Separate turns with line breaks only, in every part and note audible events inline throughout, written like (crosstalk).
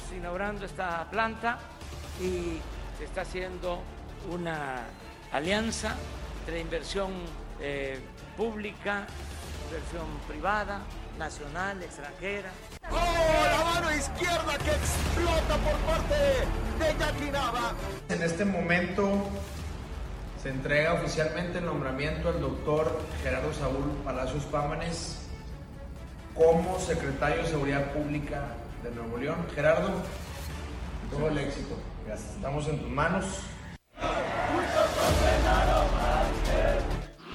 Estamos inaugurando esta planta y se está haciendo una alianza entre inversión eh, pública, inversión privada, nacional, extranjera.
¡Oh, la mano izquierda que explota por parte de Jackie Nava!
En este momento se entrega oficialmente el nombramiento al doctor Gerardo Saúl Palacios Pámanes como secretario de Seguridad Pública de Nuevo León. Gerardo, todo el éxito. Gracias. Estamos en tus manos.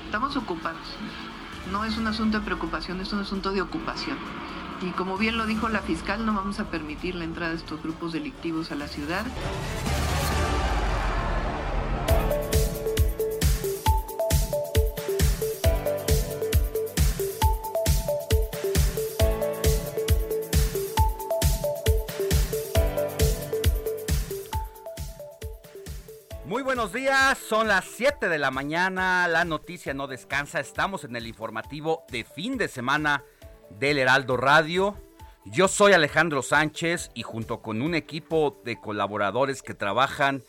Estamos ocupados. No es un asunto de preocupación, es un asunto de ocupación. Y como bien lo dijo la fiscal, no vamos a permitir la entrada de estos grupos delictivos a la ciudad.
Buenos días, son las 7 de la mañana, la noticia no descansa, estamos en el informativo de fin de semana del Heraldo Radio. Yo soy Alejandro Sánchez y junto con un equipo de colaboradores que trabajan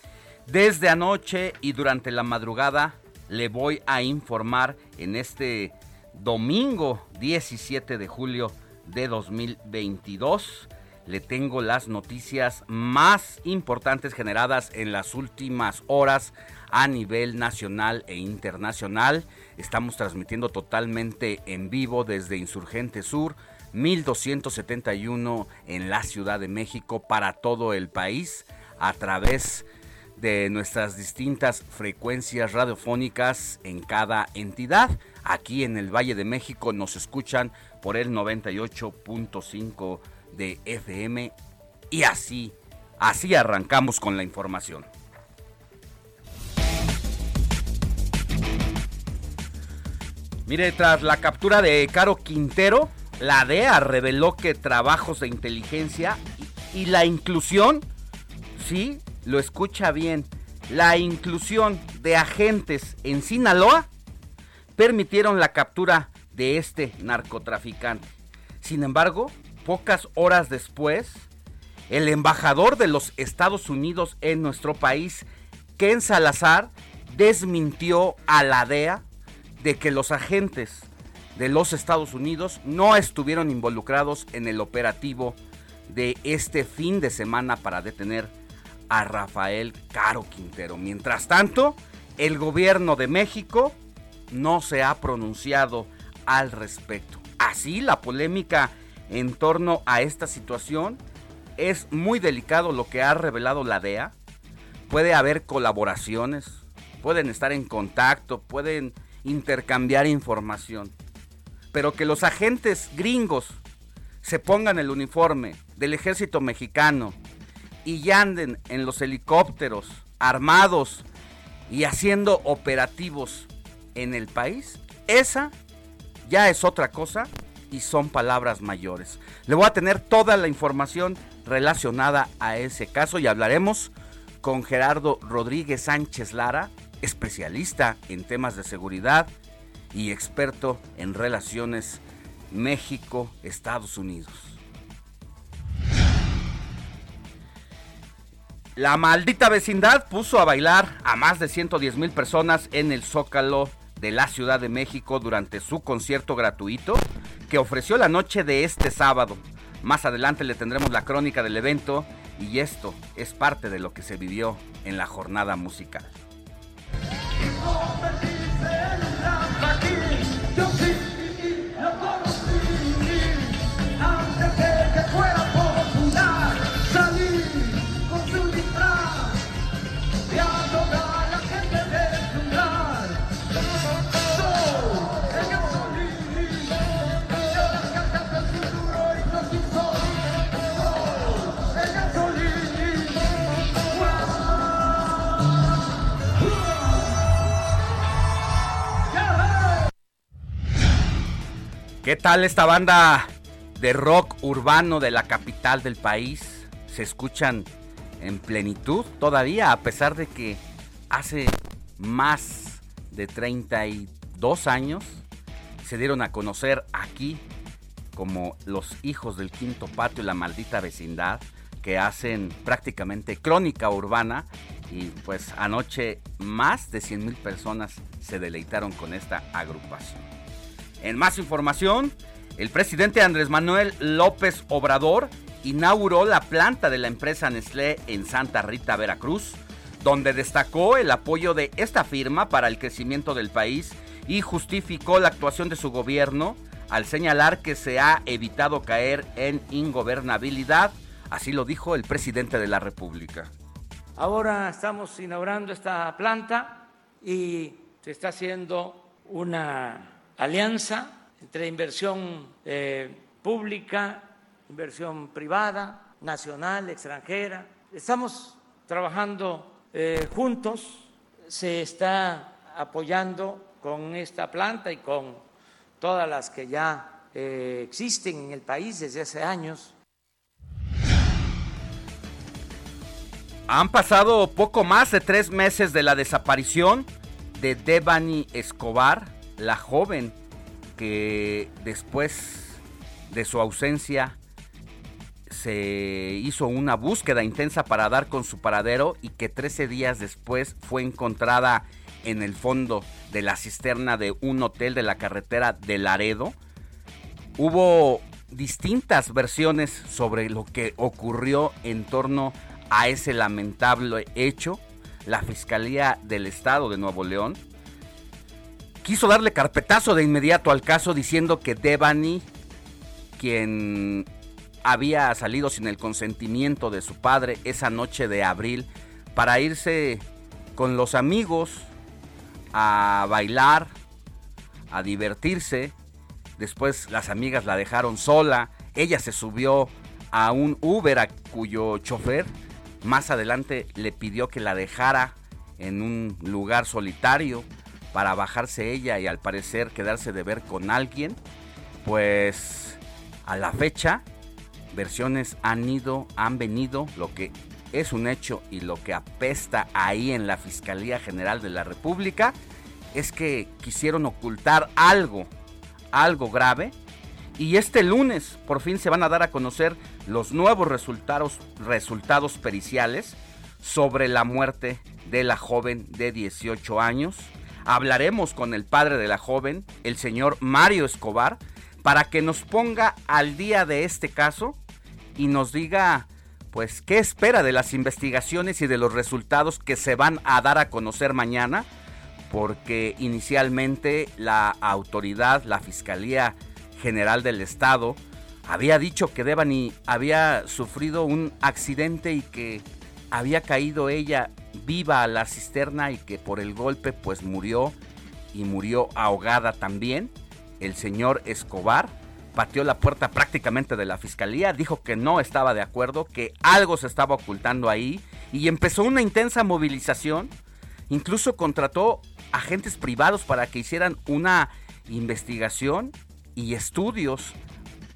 desde anoche y durante la madrugada le voy a informar en este domingo 17 de julio de 2022 le tengo las noticias más importantes generadas en las últimas horas a nivel nacional e internacional. Estamos transmitiendo totalmente en vivo desde Insurgente Sur, 1271 en la Ciudad de México para todo el país a través de nuestras distintas frecuencias radiofónicas en cada entidad. Aquí en el Valle de México nos escuchan por el 98.5 de FM y así, así arrancamos con la información. Mire, tras la captura de Caro Quintero, la DEA reveló que trabajos de inteligencia y, y la inclusión, sí, lo escucha bien, la inclusión de agentes en Sinaloa permitieron la captura de este narcotraficante. Sin embargo, pocas horas después, el embajador de los Estados Unidos en nuestro país, Ken Salazar, desmintió a la DEA de que los agentes de los Estados Unidos no estuvieron involucrados en el operativo de este fin de semana para detener a Rafael Caro Quintero. Mientras tanto, el gobierno de México no se ha pronunciado al respecto. Así, la polémica en torno a esta situación es muy delicado lo que ha revelado la DEA. Puede haber colaboraciones, pueden estar en contacto, pueden intercambiar información. Pero que los agentes gringos se pongan el uniforme del ejército mexicano y anden en los helicópteros armados y haciendo operativos en el país, esa ya es otra cosa y son palabras mayores. Le voy a tener toda la información relacionada a ese caso y hablaremos con Gerardo Rodríguez Sánchez Lara, especialista en temas de seguridad y experto en relaciones México-Estados Unidos. La maldita vecindad puso a bailar a más de 110 mil personas en el Zócalo de la Ciudad de México durante su concierto gratuito que ofreció la noche de este sábado. Más adelante le tendremos la crónica del evento y esto es parte de lo que se vivió en la jornada musical. ¿Qué tal esta banda de rock urbano de la capital del país? Se escuchan en plenitud todavía, a pesar de que hace más de 32 años se dieron a conocer aquí como los hijos del quinto patio y la maldita vecindad, que hacen prácticamente crónica urbana y pues anoche más de 100 mil personas se deleitaron con esta agrupación. En más información, el presidente Andrés Manuel López Obrador inauguró la planta de la empresa Nestlé en Santa Rita, Veracruz, donde destacó el apoyo de esta firma para el crecimiento del país y justificó la actuación de su gobierno al señalar que se ha evitado caer en ingobernabilidad, así lo dijo el presidente de la República.
Ahora estamos inaugurando esta planta y se está haciendo una alianza entre inversión eh, pública, inversión privada, nacional, extranjera. Estamos trabajando eh, juntos, se está apoyando con esta planta y con todas las que ya eh, existen en el país desde hace años.
Han pasado poco más de tres meses de la desaparición de Devani Escobar, la joven que después de su ausencia se hizo una búsqueda intensa para dar con su paradero y que 13 días después fue encontrada en el fondo de la cisterna de un hotel de la carretera de Laredo. Hubo distintas versiones sobre lo que ocurrió en torno a ese lamentable hecho. La Fiscalía del Estado de Nuevo León quiso darle carpetazo de inmediato al caso diciendo que Devani, quien había salido sin el consentimiento de su padre esa noche de abril para irse con los amigos a bailar, a divertirse. Después las amigas la dejaron sola. Ella se subió a un Uber a cuyo chofer más adelante le pidió que la dejara en un lugar solitario para bajarse ella y al parecer quedarse de ver con alguien, pues a la fecha versiones han ido, han venido, lo que es un hecho y lo que apesta ahí en la Fiscalía General de la República es que quisieron ocultar algo, algo grave. Y este lunes por fin se van a dar a conocer los nuevos resultados, resultados periciales sobre la muerte de la joven de 18 años hablaremos con el padre de la joven, el señor Mario Escobar, para que nos ponga al día de este caso y nos diga pues qué espera de las investigaciones y de los resultados que se van a dar a conocer mañana, porque inicialmente la autoridad, la Fiscalía General del Estado, había dicho que Devani había sufrido un accidente y que había caído ella viva a la cisterna y que por el golpe pues murió y murió ahogada también. El señor Escobar pateó la puerta prácticamente de la fiscalía, dijo que no estaba de acuerdo, que algo se estaba ocultando ahí y empezó una intensa movilización. Incluso contrató agentes privados para que hicieran una investigación y estudios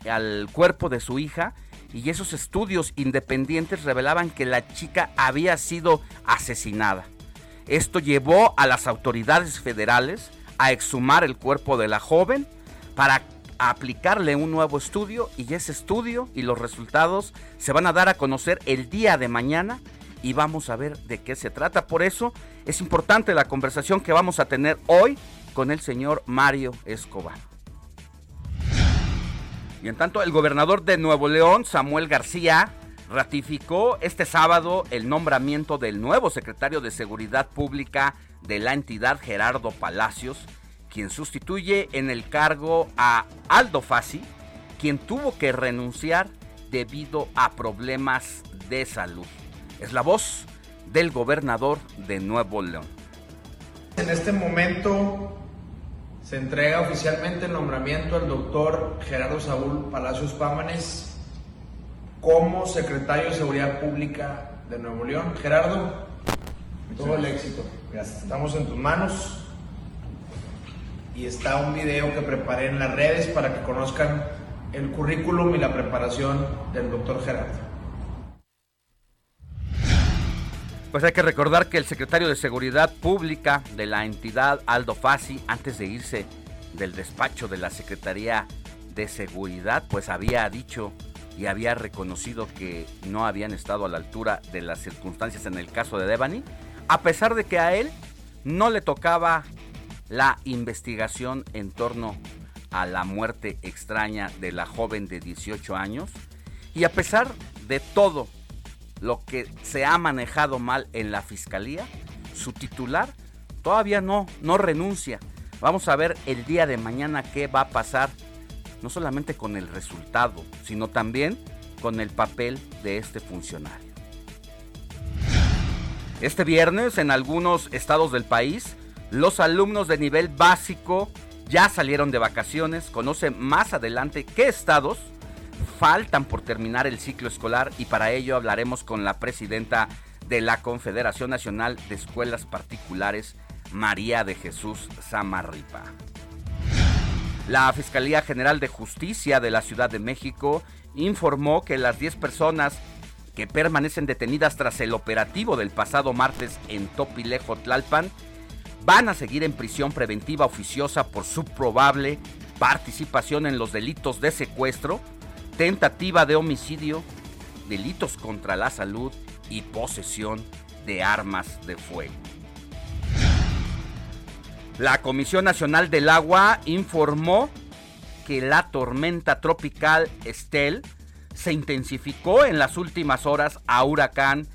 al cuerpo de su hija y esos estudios independientes revelaban que la chica había sido asesinada. Esto llevó a las autoridades federales a exhumar el cuerpo de la joven para aplicarle un nuevo estudio y ese estudio y los resultados se van a dar a conocer el día de mañana y vamos a ver de qué se trata. Por eso es importante la conversación que vamos a tener hoy con el señor Mario Escobar. Y en tanto, el gobernador de Nuevo León, Samuel García, ratificó este sábado el nombramiento del nuevo secretario de Seguridad Pública de la entidad, Gerardo Palacios, quien sustituye en el cargo a Aldo Fassi, quien tuvo que renunciar debido a problemas de salud. Es la voz del gobernador de Nuevo León.
En este momento se entrega oficialmente el nombramiento al doctor Gerardo Saúl Palacios Pámanes como secretario de Seguridad Pública de Nuevo León. Gerardo, todo el éxito. Estamos en tus manos y está un video que preparé en las redes para que conozcan el currículum y la preparación del doctor Gerardo.
Pues hay que recordar que el secretario de Seguridad Pública de la entidad, Aldo Fassi, antes de irse del despacho de la Secretaría de Seguridad, pues había dicho y había reconocido que no habían estado a la altura de las circunstancias en el caso de Devani, a pesar de que a él no le tocaba la investigación en torno a la muerte extraña de la joven de 18 años, y a pesar de todo lo que se ha manejado mal en la fiscalía, su titular todavía no, no renuncia. Vamos a ver el día de mañana qué va a pasar, no solamente con el resultado, sino también con el papel de este funcionario. Este viernes en algunos estados del país, los alumnos de nivel básico ya salieron de vacaciones. Conoce más adelante qué estados faltan por terminar el ciclo escolar y para ello hablaremos con la presidenta de la Confederación Nacional de Escuelas Particulares, María de Jesús Samarripa. La Fiscalía General de Justicia de la Ciudad de México informó que las 10 personas que permanecen detenidas tras el operativo del pasado martes en Topilejo, Tlalpan, van a seguir en prisión preventiva oficiosa por su probable participación en los delitos de secuestro, tentativa de homicidio, delitos contra la salud y posesión de armas de fuego. La Comisión Nacional del Agua informó que la tormenta tropical Estel se intensificó en las últimas horas a huracán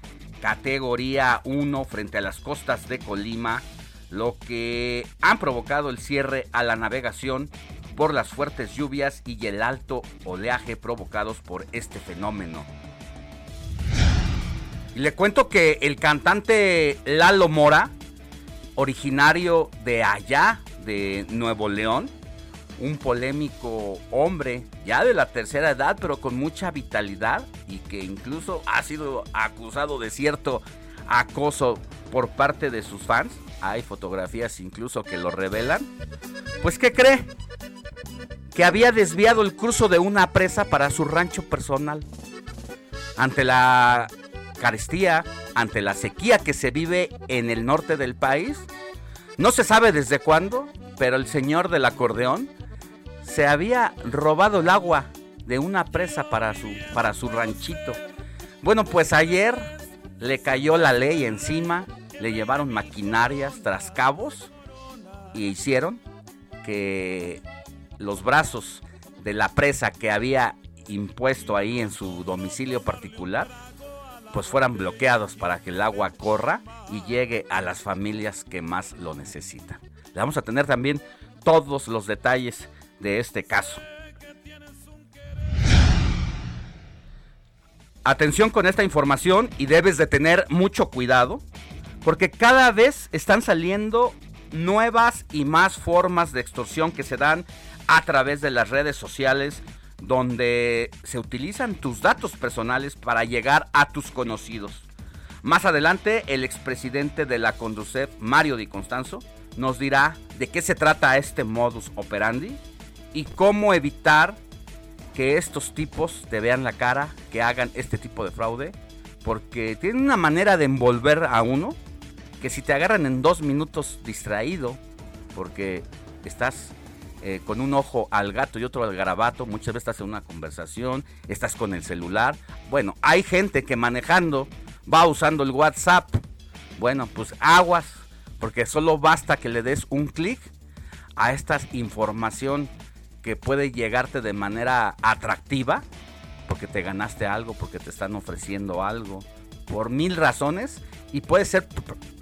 categoría 1 frente a las costas de Colima, lo que han provocado el cierre a la navegación por las fuertes lluvias y el alto oleaje provocados por este fenómeno. Y le cuento que el cantante Lalo Mora, originario de allá, de Nuevo León, un polémico hombre ya de la tercera edad, pero con mucha vitalidad y que incluso ha sido acusado de cierto acoso por parte de sus fans. Hay fotografías incluso que lo revelan. Pues ¿qué cree? Que había desviado el curso de una presa para su rancho personal. Ante la carestía, ante la sequía que se vive en el norte del país, no se sabe desde cuándo, pero el señor del acordeón se había robado el agua de una presa para su, para su ranchito. Bueno, pues ayer le cayó la ley encima, le llevaron maquinarias, trascabos y hicieron que los brazos de la presa que había impuesto ahí en su domicilio particular, pues fueran bloqueados para que el agua corra y llegue a las familias que más lo necesitan. Le vamos a tener también todos los detalles de este caso. Atención con esta información y debes de tener mucho cuidado porque cada vez están saliendo nuevas y más formas de extorsión que se dan a través de las redes sociales donde se utilizan tus datos personales para llegar a tus conocidos. Más adelante, el expresidente de la Conducef, Mario Di Constanzo, nos dirá de qué se trata este modus operandi y cómo evitar que estos tipos te vean la cara, que hagan este tipo de fraude, porque tienen una manera de envolver a uno que si te agarran en dos minutos distraído porque estás eh, con un ojo al gato y otro al garabato, muchas veces estás en una conversación, estás con el celular. Bueno, hay gente que manejando va usando el WhatsApp. Bueno, pues aguas, porque solo basta que le des un clic a esta información que puede llegarte de manera atractiva, porque te ganaste algo, porque te están ofreciendo algo, por mil razones, y puede ser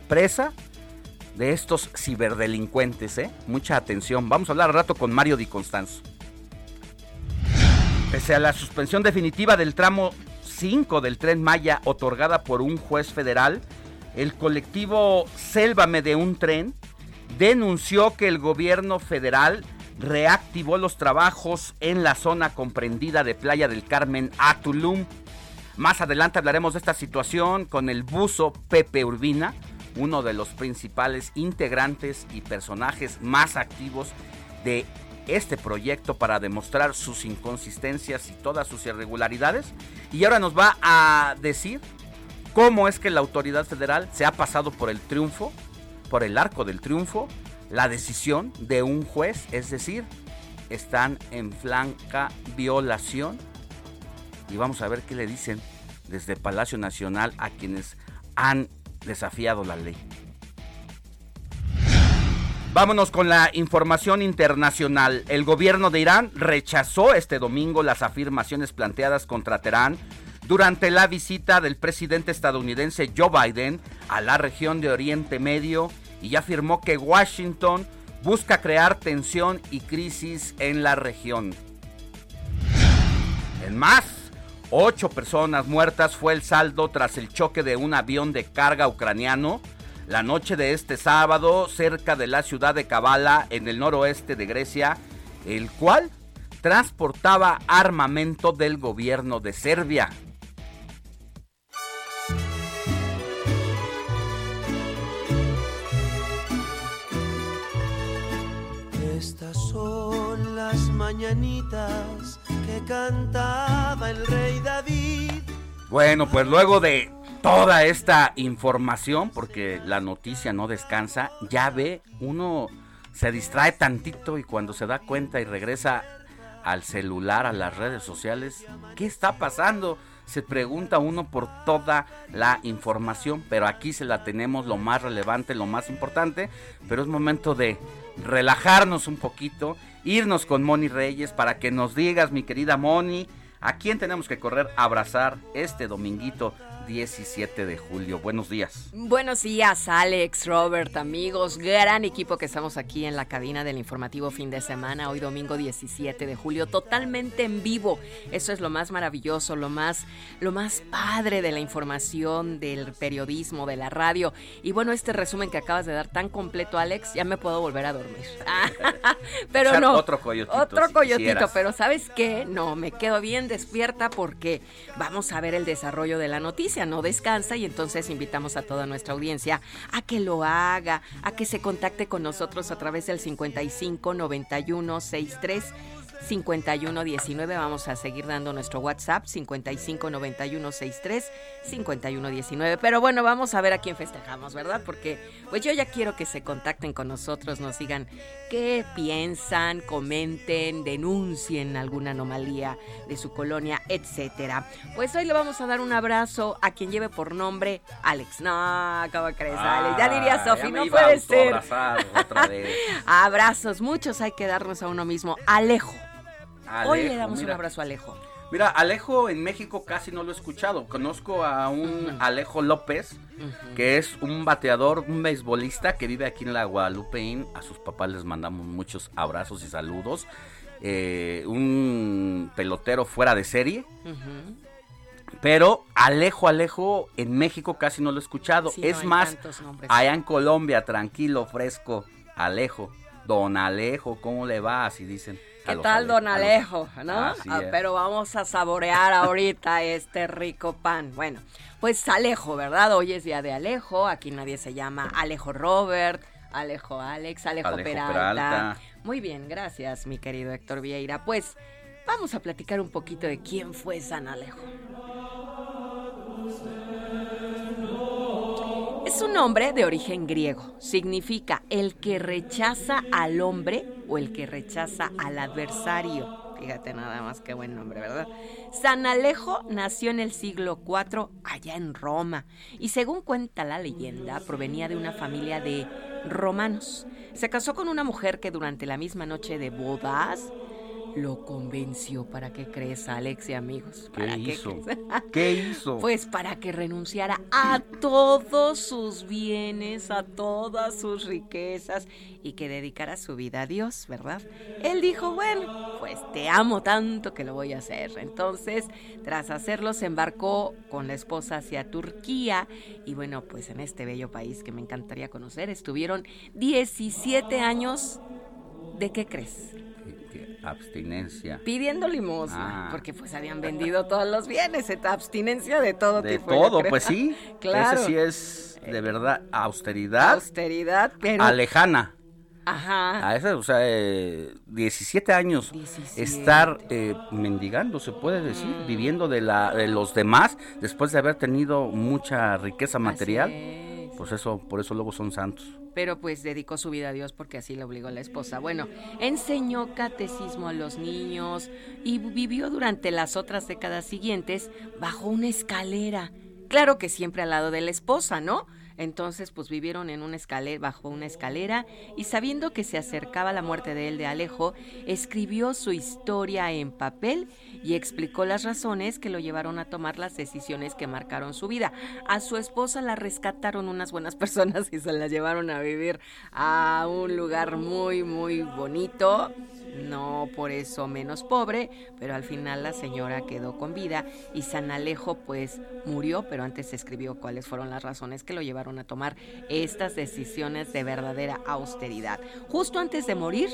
presa de estos ciberdelincuentes, ¿eh? Mucha atención. Vamos a hablar al rato con Mario Di Constanzo. Pese a la suspensión definitiva del tramo 5 del tren Maya otorgada por un juez federal, el colectivo Sélvame de un tren denunció que el gobierno federal reactivó los trabajos en la zona comprendida de Playa del Carmen a Tulum. Más adelante hablaremos de esta situación con el buzo Pepe Urbina, uno de los principales integrantes y personajes más activos de este proyecto para demostrar sus inconsistencias y todas sus irregularidades. Y ahora nos va a decir cómo es que la autoridad federal se ha pasado por el triunfo, por el arco del triunfo, la decisión de un juez, es decir, están en flanca violación. Y vamos a ver qué le dicen desde Palacio Nacional a quienes han desafiado la ley. Vámonos con la información internacional. El gobierno de Irán rechazó este domingo las afirmaciones planteadas contra Teherán durante la visita del presidente estadounidense Joe Biden a la región de Oriente Medio y afirmó que Washington busca crear tensión y crisis en la región. En más, ocho personas muertas fue el saldo tras el choque de un avión de carga ucraniano la noche de este sábado cerca de la ciudad de Kavala en el noroeste de Grecia, el cual transportaba armamento del gobierno de Serbia.
Estas son las mañanitas que cantaba el rey David.
Bueno, pues luego de toda esta información, porque la noticia no descansa, ya ve, uno se distrae tantito y cuando se da cuenta y regresa al celular, a las redes sociales, ¿qué está pasando? Se pregunta uno por toda la información, pero aquí se la tenemos lo más relevante, lo más importante, pero es momento de relajarnos un poquito, irnos con Moni Reyes para que nos digas, mi querida Moni, a quién tenemos que correr a abrazar este dominguito 17 de julio. Buenos días.
Buenos días, Alex, Robert, amigos. Gran equipo que estamos aquí en la cabina del informativo fin de semana, hoy domingo 17 de julio, totalmente en vivo. Eso es lo más maravilloso, lo más, lo más padre de la información, del periodismo, de la radio. Y bueno, este resumen que acabas de dar tan completo, Alex, ya me puedo volver a dormir. (laughs) pero no.
Otro coyotito.
Otro coyotito, pero ¿sabes qué? No, me quedo bien despierta porque vamos a ver el desarrollo de la noticia no descansa y entonces invitamos a toda nuestra audiencia a que lo haga, a que se contacte con nosotros a través del 55 91 63 5119. Vamos a seguir dando nuestro WhatsApp 559163 5119. Pero bueno, vamos a ver a quién festejamos, ¿verdad? Porque pues yo ya quiero que se contacten con nosotros, nos digan qué piensan, comenten, denuncien alguna anomalía de su colonia, etcétera. Pues hoy le vamos a dar un abrazo a quien lleve por nombre Alex. No, ¿cómo crees, Alex? Ya diría Sofi, no puede ser.
otra vez. (laughs)
Abrazos, muchos hay que darnos a uno mismo. Alejo. Hoy le damos
mira.
un abrazo a Alejo.
Mira, Alejo en México casi no lo he escuchado. Conozco a un Alejo López, que es un bateador, un beisbolista que vive aquí en la Guadalupe. A sus papás les mandamos muchos abrazos y saludos. Eh, un pelotero fuera de serie. Pero Alejo, Alejo, en México casi no lo he escuchado.
Sí,
es más, allá en Colombia, tranquilo, fresco, Alejo. Don Alejo, ¿cómo le va? Así dicen.
¿Qué tal, don Alejo? ¿No? Ah, pero vamos a saborear ahorita (laughs) este rico pan. Bueno, pues Alejo, ¿verdad? Hoy es día de Alejo. Aquí nadie se llama Alejo Robert, Alejo Alex, Alejo,
Alejo
Peralta.
Peralta.
Muy bien, gracias, mi querido Héctor Vieira. Pues vamos a platicar un poquito de quién fue San Alejo. Es un nombre de origen griego. Significa el que rechaza al hombre o el que rechaza al adversario. Fíjate nada más qué buen nombre, ¿verdad? San Alejo nació en el siglo IV allá en Roma y según cuenta la leyenda provenía de una familia de romanos. Se casó con una mujer que durante la misma noche de bodas lo convenció para que crees, Alex y amigos.
¿Qué
¿Para
hizo?
crees? (laughs)
¿Qué hizo?
Pues para que renunciara a todos sus bienes, a todas sus riquezas y que dedicara su vida a Dios, ¿verdad? Él dijo, bueno, pues te amo tanto que lo voy a hacer. Entonces, tras hacerlo, se embarcó con la esposa hacia Turquía y bueno, pues en este bello país que me encantaría conocer, estuvieron 17 años. ¿De qué crees?
Abstinencia.
Pidiendo limosna,
Ah.
porque pues habían vendido todos los bienes, abstinencia de todo
De
tipo. yo
todo, pues sí. (laughs)
claro.
Ese sí es de verdad austeridad
Austeridad, pero...
alejana.
Ajá.
A esa, o sea, eh, 17 años
17.
estar eh, mendigando, se puede decir,
Mm.
viviendo de, la, de los demás después de haber tenido mucha riqueza material.
Es.
Pues eso, por eso luego son santos.
Pero pues dedicó su vida a Dios porque así le obligó la esposa. Bueno, enseñó catecismo a los niños y vivió durante las otras décadas siguientes bajo una escalera. Claro que siempre al lado de la esposa, ¿no? Entonces, pues vivieron en una escalera, bajo una escalera, y sabiendo que se acercaba la muerte de él de Alejo, escribió su historia en papel y explicó las razones que lo llevaron a tomar las decisiones que marcaron su vida. A su esposa la rescataron unas buenas (laughs) personas y se la llevaron a vivir a un lugar muy, muy bonito. No por eso menos pobre, pero al final la señora quedó con vida y San Alejo pues murió, pero antes escribió cuáles fueron las razones que lo llevaron a tomar estas decisiones de verdadera austeridad. Justo antes de morir,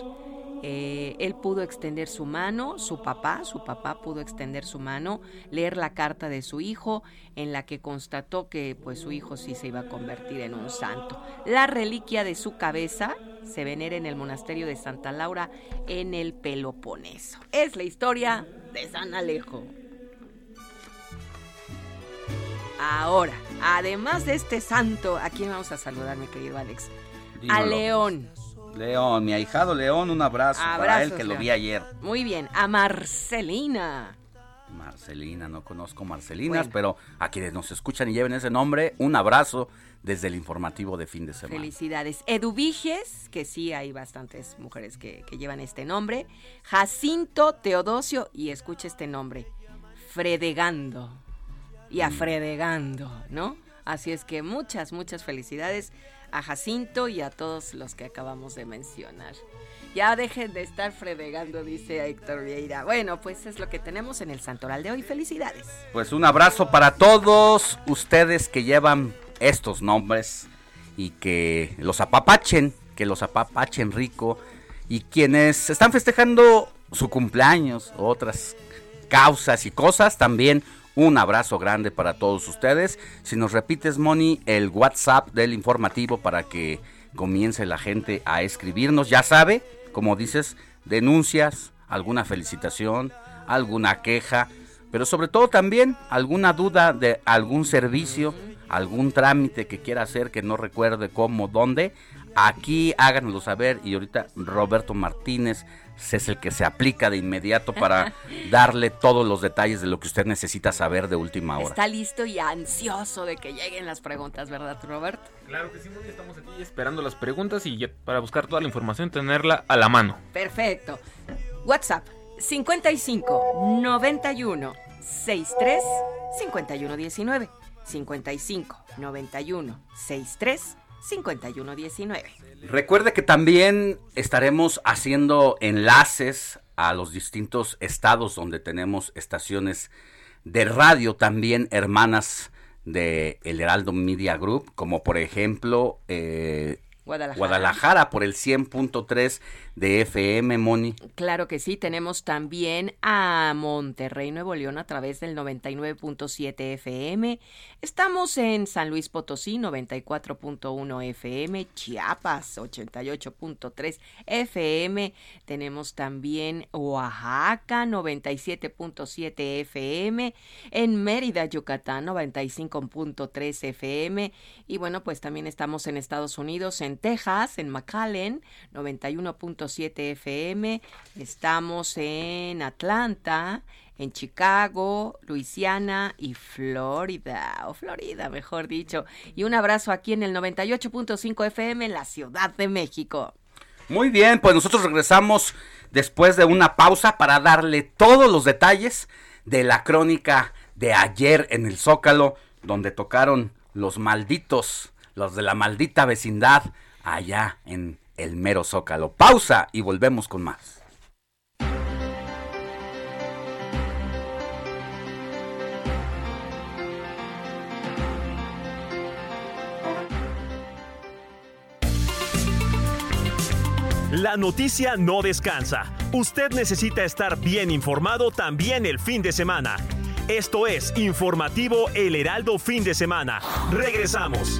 eh, él pudo extender su mano, su papá, su papá pudo extender su mano, leer la carta de su hijo en la que constató que pues su hijo sí se iba a convertir en un santo. La reliquia de su cabeza se venera en el monasterio de Santa Laura en el Peloponeso. Es la historia de San Alejo. Ahora, además de este santo, ¿a quién vamos a saludar, mi querido Alex? A. León.
León, mi ahijado León, un abrazo para él que lo vi ayer.
Muy bien, a Marcelina.
Marcelina, no conozco Marcelinas,
Bueno.
pero a quienes nos escuchan y lleven ese nombre, un abrazo desde el informativo de fin de semana.
Felicidades. Eduviges, que sí hay bastantes mujeres que, que llevan este nombre. Jacinto Teodosio, y escucha este nombre, Fredegando. Y a Fredegando, ¿no? Así es que muchas, muchas felicidades a Jacinto y a todos los que acabamos de mencionar. Ya dejen de estar fredegando, dice Héctor Vieira. Bueno, pues es lo que tenemos en el Santoral de hoy. Felicidades.
Pues un abrazo para todos ustedes que llevan estos nombres y que los apapachen, que los apapachen rico y quienes están festejando su cumpleaños, otras causas y cosas, también un abrazo grande para todos ustedes. Si nos repites, Moni, el WhatsApp del informativo para que comience la gente a escribirnos, ya sabe, como dices, denuncias, alguna felicitación, alguna queja, pero sobre todo también alguna duda de algún servicio, algún trámite que quiera hacer que no recuerde cómo, dónde, aquí háganoslo saber y ahorita Roberto Martínez es el que se aplica de inmediato para (laughs) darle todos los detalles de lo que usted necesita saber de última hora.
Está listo y ansioso de que lleguen las preguntas, ¿verdad, Roberto?
Claro que sí, Moni, estamos aquí esperando las preguntas y para buscar toda la información tenerla a la mano.
Perfecto. WhatsApp 55 91 63 51 19. 55 91 63 51 19.
Recuerde que también estaremos haciendo enlaces a los distintos estados donde tenemos estaciones de radio también hermanas de El Heraldo Media Group, como por ejemplo eh,
Guadalajara.
Guadalajara por el 100.3 de FM, Moni.
Claro que sí, tenemos también a Monterrey, Nuevo León a través del 99.7 FM. Estamos en San Luis Potosí, 94.1 FM, Chiapas, 88.3 FM. Tenemos también Oaxaca, 97.7 FM. En Mérida, Yucatán, 95.3 FM. Y bueno, pues también estamos en Estados Unidos, en Texas, en McAllen, 91.7 FM. Estamos en Atlanta, en Chicago, Luisiana y Florida, o Florida, mejor dicho. Y un abrazo aquí en el 98.5 FM en la Ciudad de México.
Muy bien, pues nosotros regresamos después de una pausa para darle todos los detalles de la crónica de ayer en el Zócalo, donde tocaron los malditos, los de la maldita vecindad, allá en el mero Zócalo. Pausa y volvemos con más.
La noticia no descansa. Usted necesita estar bien informado también el fin de semana. Esto es Informativo El Heraldo Fin de Semana. Regresamos.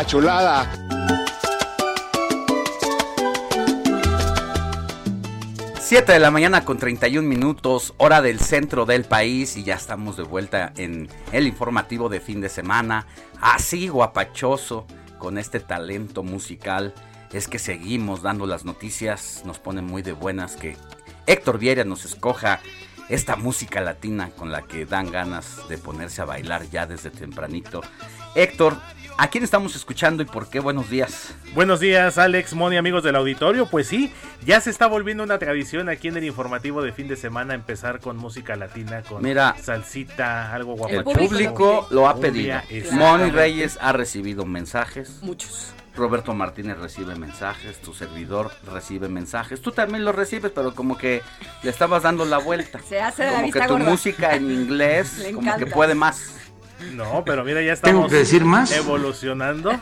La
la, chulada!
Siete de la mañana con 31 minutos, hora del centro del país y ya estamos de vuelta en el informativo de fin de semana. Así guapachoso con este talento musical. Es que seguimos dando las noticias, nos pone muy de buenas que Héctor Vieira nos escoja esta música latina con la que dan ganas de ponerse a bailar ya desde tempranito. Héctor, ¿a quién estamos escuchando y por qué? Buenos días.
Buenos días, Alex, Moni, amigos del auditorio. Pues sí, ya se está volviendo una tradición aquí en el informativo de fin de semana empezar con música latina, con
Mira,
salsita, algo guapo.
El público lo ha pedido. Moni. Reyes ha recibido mensajes.
Muchos.
Roberto Martínez recibe mensajes, tu servidor recibe mensajes, tú también los recibes, pero como que le estabas dando la vuelta.
Se hace de la
Como
vista
que tu
gorda.
música en inglés (laughs)
Le
como que puede más.
No, pero mira, ya
¿Tengo
estamos
que decir más?
evolucionando.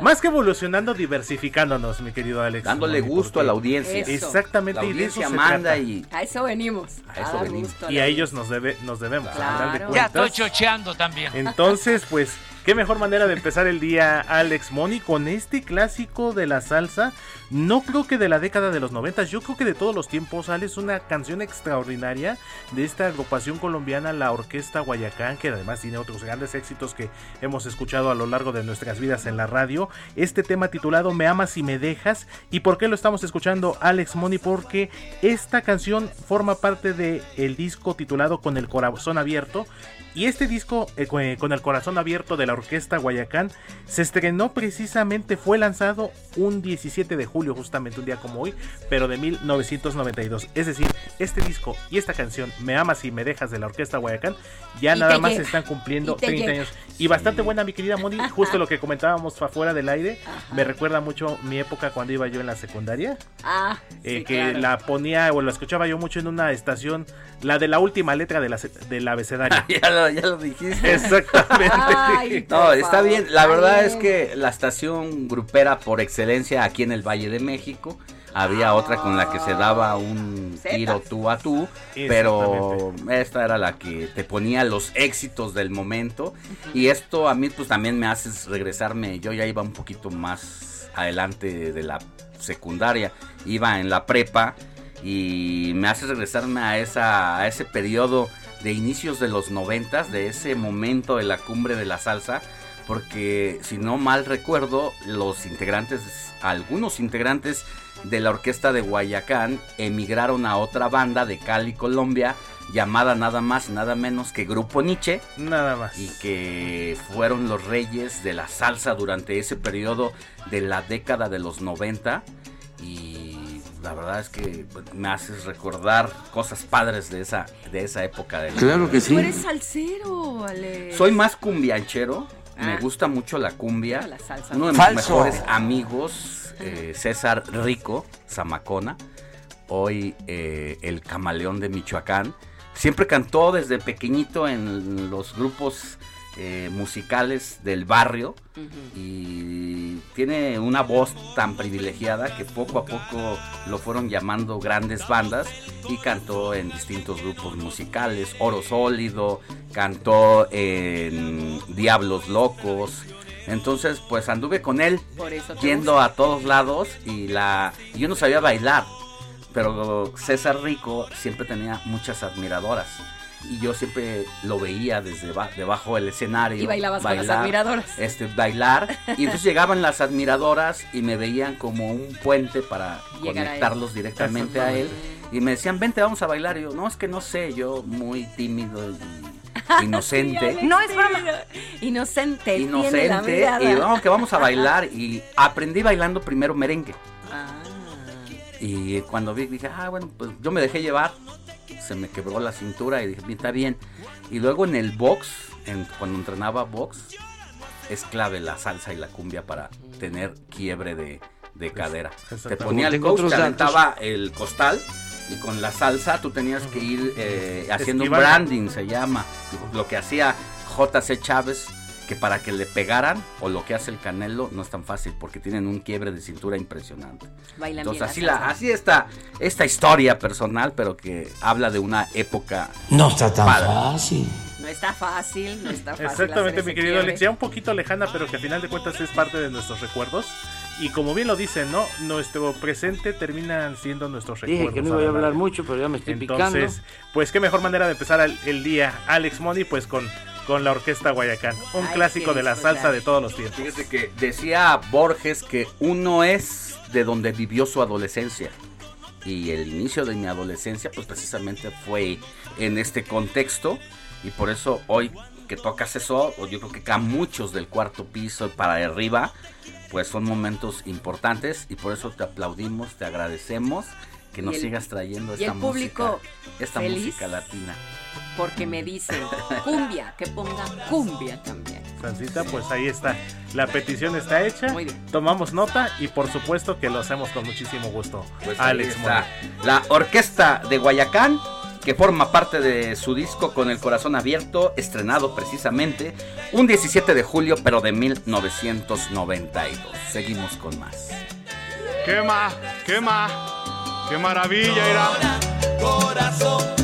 más que evolucionando, diversificándonos, mi querido Alex.
Dándole
Moni,
gusto a la audiencia.
Eso.
Exactamente,
La
y de eso
audiencia manda y
A eso venimos.
A eso venimos.
gusto
Y a ellos nos debe, nos debemos. de
Claro.
Ya
cuentas.
estoy chocheando también.
Entonces, pues, qué mejor manera de empezar el día, Alex Moni, con este clásico de la salsa. No creo que de la década de los 90, yo creo que de todos los tiempos, Alex, una canción extraordinaria de esta agrupación colombiana, la Orquesta Guayacán, que además tiene otros grandes éxitos que hemos escuchado a lo largo de nuestras vidas en la radio. Este tema titulado Me amas y me dejas. ¿Y por qué lo estamos escuchando, Alex Moni? Porque esta canción forma parte del el disco titulado Con el corazón abierto. Y este disco, eh, eh, con el corazón abierto de la Orquesta Guayacán se estrenó precisamente, fue lanzado un 17 de julio, justamente un día como hoy, pero de 1992. Es decir, este disco y esta canción, Me amas y me dejas de la Orquesta Guayacán, ya
Y
nada más
llega.
están cumpliendo
Y te
30
llega.
años. Y bastante buena, mi querida Moni, justo lo que comentábamos afuera del aire, me recuerda mucho mi época cuando iba yo en la secundaria.
Ah,
Eh,
sí,
que
claro.
la ponía o la escuchaba yo mucho en una estación, la de la última letra de la, del abecedario. (laughs)
ya, lo, ya lo dijiste.
Exactamente.
Ay, (laughs)
No, está
favor.
bien. La verdad es que la estación grupera por excelencia aquí en el Valle de México. Había otra con la que se daba un tiro tú a tú, pero esta era la que te ponía los éxitos del momento. Y esto a mí pues también me hace regresarme. Yo ya iba un poquito más adelante de la secundaria, iba en la prepa y me hace regresarme a, esa, a ese periodo de inicios de los noventas, de ese momento de la cumbre de la salsa, porque si no mal recuerdo, los integrantes, algunos integrantes de la orquesta de Guayacán emigraron a otra banda de Cali, Colombia, llamada nada más y nada menos que Grupo Nietzsche.
Nada más.
Y que fueron los reyes de la salsa durante ese periodo de la década de los 90. Y la verdad es que pues, me haces recordar cosas padres de esa, de esa época. De la
Claro que
Tú eres salsero, Ale.
soy más cumbianchero. Me
Ah.
gusta mucho la cumbia.
La salsa.
Uno de mis
Falso.
mejores amigos, eh, César Rico Zamacona, hoy eh, el camaleón de Michoacán, siempre cantó desde pequeñito en los grupos eh, musicales del barrio y tiene una voz tan privilegiada que poco a poco lo fueron llamando grandes bandas y cantó en distintos grupos musicales, Oro Sólido, cantó en Diablos Locos. Entonces, pues anduve con él yendo a todos lados y la y yo no sabía bailar, pero César Rico siempre tenía muchas admiradoras y yo siempre lo veía desde ba- debajo del escenario.
Y bailabas con las admiradoras.
este bailar. Y entonces llegaban las admiradoras y me veían como un puente para
Llegar a él.
conectarlos directamente a él. Y me decían vente vamos a bailar y yo no es que no sé yo muy tímido y (laughs) inocente.
No es broma. Inocente.
Inocente. Y vamos que vamos a bailar y aprendí bailando primero merengue.
Ah.
y cuando vi dije ah bueno pues yo me dejé llevar se me quebró la cintura y dije bien está bien y luego en el box en- cuando entrenaba box es clave la salsa y la cumbia para tener quiebre de, de cadera. te ponía el coach te aventaba el costal y con la salsa tú tenías que ir eh, haciendo un branding se llama lo que hacía JC Chávez que para que le pegaran o lo que hace el Canelo no es tan fácil porque tienen un quiebre de cintura impresionante.
Bailan
Entonces
bien
así
la
así está esta historia personal, pero que habla de una época
No está tan
padre.
fácil.
No está fácil, no está fácil.
Exactamente, mi querido
quiebre.
Alex. Ya un poquito lejana, pero que a final de cuentas es parte de nuestros recuerdos. Y como bien lo dicen, ¿no? Nuestro presente terminan siendo nuestros
Dije
recuerdos.
que no iba a hablar mucho, pero ya me estoy picando.
Entonces, pues qué mejor manera de empezar el, el día, Alex Money, pues con, con la Orquesta Guayacán. Un
Ay,
clásico de la salsa de todos los tiempos.
Fíjate que decía Borges que uno es de donde vivió su adolescencia. Y el inicio de mi adolescencia, pues precisamente fue en este contexto. Y por eso hoy que tocas eso, o yo creo que a muchos del cuarto piso para arriba, pues son momentos importantes. Y por eso te aplaudimos, te agradecemos que nos
el-
sigas trayendo esta música, esta
feliz.
música latina.
Porque me dicen cumbia, que ponga cumbia también.
Sancita, pues ahí está. La petición está hecha.
Muy bien.
Tomamos nota y por supuesto que lo hacemos con muchísimo gusto.
Pues ahí
Alex
está.
Money.
La orquesta de Guayacán, que forma parte de su disco Con el Corazón Abierto, estrenado precisamente un 17 de julio, pero de 1992. Seguimos con más.
¿Qué más? ¿Qué más? ¡Qué maravilla era! Corazón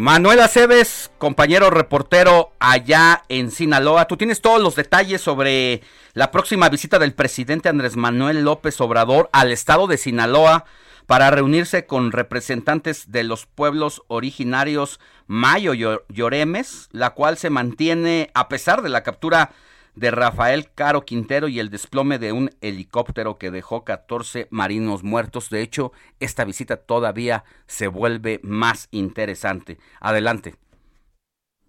Manuel Aceves compañero reportero allá en Sinaloa. Tú tienes todos los detalles sobre la próxima visita del presidente Andrés Manuel López Obrador al estado de Sinaloa para reunirse con representantes de los pueblos originarios Mayo Lloremes, la cual se mantiene a pesar de la captura de Rafael Caro Quintero y el desplome de un helicóptero que dejó 14 marinos muertos. De hecho, esta visita todavía se vuelve más interesante. Adelante.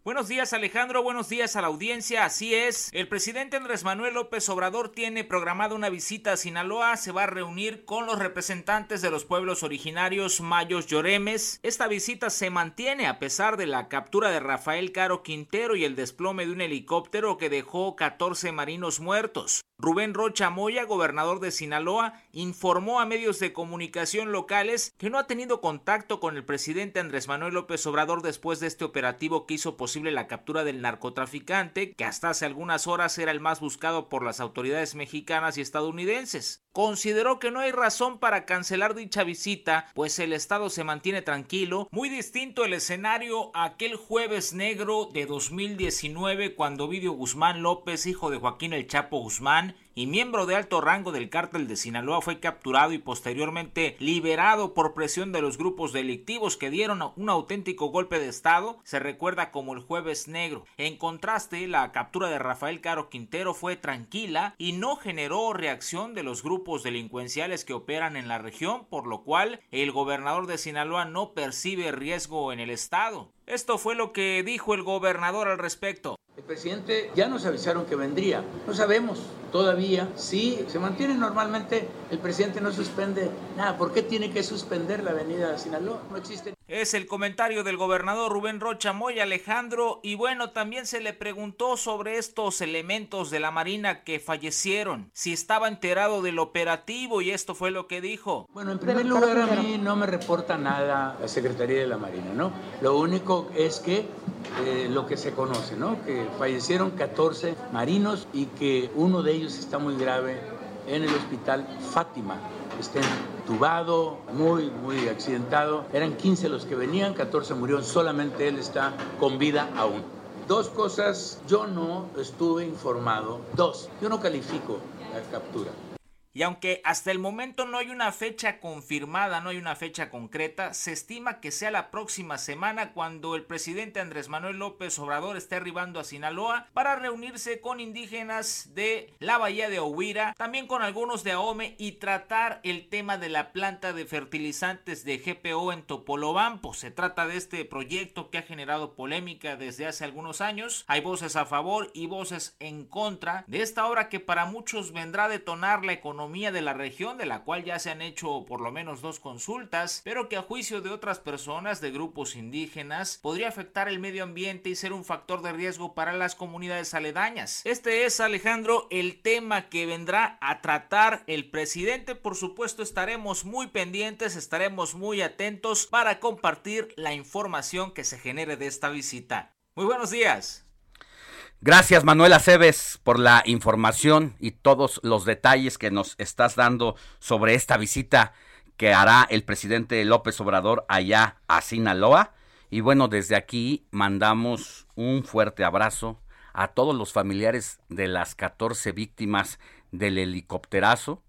Buenos días Alejandro, buenos días a la audiencia. Así es, el presidente Andrés Manuel López Obrador tiene programada una visita a Sinaloa, se va a reunir con los representantes de los pueblos originarios mayos lloremes. Esta visita se mantiene a pesar de la captura de Rafael Caro Quintero y el desplome de un helicóptero que dejó 14 marinos muertos. Rubén Rocha Moya, gobernador de Sinaloa, informó a medios de comunicación locales que no ha tenido contacto con el presidente Andrés Manuel López Obrador después de este operativo que hizo posible la captura del narcotraficante, que hasta hace algunas horas era el más buscado por las autoridades mexicanas y estadounidenses. Consideró que no hay razón para cancelar dicha visita, pues el Estado se mantiene tranquilo, muy distinto el escenario aquel jueves negro de 2019 cuando Vidio Guzmán López, hijo de Joaquín El Chapo Guzmán, man y miembro de alto rango del cártel de Sinaloa fue capturado y posteriormente liberado por presión de los grupos delictivos que dieron un auténtico golpe de estado, se recuerda como el jueves negro. En contraste, la captura de Rafael Caro Quintero fue tranquila y no generó reacción de los grupos delincuenciales que operan en la región, por lo cual el gobernador de Sinaloa no percibe riesgo en el estado. Esto fue lo que dijo el gobernador al respecto.
El presidente ya nos avisaron que vendría. No sabemos todavía si se mantiene normalmente. El presidente no suspende nada. ¿Por qué tiene que suspender la avenida Sinaloa? No existe.
Es el comentario del gobernador Rubén Rocha Moy Alejandro. Y bueno, también se le preguntó sobre estos elementos de la Marina que fallecieron. Si estaba enterado del operativo y esto fue lo que dijo.
Bueno, en primer lugar a mí no me reporta nada la Secretaría de la Marina, ¿no? Lo único es que eh, lo que se conoce, ¿no? Que fallecieron 14 marinos y que uno de ellos está muy grave en el hospital Fátima. Está entubado, muy, muy accidentado. Eran 15 los que venían, 14 murieron, solamente él está con vida aún. Dos cosas, yo no estuve informado. Dos, yo no califico la captura.
Y aunque hasta el momento no hay una fecha confirmada, no hay una fecha concreta, se estima que sea la próxima semana cuando el presidente Andrés Manuel López Obrador esté arribando a Sinaloa para reunirse con indígenas de la bahía de Ohuira, también con algunos de Ahome y tratar el tema de la planta de fertilizantes de GPO en Topolobampo. Se trata de este proyecto que ha generado polémica desde hace algunos años. Hay voces a favor y voces en contra de esta obra que para muchos vendrá a detonar la economía de la región, de la cual ya se han hecho por lo menos dos consultas, pero que a juicio de otras personas de grupos indígenas podría afectar el medio ambiente y ser un factor de riesgo para las comunidades aledañas. Este es, Alejandro, el tema que vendrá a tratar el presidente. Por supuesto, estaremos muy pendientes, estaremos muy atentos para compartir la información que se genere de esta visita. Muy buenos días.
Gracias Manuel Aceves por la información y todos los detalles que nos estás dando sobre esta visita que hará el presidente López Obrador allá a Sinaloa. Y bueno, desde aquí mandamos un fuerte abrazo a todos los familiares de las 14 víctimas del helicópterazo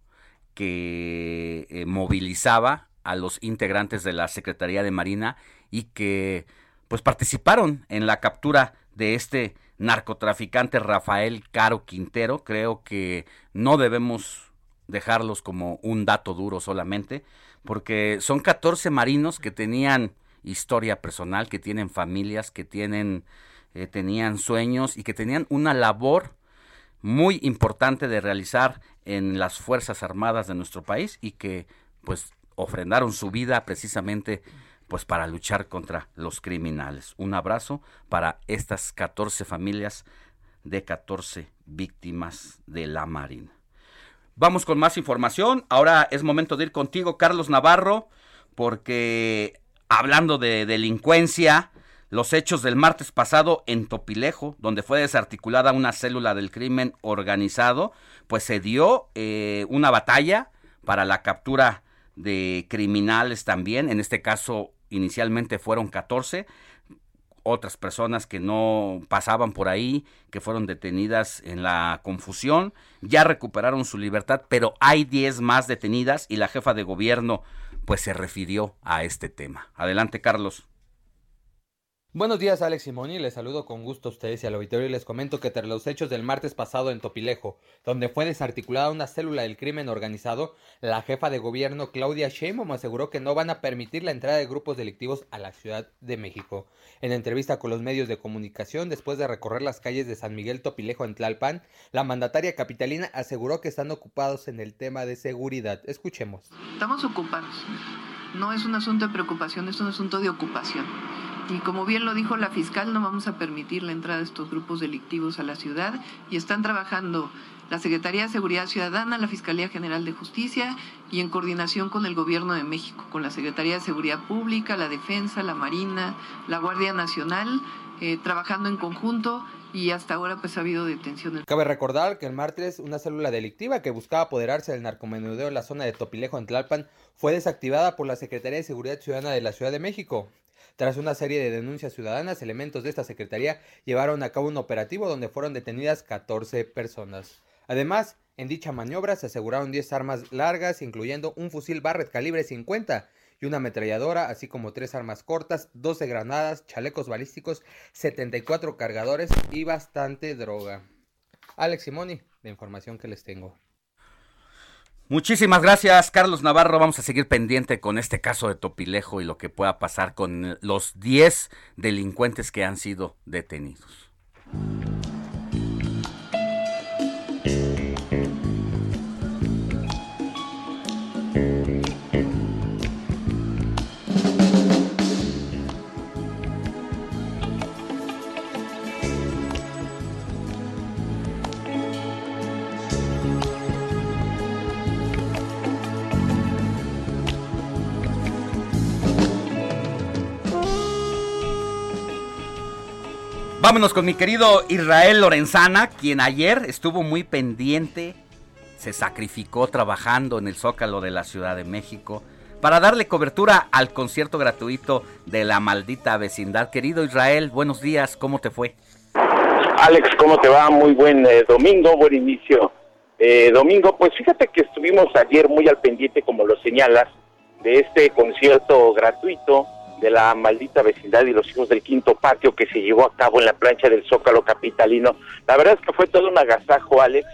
que eh, movilizaba a los integrantes de la Secretaría de Marina y que pues participaron en la captura de este narcotraficante Rafael Caro Quintero. Creo que no debemos dejarlos como un dato duro solamente, porque son 14 marinos que tenían historia personal, que tienen familias, que tienen, eh, tenían sueños y que tenían una labor muy importante de realizar en las Fuerzas Armadas de nuestro país y que pues ofrendaron su vida precisamente pues para luchar contra los criminales. Un abrazo para estas 14 familias de 14 víctimas de la Marina. Vamos con más información. Ahora es momento de ir contigo, Carlos Navarro, porque hablando de delincuencia, los hechos del martes pasado en Topilejo, donde fue desarticulada una célula del crimen organizado, pues se dio eh, una batalla para la captura de criminales también, en este caso inicialmente fueron 14, otras personas que no pasaban por ahí, que fueron detenidas en la confusión, ya recuperaron su libertad, pero hay 10 más detenidas y la jefa de gobierno pues se refirió a este tema. Adelante, Carlos.
Buenos días, Alex Simoni. Les saludo con gusto a ustedes y al auditorio y les comento que tras los hechos del martes pasado en Topilejo, donde fue desarticulada una célula del crimen organizado, la jefa de gobierno Claudia Sheinbaum aseguró que no van a permitir la entrada de grupos delictivos a la Ciudad de México. En entrevista con los medios de comunicación, después de recorrer las calles de San Miguel Topilejo en Tlalpan, la mandataria capitalina aseguró que están ocupados en el tema de seguridad. Escuchemos.
Estamos ocupados. No es un asunto de preocupación, es un asunto de ocupación. Y como bien lo dijo la fiscal, no vamos a permitir la entrada de estos grupos delictivos a la ciudad y están trabajando la Secretaría de Seguridad Ciudadana, la Fiscalía General de Justicia y en coordinación con el Gobierno de México, con la Secretaría de Seguridad Pública, la Defensa, la Marina, la Guardia Nacional, eh, trabajando en conjunto y hasta ahora pues ha habido detenciones.
Cabe recordar que el martes una célula delictiva que buscaba apoderarse del narcomenudeo en la zona de Topilejo en Tlalpan fue desactivada por la Secretaría de Seguridad Ciudadana de la Ciudad de México. Tras una serie de denuncias ciudadanas, elementos de esta secretaría llevaron a cabo un operativo donde fueron detenidas 14 personas. Además, en dicha maniobra se aseguraron 10 armas largas, incluyendo un fusil Barrett calibre 50 y una ametralladora, así como tres armas cortas, 12 granadas, chalecos balísticos, 74 cargadores y bastante droga. Alex Simoni, la información que les tengo.
Muchísimas gracias, Carlos Navarro. Vamos a seguir pendiente con este caso de Topilejo y lo que pueda pasar con los 10 delincuentes que han sido detenidos. Vámonos con mi querido Israel Lorenzana, quien ayer estuvo muy pendiente, se sacrificó trabajando en el Zócalo de la Ciudad de México para darle cobertura al concierto gratuito de la maldita vecindad. Querido Israel, buenos días, ¿cómo te fue?
Alex, ¿cómo te va? Muy buen eh, domingo, buen inicio. Eh, domingo, pues fíjate que estuvimos ayer muy al pendiente, como lo señalas, de este concierto gratuito de la maldita vecindad y los hijos del quinto patio que se llevó a cabo en la plancha del Zócalo Capitalino. La verdad es que fue todo un agasajo, Alex,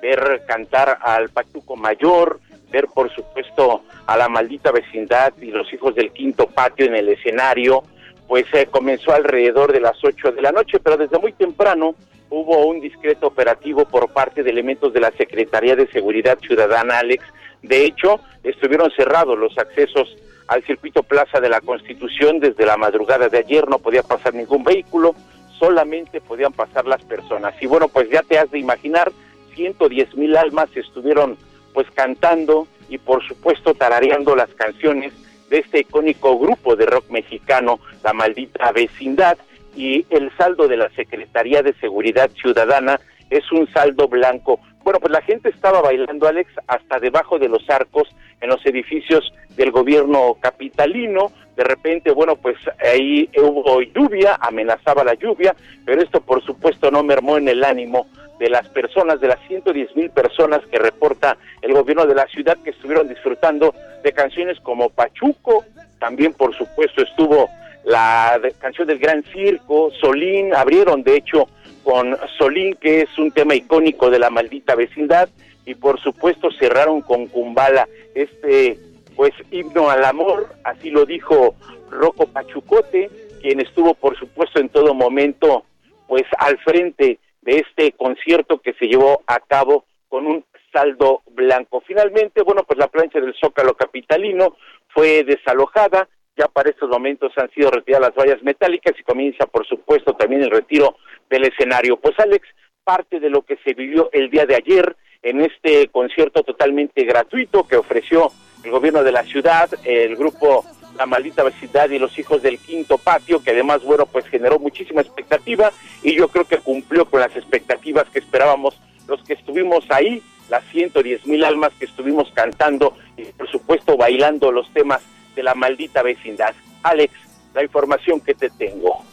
ver cantar al Pachuco Mayor, ver por supuesto a la maldita vecindad y los hijos del quinto patio en el escenario, pues eh, comenzó alrededor de las 8 de la noche, pero desde muy temprano hubo un discreto operativo por parte de elementos de la Secretaría de Seguridad Ciudadana, Alex. De hecho, estuvieron cerrados los accesos al circuito Plaza de la Constitución desde la madrugada de ayer, no podía pasar ningún vehículo, solamente podían pasar las personas. Y bueno, pues ya te has de imaginar, 110 mil almas estuvieron pues cantando y por supuesto tarareando las canciones de este icónico grupo de rock mexicano, La Maldita Vecindad, y el saldo de la Secretaría de Seguridad Ciudadana es un saldo blanco. Bueno, pues la gente estaba bailando, Alex, hasta debajo de los arcos en los edificios del gobierno capitalino. De repente, bueno, pues ahí hubo lluvia, amenazaba la lluvia, pero esto por supuesto no mermó en el ánimo de las personas, de las 110 mil personas que reporta el gobierno de la ciudad que estuvieron disfrutando de canciones como Pachuco, también por supuesto estuvo la canción del Gran Circo, Solín, abrieron de hecho con Solín, que es un tema icónico de la maldita vecindad, y por supuesto cerraron con Kumbala, este pues himno al amor, así lo dijo Rocco Pachucote, quien estuvo por supuesto en todo momento pues al frente de este concierto que se llevó a cabo con un saldo blanco. Finalmente, bueno, pues la plancha del Zócalo Capitalino fue desalojada, ya para estos momentos han sido retiradas las vallas metálicas y comienza, por supuesto, también el retiro del escenario. Pues Alex, parte de lo que se vivió el día de ayer en este concierto totalmente gratuito que ofreció el gobierno de la ciudad, el grupo La Maldita Vecindad y los Hijos del Quinto Patio, que además, bueno, pues generó muchísima expectativa y yo creo que cumplió con las expectativas que esperábamos los que estuvimos ahí, las 110 mil almas que estuvimos cantando y por supuesto bailando los temas de la maldita vecindad. Alex, la información que te tengo.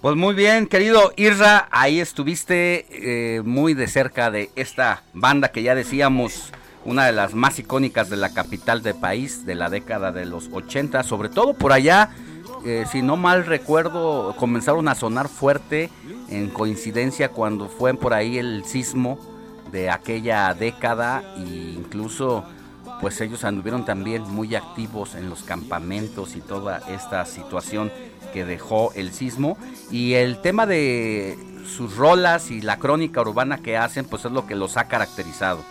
Pues muy bien, querido Irra, ahí estuviste eh, muy de cerca de esta banda que ya decíamos, una de las más icónicas de la capital del país de la década de los 80, sobre todo por allá, eh, si no mal recuerdo, comenzaron a sonar fuerte en coincidencia cuando fue por ahí el sismo de aquella década e incluso pues ellos anduvieron también muy activos en los campamentos y toda esta situación que dejó el sismo y el tema de sus rolas y la crónica urbana que hacen pues es lo que los ha caracterizado.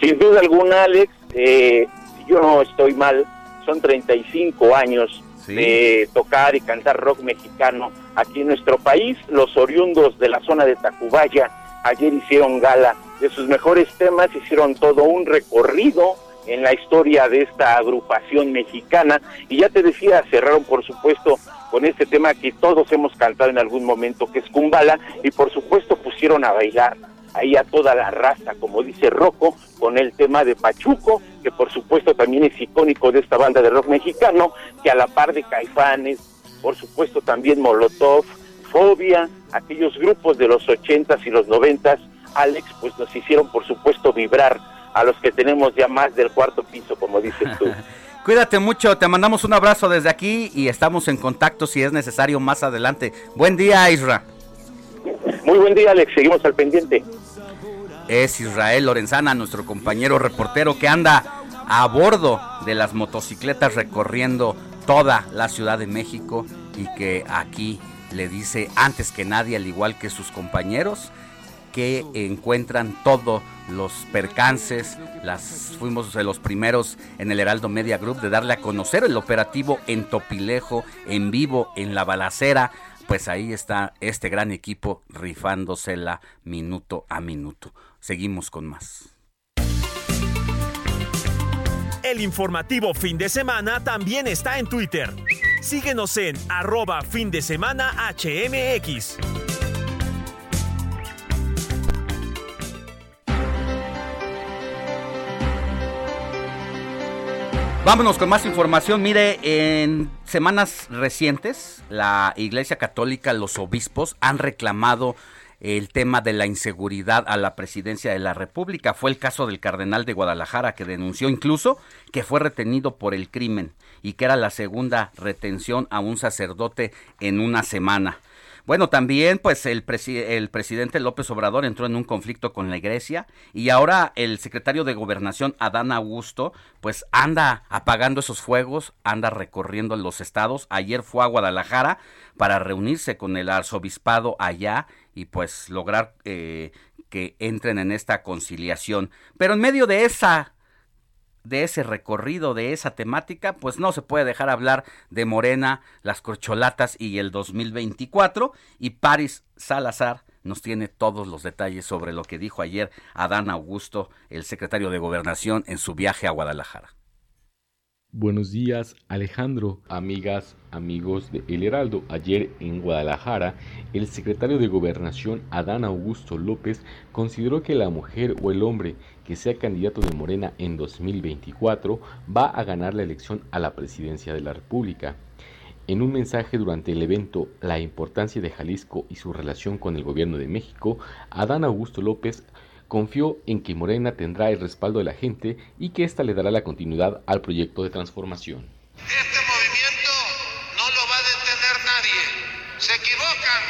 Sin duda alguna, Alex, eh, yo no estoy mal, son 35 años de tocar y cantar rock mexicano aquí en nuestro país. Los oriundos de la zona de Tacubaya ayer hicieron gala de sus mejores temas, hicieron todo un recorrido en la historia de esta agrupación mexicana. Y ya te decía, cerraron por supuesto con este tema que todos hemos cantado en algún momento, que es Kumbala, y por supuesto pusieron a bailar ahí a toda la raza, como dice Rocco, con el tema de Pachuco, que por supuesto también es icónico de esta banda de rock mexicano, que a la par de Caifanes, por supuesto también Molotov, Fobia, aquellos grupos de los ochentas y los noventas, Alex, pues nos hicieron por supuesto vibrar a los que tenemos ya más del cuarto piso, como dices tú. (laughs)
Cuídate mucho, te mandamos un abrazo desde aquí y estamos en contacto si es necesario más adelante. Buen día, Isra.
Muy buen día, Alex. Seguimos al pendiente.
Es Israel Lorenzana, nuestro compañero reportero que anda a bordo de las motocicletas recorriendo toda la Ciudad de México y que aquí le dice antes que nadie, al igual que sus compañeros, que encuentran todos los percances. Las fuimos los primeros en el Heraldo Media Group de darle a conocer el operativo en Topilejo, en vivo, en la balacera pues ahí está este gran equipo rifándosela minuto a minuto. Seguimos con más.
El informativo fin de semana también está en Twitter. Síguenos en arroba fin de semana HMX.
Vámonos con más información. Mire, en semanas recientes, la Iglesia Católica, los obispos han reclamado el tema de la inseguridad a la presidencia de la República. Fue el caso del cardenal de Guadalajara que denunció incluso que fue retenido por el crimen y que era la segunda retención a un sacerdote en una semana. Bueno, también pues el, el presidente López Obrador entró en un conflicto con la iglesia y ahora el secretario de Gobernación, Adán Augusto, pues anda apagando esos fuegos, anda recorriendo los estados. Ayer fue a Guadalajara para reunirse con el arzobispado allá y pues lograr eh, que entren en esta conciliación. Pero en medio de esa de ese recorrido, de esa temática, pues no se puede dejar hablar de Morena, las corcholatas y el 2024. Y Paris Salazar nos tiene todos los detalles sobre lo que dijo ayer Adán Augusto, el secretario de Gobernación, en su viaje a Guadalajara.
Buenos días Alejandro, amigas, amigos de El Heraldo. Ayer en Guadalajara, el secretario de Gobernación Adán Augusto López consideró que la mujer o el hombre que sea candidato de Morena en 2024 va a ganar la elección a la presidencia de la República. En un mensaje durante el evento La importancia de Jalisco y su relación con el gobierno de México, Adán Augusto López confió en que Morena tendrá el respaldo de la gente y que ésta le dará la continuidad al proyecto de transformación.
Este movimiento no lo va a detener nadie. Se equivocan.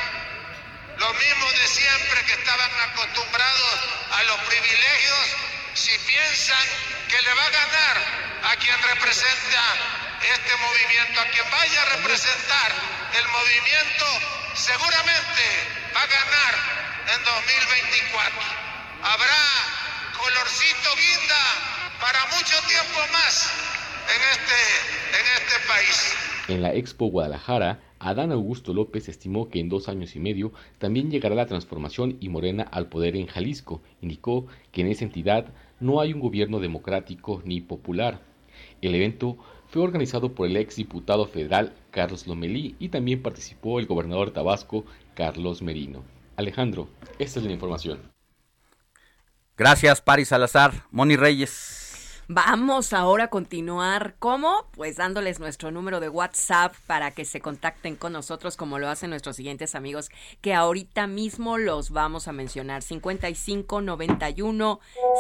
Los mismos de siempre que estaban acostumbrados a los privilegios, si piensan que le va a ganar a quien representa este movimiento, a quien vaya a representar el movimiento, seguramente va a ganar en 2024 habrá colorcito guinda para mucho tiempo más en este, en este país.
En la Expo Guadalajara, Adán Augusto López estimó que en dos años y medio también llegará la transformación y Morena al poder en Jalisco. Indicó que en esa entidad no hay un gobierno democrático ni popular. El evento fue organizado por el ex diputado federal Carlos Lomelí y también participó el gobernador de Tabasco, Carlos Merino. Alejandro, esta es la información.
Gracias, Paris Salazar. Moni Reyes.
Vamos ahora a continuar. ¿Cómo? Pues dándoles nuestro número de WhatsApp para que se contacten con nosotros como lo hacen nuestros siguientes amigos que ahorita mismo los vamos a mencionar. 55 91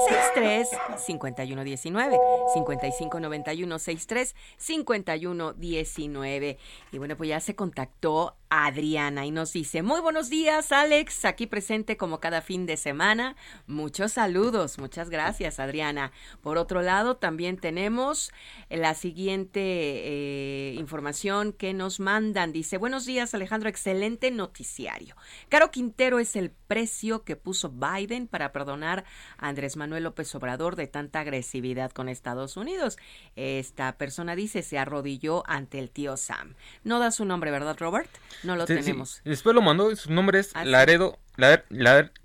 63 51 19. 55 91 63 51 19. Y bueno, pues ya se contactó Adriana y nos dice, muy buenos días Alex, aquí presente como cada fin de semana. Muchos saludos, muchas gracias Adriana. Por otro lado, también tenemos la siguiente eh, información que nos mandan. Dice, buenos días Alejandro, excelente noticiario. Caro Quintero es el precio que puso Biden para perdonar a Andrés Manuel López Obrador de tanta agresividad con Estados Unidos. Esta persona dice, se arrodilló ante el tío Sam. No da su nombre, ¿verdad, Robert? No lo tenemos.
Después lo mandó, su nombre es
Ah,
Laredo,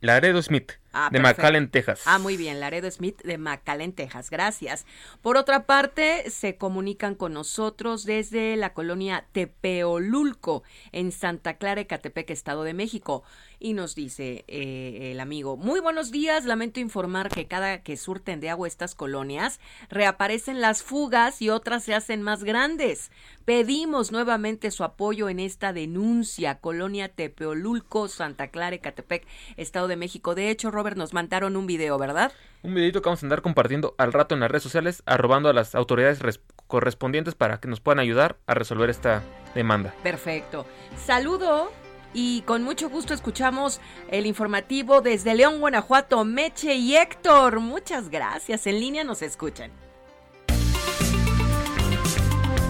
Laredo Smith.
Ah,
de. McAllen, Texas.
Ah, muy bien, Laredo Smith de McAllen, Texas. Gracias. Por otra parte, se comunican con nosotros desde la colonia Tepeolulco, en Santa Clara, Ecatepec, Estado de México. Y nos dice eh, el amigo, muy buenos días, lamento informar que cada que surten de agua estas colonias, reaparecen las fugas y otras se hacen más grandes. Pedimos nuevamente su apoyo en esta denuncia, colonia Tepeolulco, Santa Clara, Ecatepec, Estado de México. De hecho, Robert, nos mandaron un video, ¿verdad?
Un videito que vamos a andar compartiendo al rato en las redes sociales, arrobando a las autoridades res- correspondientes para que nos puedan ayudar a resolver esta demanda.
Perfecto. Saludo y con mucho gusto escuchamos el informativo desde León, Guanajuato. Meche y Héctor, muchas gracias. En línea nos escuchan.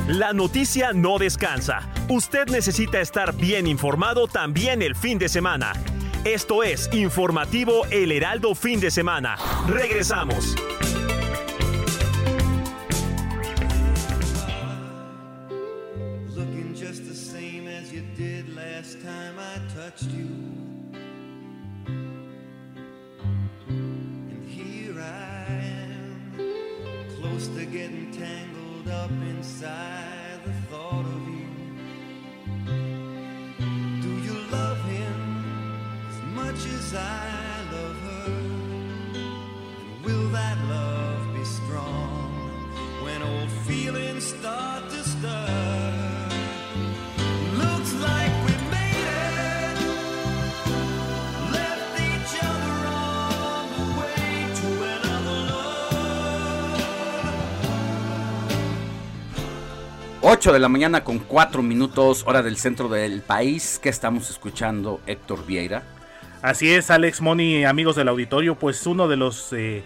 La noticia no descansa. Usted necesita estar bien informado también el fin de semana. Esto es Informativo El Heraldo Fin de Semana. Regresamos.
Touched you. And here I am, close to getting tangled up inside the thought of you. Do you love him as much as I love her? And will that love be strong when old feelings start
8 de la mañana con 4 minutos, hora del centro del país. que estamos escuchando, Héctor Vieira?
Así es, Alex Moni, amigos del auditorio, pues uno de los eh,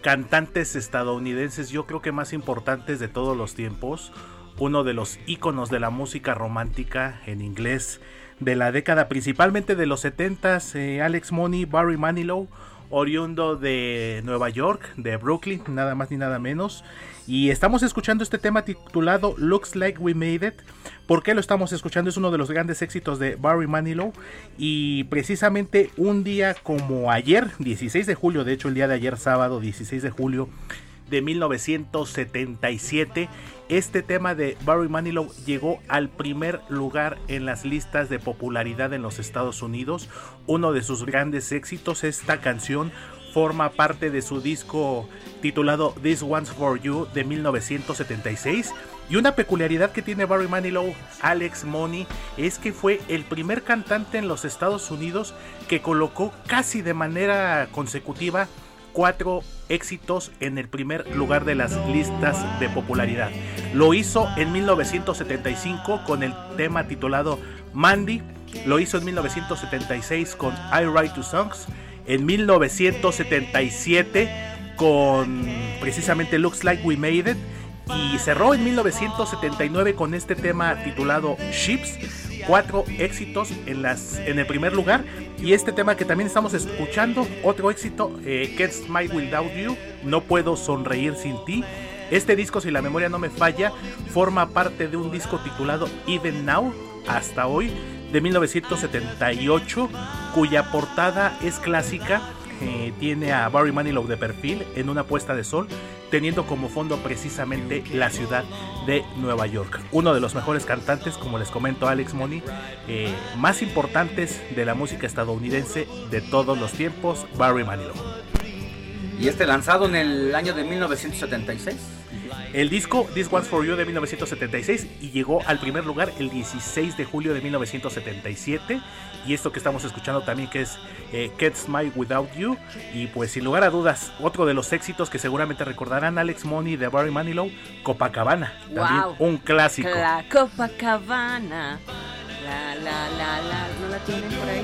cantantes estadounidenses, yo creo que más importantes de todos los tiempos, uno de los íconos de la música romántica en inglés de la década, principalmente de los 70s, eh, Alex Money, Barry Manilow, oriundo de Nueva York, de Brooklyn, nada más ni nada menos. Y estamos escuchando este tema titulado Looks Like We Made It. ¿Por qué lo estamos escuchando? Es uno de los grandes éxitos de Barry Manilow. Y precisamente un día como ayer, 16 de julio, de hecho el día de ayer sábado, 16 de julio de 1977, este tema de Barry Manilow llegó al primer lugar en las listas de popularidad en los Estados Unidos. Uno de sus grandes éxitos, esta canción forma parte de su disco titulado This One's For You de 1976. Y una peculiaridad que tiene Barry Manilow, Alex Money, es que fue el primer cantante en los Estados Unidos que colocó casi de manera consecutiva cuatro éxitos en el primer lugar de las listas de popularidad. Lo hizo en 1975 con el tema titulado Mandy, lo hizo en 1976 con I Write Two Songs, en 1977 con precisamente Looks Like We Made It y cerró en 1979 con este tema titulado Ships, cuatro éxitos en, las, en el primer lugar y este tema que también estamos escuchando, otro éxito, eh, Can't Smile Without You, No Puedo Sonreír Sin Ti. Este disco, si la memoria no me falla, forma parte de un disco titulado Even Now, hasta hoy, de 1978, cuya portada es clásica. eh, tiene a Barry Manilow de perfil en una puesta de sol, teniendo como fondo precisamente la ciudad de Nueva York. Uno de los mejores cantantes, como les comento Alex Money, eh, más importantes de la música estadounidense de todos los tiempos, Barry Manilow.
Y este lanzado en el año de 1976.
El disco This One's For You de 1976 y llegó al primer lugar el 16 de julio de 1977. Y esto que estamos escuchando también que es eh, Can't Smile Without You. Y pues sin lugar a dudas, otro de los éxitos que seguramente recordarán Alex Money de Barry Manilow, Copacabana. También un clásico.
La Copacabana. La, la, la, la. ¿No la tienen por ahí?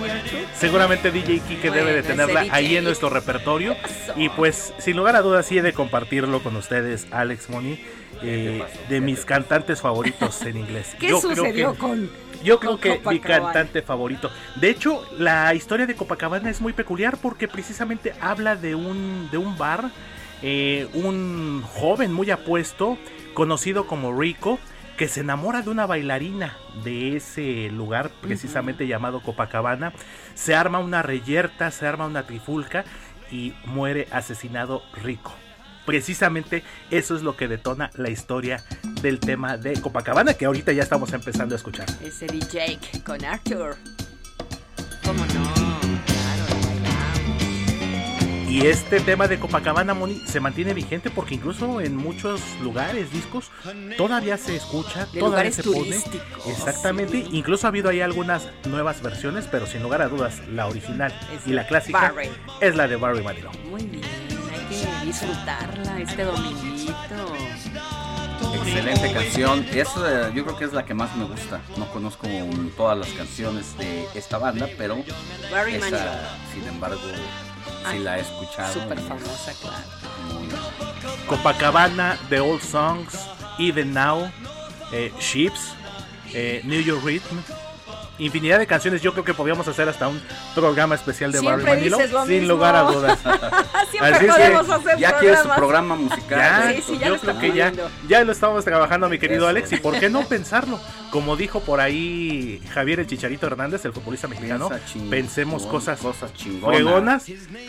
Seguramente DJ Kike debe de tenerla ahí en nuestro repertorio. Y pues, sin lugar a dudas, sí he de compartirlo con ustedes, Alex Money, eh, de mis cantantes favoritos en inglés. (laughs)
¿Qué
Yo creo
sucedió
que-
con.?
Yo creo
con
que mi cantante favorito. De hecho, la historia de Copacabana es muy peculiar porque precisamente habla de un, de un bar, eh, un joven muy apuesto, conocido como Rico, que se enamora de una bailarina de ese lugar precisamente llamado Copacabana. Se arma una reyerta, se arma una trifulca y muere asesinado Rico. Precisamente eso es lo que detona la historia del tema de Copacabana que ahorita ya estamos empezando a escuchar.
Ese DJ con Arthur.
Y este tema de Copacabana Moni se mantiene vigente porque incluso en muchos lugares, discos, todavía se escucha,
De
todavía
lugares
se pone. Exactamente. Incluso ha habido ahí algunas nuevas versiones, pero sin lugar a dudas, la original
Es
y la clásica
Barry.
es la de Barry Manilow.
Muy bien, hay que disfrutarla este dominguito.
Excelente canción. Es, yo creo que es la que más me gusta. No conozco todas las canciones de esta banda, pero
Barry
esa,
Manilow.
sin embargo, sí la he escuchado.
Súper famosa, claro.
Copacabana, The Old Songs, Even Now, eh, Ships, eh, New York Rhythm. Infinidad de canciones, yo creo que podríamos hacer hasta un programa especial de
Siempre
Barry Manilow, sin
mismo.
lugar a dudas. (laughs)
Siempre
Así es que
podemos hacer
ya quieres su programa musical.
Ya,
Sí, sí, ya
yo
lo
creo que ya, ya lo estamos trabajando, mi querido
Eso.
Alex, y por qué no (laughs) pensarlo. Como dijo por ahí Javier el Chicharito Hernández, el futbolista mexicano,
chingón,
pensemos cosas,
cosas
fregonas,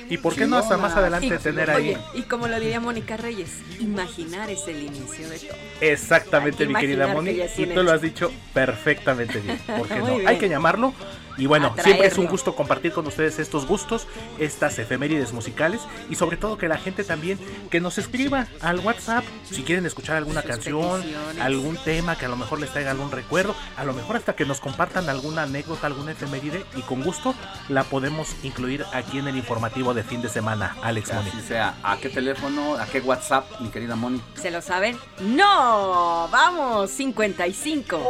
y por qué no hasta más adelante
Y-
tener ahí.
Y como lo diría Mónica Reyes, imaginar es el inicio de todo.
Exactamente,
Hay
mi querida
es
y tú lo has dicho perfectamente bien. ¿Por qué (laughs) no?
bien.
Hay que llamarlo. Y bueno, siempre es un gusto compartir con ustedes estos gustos, estas efemérides musicales y sobre todo que la gente también que nos escriba al WhatsApp si quieren escuchar alguna
Sus
canción, algún tema que a lo mejor les traiga algún recuerdo, a lo mejor hasta que nos compartan alguna anécdota, alguna efeméride y con gusto la podemos incluir aquí en el informativo de fin de semana, Alex
Que
Moni.
así sea. ¿A qué teléfono? ¿A qué WhatsApp, mi querida Moni?
¿Se lo saben? No, vamos, 55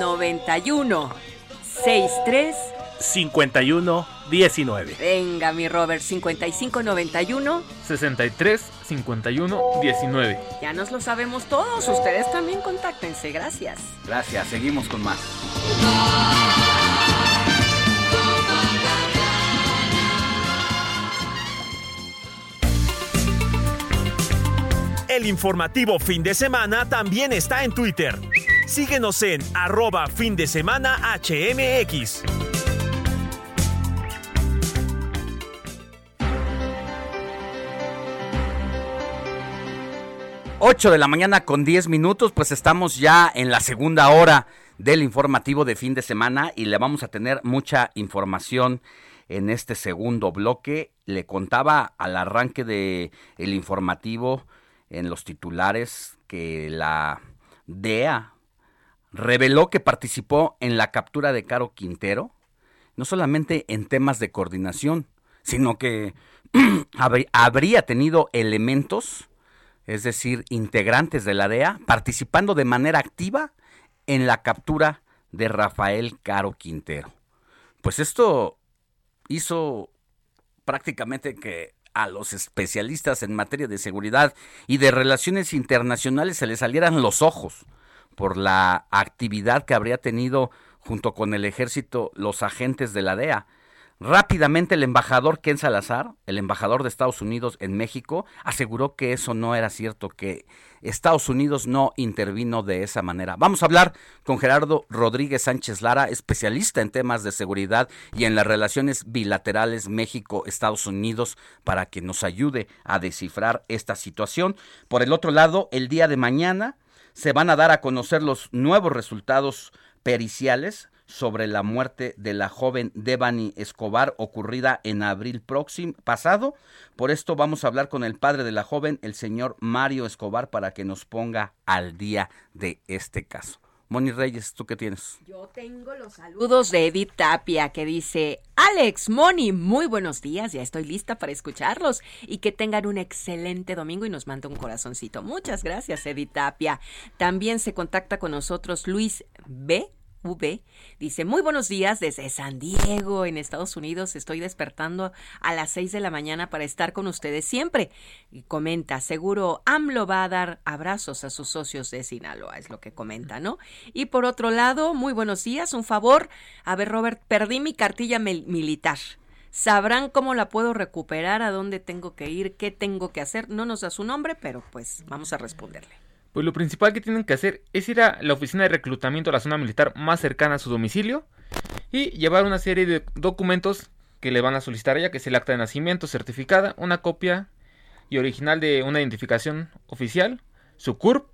91 63
51 19.
Venga, mi Robert, 55 91
63 51 19.
Ya nos lo sabemos todos, ustedes también contáctense, gracias.
Gracias, seguimos con más.
El informativo fin de semana también está en Twitter. Síguenos en arroba fin de semana HMX.
8 de la mañana con 10 minutos, pues estamos ya en la segunda hora del informativo de fin de semana y le vamos a tener mucha información en este segundo bloque. Le contaba al arranque de el informativo en los titulares que la DEA reveló que participó en la captura de Caro Quintero, no solamente en temas de coordinación, sino que (clears throat) habrí- habría tenido elementos es decir, integrantes de la DEA, participando de manera activa en la captura de Rafael Caro Quintero. Pues esto hizo prácticamente que a los especialistas en materia de seguridad y de relaciones internacionales se les salieran los ojos por la actividad que habría tenido junto con el ejército los agentes de la DEA. Rápidamente el embajador Ken Salazar, el embajador de Estados Unidos en México, aseguró que eso no era cierto, que Estados Unidos no intervino de esa manera. Vamos a hablar con Gerardo Rodríguez Sánchez Lara, especialista en temas de seguridad y en las relaciones bilaterales México-Estados Unidos, para que nos ayude a descifrar esta situación. Por el otro lado, el día de mañana se van a dar a conocer los nuevos resultados periciales sobre la muerte de la joven Devani Escobar ocurrida en abril próximo pasado. Por esto vamos a hablar con el padre de la joven, el señor Mario Escobar, para que nos ponga al día de este caso. Moni Reyes, ¿tú qué tienes?
Yo tengo los saludos de Edith Tapia que dice, Alex, Moni, muy buenos días, ya estoy lista para escucharlos y que tengan un excelente domingo y nos manda un corazoncito. Muchas gracias, Edith Tapia. También se contacta con nosotros Luis B. V dice, muy buenos días desde San Diego, en Estados Unidos. Estoy despertando a las 6 de la mañana para estar con ustedes siempre. Y comenta, seguro AMLO va a dar abrazos a sus socios de Sinaloa, es lo que comenta, ¿no? Y por otro lado, muy buenos días, un favor. A ver, Robert, perdí mi cartilla militar. Sabrán cómo la puedo recuperar, a dónde tengo que ir, qué tengo que hacer. No nos da su nombre, pero pues vamos a responderle.
Pues lo principal que tienen que hacer es ir a la oficina de reclutamiento de la zona militar más cercana a su domicilio y llevar una serie de documentos que le van a solicitar a que es el acta de nacimiento certificada, una copia y original de una identificación oficial, su CURP,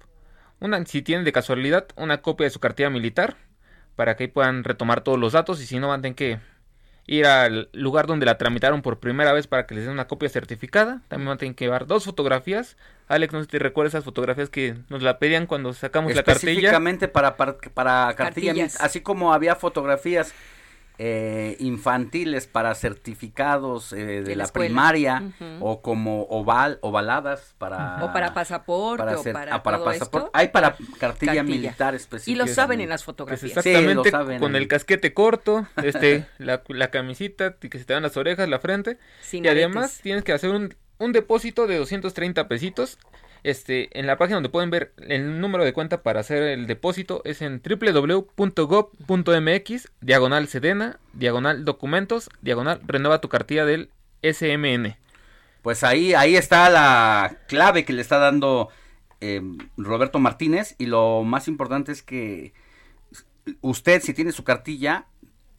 una, si tienen de casualidad, una copia de su cartilla militar, para que puedan retomar todos los datos y si no van a tener que ir al lugar donde la tramitaron por primera vez para que les den una copia certificada. También van a tener que llevar dos fotografías. Alex, no sé si te recuerdas esas fotografías que nos la pedían cuando sacamos la cartilla.
Específicamente para, para, para cartilla, así como había fotografías eh, infantiles para certificados eh, de,
De la
primaria o como oval ovaladas para
o para pasaporte
para
o para,
ah, para
todo
pasaporte.
esto.
Hay para cartilla,
Cartilla.
militar
Y
específica.
lo saben en las
Pues
fotografías.
exactamente
Sí, lo saben
con
en-
el casquete corto, este, (laughs) la, la camisita, y que se te dan las orejas, la frente.
Sin
y además tienes que hacer un, un depósito de 230 pesitos. Este, en la página donde pueden ver el número de cuenta para hacer el depósito es en www.gov.mx, diagonal sedena, diagonal documentos, diagonal renueva tu cartilla del SMN.
Pues ahí, ahí está la clave que le está dando eh, Roberto Martínez y lo más importante es que usted si tiene su cartilla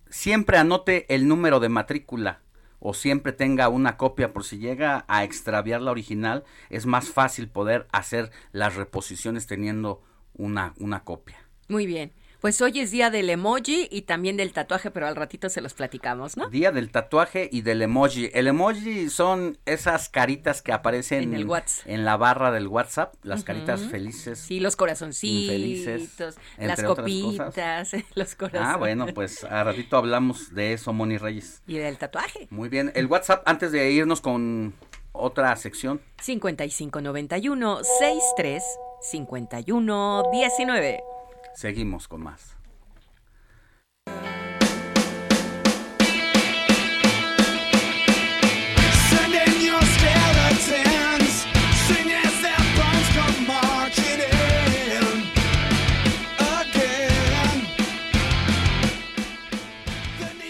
siempre anote el número de matrícula o siempre tenga una copia por si llega a extraviar la original es más fácil poder hacer las reposiciones teniendo una, una copia.
Muy bien. Pues hoy es día del emoji y también del tatuaje, pero al ratito se los platicamos, ¿no?
Día del tatuaje y del emoji. El emoji son esas caritas que aparecen
En el WhatsApp.
en la barra del WhatsApp, las caritas felices.
Sí, los corazoncitos,
infelices,
las copitas, (laughs) los corazones.
Ah, bueno, pues a ratito hablamos de eso, Moni Reyes.
Y del tatuaje.
Muy bien. El WhatsApp, antes de irnos con otra sección.
5591 63 51 19.
Seguimos con más.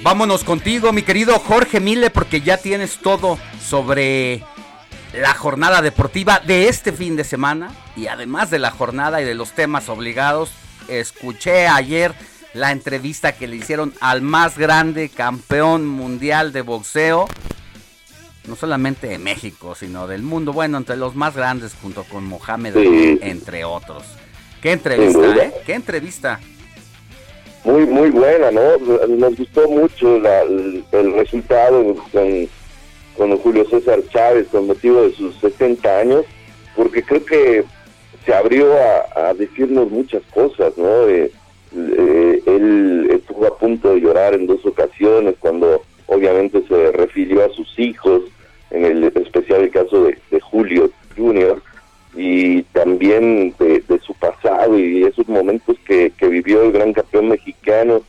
Vámonos contigo, mi querido Jorge Mille, porque ya tienes todo sobre la jornada deportiva de este fin de semana. Y además de la jornada y de los temas obligados, escuché ayer la entrevista que le hicieron al más grande campeón mundial de boxeo. No solamente de México, sino del mundo. Bueno, entre los más grandes, junto con Mohamed
Sí.
Entre otros. Qué entrevista. ¿eh? Qué entrevista.
muy muy buena, ¿no? Nos gustó mucho la- el, el resultado con, con Julio César Chávez con motivo de sus 70 años, porque creo que se abrió a, decirnos muchas cosas, ¿no? Eh, eh, él estuvo a punto de llorar en dos ocasiones cuando obviamente se refirió a sus hijos, en el especial el caso de, Julio Junior, y también de, de su pasado y esos momentos que, que vivió el gran campeón mexicano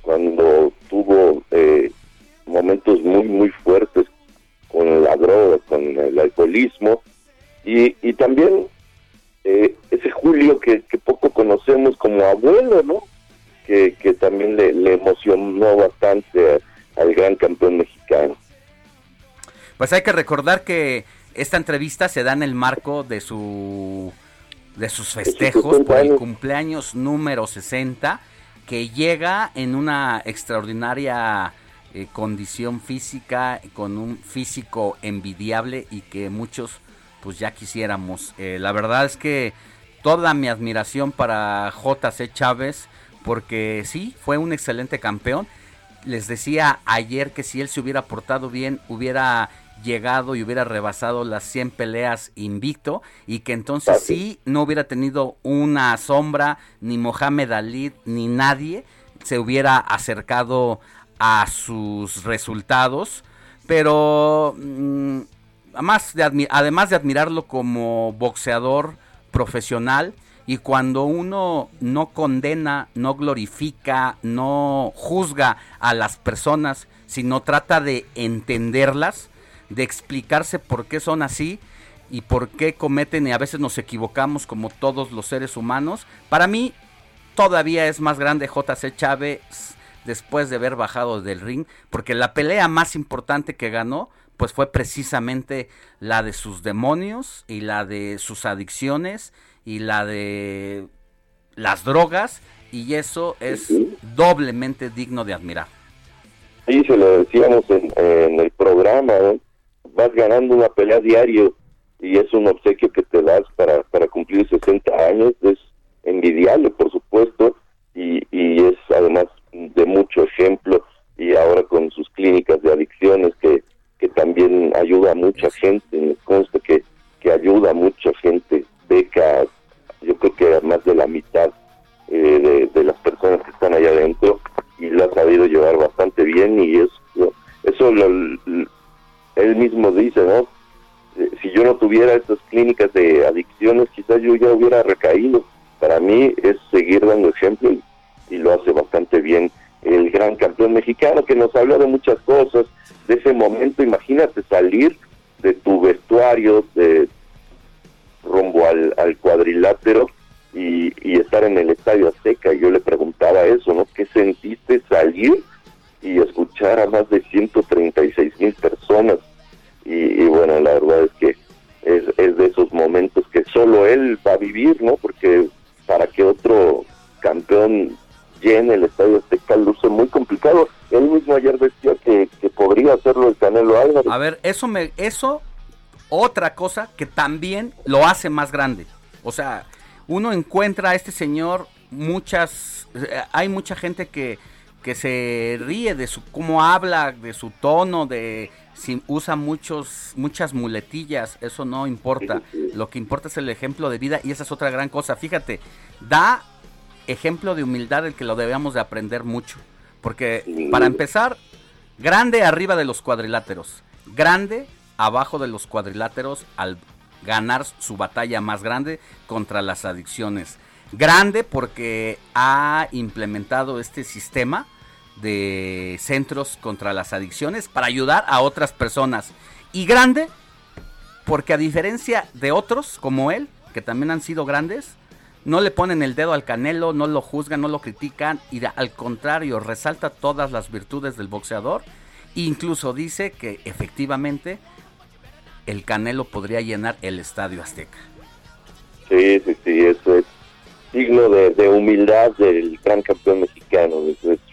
cuando tuvo eh, momentos muy muy fuertes con la droga, con el alcoholismo y, y también eh, ese Julio que, que poco conocemos como abuelo, ¿no? Que, que también le, le emocionó bastante al gran campeón mexicano.
Pues hay que recordar que esta entrevista se da en el marco de su de sus festejos
60
por el
años.
cumpleaños número 60 que llega en una extraordinaria eh, condición física con un físico envidiable y que muchos pues ya quisiéramos. Eh, la verdad es que toda mi admiración para JC Chávez porque sí, fue un excelente campeón. Les decía ayer que si él se hubiera portado bien, hubiera llegado y hubiera rebasado las 100 peleas invicto y que entonces sí no hubiera tenido una sombra, ni Mohamed Ali, ni nadie se hubiera acercado a sus resultados. Pero mm, además, de además de admirarlo como boxeador profesional, y cuando uno no condena, no glorifica, no juzga a las personas, sino trata de entenderlas, de explicarse por qué son así y por qué cometen y a veces nos equivocamos como todos los seres humanos, para mí todavía es más grande JC Chávez después de haber bajado del ring, porque la pelea más importante que ganó pues fue precisamente la de sus demonios y la de sus adicciones y la de las drogas y eso es doblemente digno de admirar.
Sí, se lo decíamos en, el programa, vas ganando una pelea diario y es un obsequio que te das para, para cumplir 60 años, es envidiable por supuesto y, y es además de mucho ejemplo y ahora con sus clínicas de adicciones que, que también ayuda a mucha gente, me consta que, que ayuda a mucha gente, becas, yo creo que más de la mitad eh, de, las personas que están allá adentro y lo ha sabido llevar bastante bien y eso, eso lo, él mismo dice, ¿no? Eh, si yo no tuviera estas clínicas de adicciones, quizás yo ya hubiera recaído. Para mí es seguir dando ejemplo y, y lo hace bastante bien el gran campeón mexicano que nos habla de muchas cosas, de ese momento, imagínate salir de tu vestuario, de, rumbo al, al cuadrilátero y, estar en el Estadio Azteca. Yo le preguntaba eso, ¿no? ¿Qué sentiste salir y escuchar a más de 136 mil personas? Y, bueno, la verdad es que es, es de esos momentos que solo él va a vivir, ¿no? Porque para que otro campeón llene el Estadio Azteca luce muy complicado. Él mismo ayer decía que, que podría hacerlo el Canelo Álvarez.
A ver, eso me eso otra cosa que también lo hace más grande. O sea, uno encuentra a este señor muchas, eh, hay mucha gente que, que se ríe de su cómo habla, de su tono, de si usa muchos muchas muletillas, eso no importa. Lo que importa es el ejemplo de vida y esa es otra gran cosa. Fíjate, da ejemplo de humildad el que lo debemos de aprender mucho, porque para empezar, grande arriba de los cuadriláteros, grande abajo de los cuadriláteros al ganar su batalla más grande contra las adicciones. Grande porque ha implementado este sistema de centros contra las adicciones para ayudar a otras personas. Y grande porque a diferencia de otros como él, que también han sido grandes, no le ponen el dedo al canelo, no lo juzgan, no lo critican y al contrario resalta todas las virtudes del boxeador. Incluso dice que efectivamente el Canelo podría llenar el Estadio Azteca.
Sí, sí, sí, eso es signo de, humildad del gran campeón mexicano.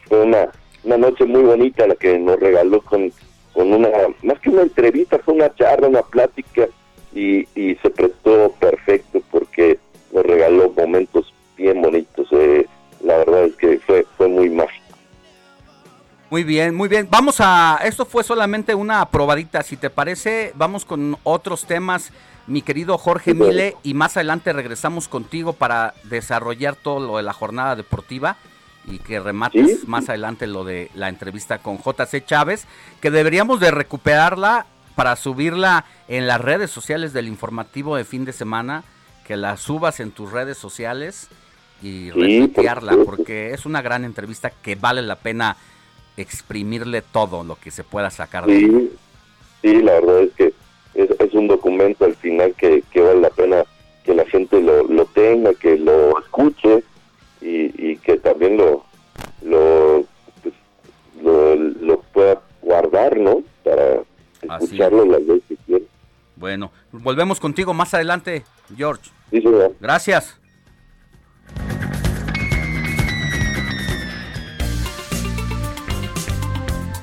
fue una, una noche muy bonita la que nos regaló con, con una, más que una entrevista, fue una charla, una plática y, y se prestó perfecto porque nos regaló momentos bien bonitos. Eh, la verdad es que fue, fue muy mágico.
Muy bien, muy bien. Vamos a, esto fue solamente una probadita, si te parece, vamos con otros temas, mi querido Jorge Mile, y más adelante regresamos contigo para desarrollar todo lo de la jornada deportiva y que remates más adelante lo de la entrevista con JC Chávez, que deberíamos de recuperarla para subirla en las redes sociales del informativo de fin de semana, que la subas en tus redes sociales y sí, porque es una gran entrevista que vale la pena exprimirle todo lo que se pueda sacar
de sí, sí, la verdad es que es, un documento al final que, vale la pena que la gente lo, lo tenga, que lo escuche y, que también lo pues, lo, lo, pueda guardar, ¿no? Para escucharlo las veces que quiera.
Bueno, volvemos contigo más adelante, George. Gracias.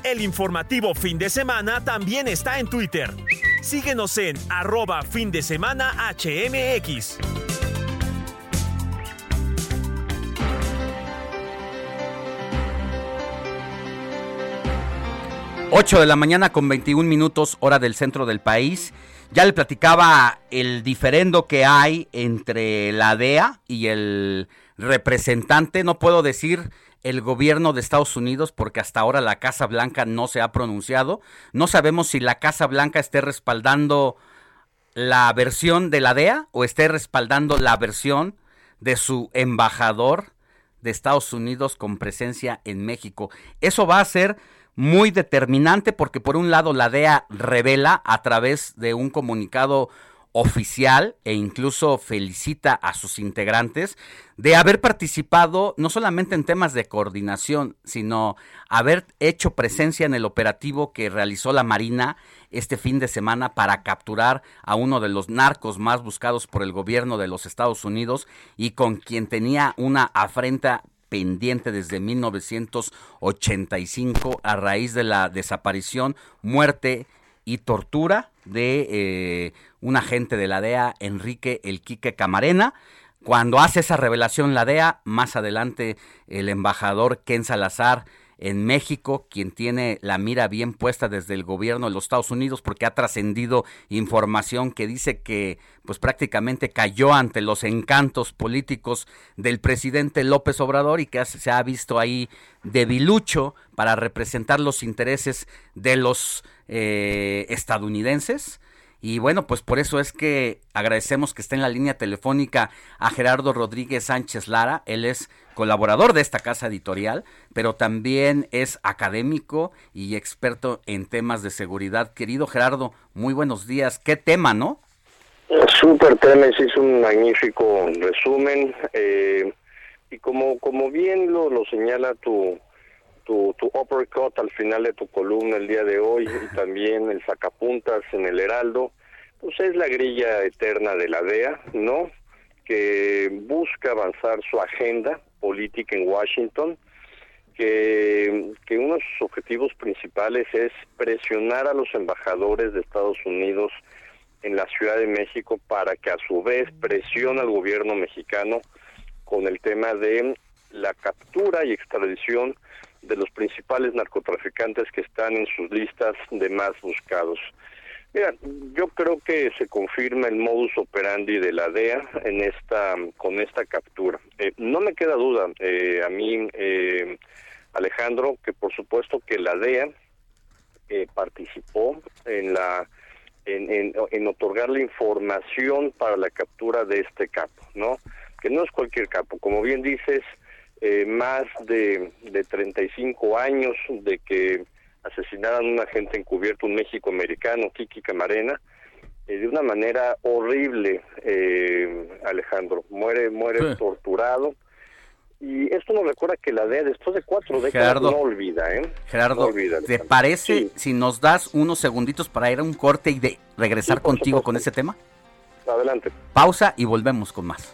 El informativo fin de semana también está en Twitter. Síguenos en arroba fin de semana HMX.
Ocho de la mañana con 21 minutos hora del centro del país. Ya le platicaba el diferendo que hay entre la DEA y el representante, no puedo decir el gobierno de Estados Unidos porque hasta ahora la Casa Blanca no se ha pronunciado. No sabemos si la Casa Blanca esté respaldando la versión de la DEA o esté respaldando la versión de su embajador de Estados Unidos con presencia en México. Eso va a ser muy determinante porque por un lado la DEA revela a través de un comunicado oficial e incluso felicita a sus integrantes de haber participado no solamente en temas de coordinación, sino haber hecho presencia en el operativo que realizó la Marina este fin de semana para capturar a uno de los narcos más buscados por el gobierno de los Estados Unidos y con quien tenía una afrenta pendiente desde 1985 a raíz de la desaparición, muerte y tortura de eh, un agente de la DEA, Enrique El Quique Camarena. Cuando hace esa revelación la DEA, más adelante el embajador Ken Salazar en México, quien tiene la mira bien puesta desde el gobierno de los Estados Unidos, porque ha trascendido información que dice que pues prácticamente cayó ante los encantos políticos del presidente López Obrador y que se ha visto ahí debilucho para representar los intereses de los eh, estadounidenses. Y bueno, pues por eso es que agradecemos que esté en la línea telefónica a Gerardo Rodríguez Sánchez Lara. Él es colaborador de esta casa editorial, pero también es académico y experto en temas de seguridad. Querido Gerardo, muy buenos días. ¿Qué tema, no?
Súper tema, es un magnífico resumen. Eh, y como, como bien lo, lo señala tu, tu, tu uppercut al final de tu columna el día de hoy y también el sacapuntas en el Heraldo, pues es la grilla eterna de la DEA, ¿no? Que busca avanzar su agenda política en Washington, que, que uno de sus objetivos principales es presionar a los embajadores de Estados Unidos en la Ciudad de México para que a su vez presione al gobierno mexicano con el tema de la captura y extradición de los principales narcotraficantes que están en sus listas de más buscados. Mira, yo creo que se confirma el modus operandi de la DEA en esta con esta captura. Eh, no me queda duda eh, a mí, eh, Alejandro, que por supuesto que la DEA participó en la en, en otorgar la información para la captura de este capo, ¿no? Que no es cualquier capo, como bien dices, eh, más de, de 35 años de que asesinaran a un agente encubierto, un México americano, Kiki Camarena, eh, de una manera horrible, eh, Alejandro. Muere, muere torturado. Y esto nos recuerda que la DEA después de cuatro décadas no olvida, ¿eh?
Gerardo, ¿te parece si nos das unos segunditos para ir a un corte y de regresar contigo con ese tema?
Adelante.
Pausa y volvemos con más.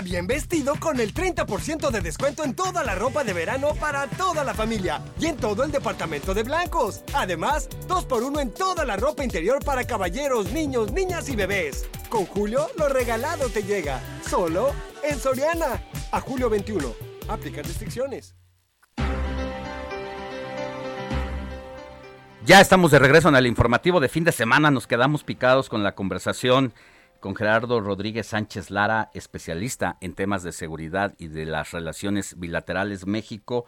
Bien vestido con el 30% de descuento en toda la ropa de verano para toda la familia y en todo el departamento de blancos. Además, 2x1 en toda la ropa interior para caballeros, niños, niñas y bebés. Con Julio, lo regalado te llega. Solo en Soriana. A julio 21. Aplica restricciones.
Ya estamos de regreso en el informativo de fin de semana. Nos quedamos picados con la conversación con Gerardo Rodríguez Sánchez Lara, especialista en temas de seguridad y de las relaciones bilaterales México.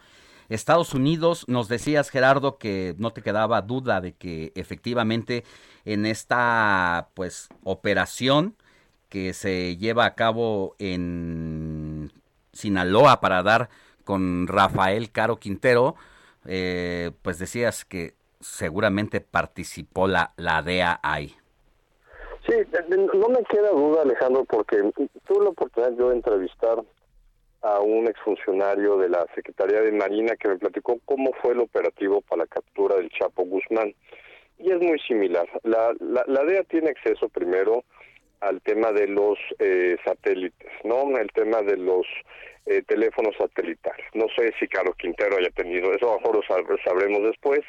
Estados Unidos, nos decías Gerardo que no te quedaba duda de que efectivamente en esta pues operación que se lleva a cabo en Sinaloa para dar con Rafael Caro Quintero, eh, pues decías que seguramente participó la, la DEA ahí.
Sí, no me queda duda, Alejandro, porque tuve la oportunidad yo de entrevistar a un exfuncionario de la Secretaría de Marina que me platicó cómo fue el operativo para la captura del Chapo Guzmán. Y es muy similar. La, la, DEA tiene acceso primero al tema de los eh, satélites, ¿no? El tema de los eh, teléfonos satelitales. No sé si Carlos Quintero haya tenido eso, a lo mejor lo sabremos después.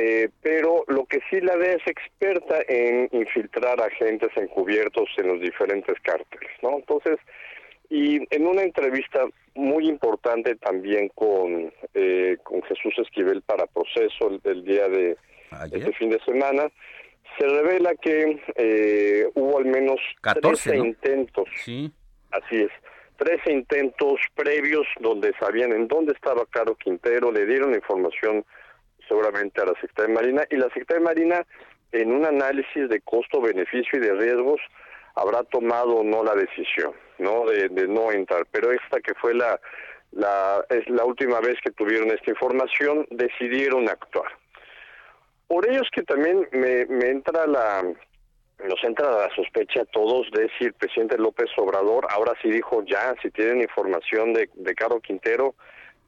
Eh, pero lo que sí la DEA es experta en infiltrar agentes encubiertos en los diferentes cárteles, ¿no? Entonces, y en una entrevista muy importante también con, eh, con Jesús Esquivel para proceso el, día de este fin de semana, se revela que eh, hubo al menos 14 intentos. Sí. Así es. 13 intentos previos donde sabían en dónde estaba Caro Quintero, le dieron información seguramente a la Secretaría de Marina y la Secretaría de Marina en un análisis de costo-beneficio y de riesgos habrá tomado o no la decisión, ¿no? De, no entrar. Pero esta que fue la, la, la última vez que tuvieron esta información, decidieron actuar. Por ello es que también me, me entra la, nos entra la sospecha a todos de si el presidente López Obrador ahora sí dijo ya, si tienen información de, de Caro Quintero,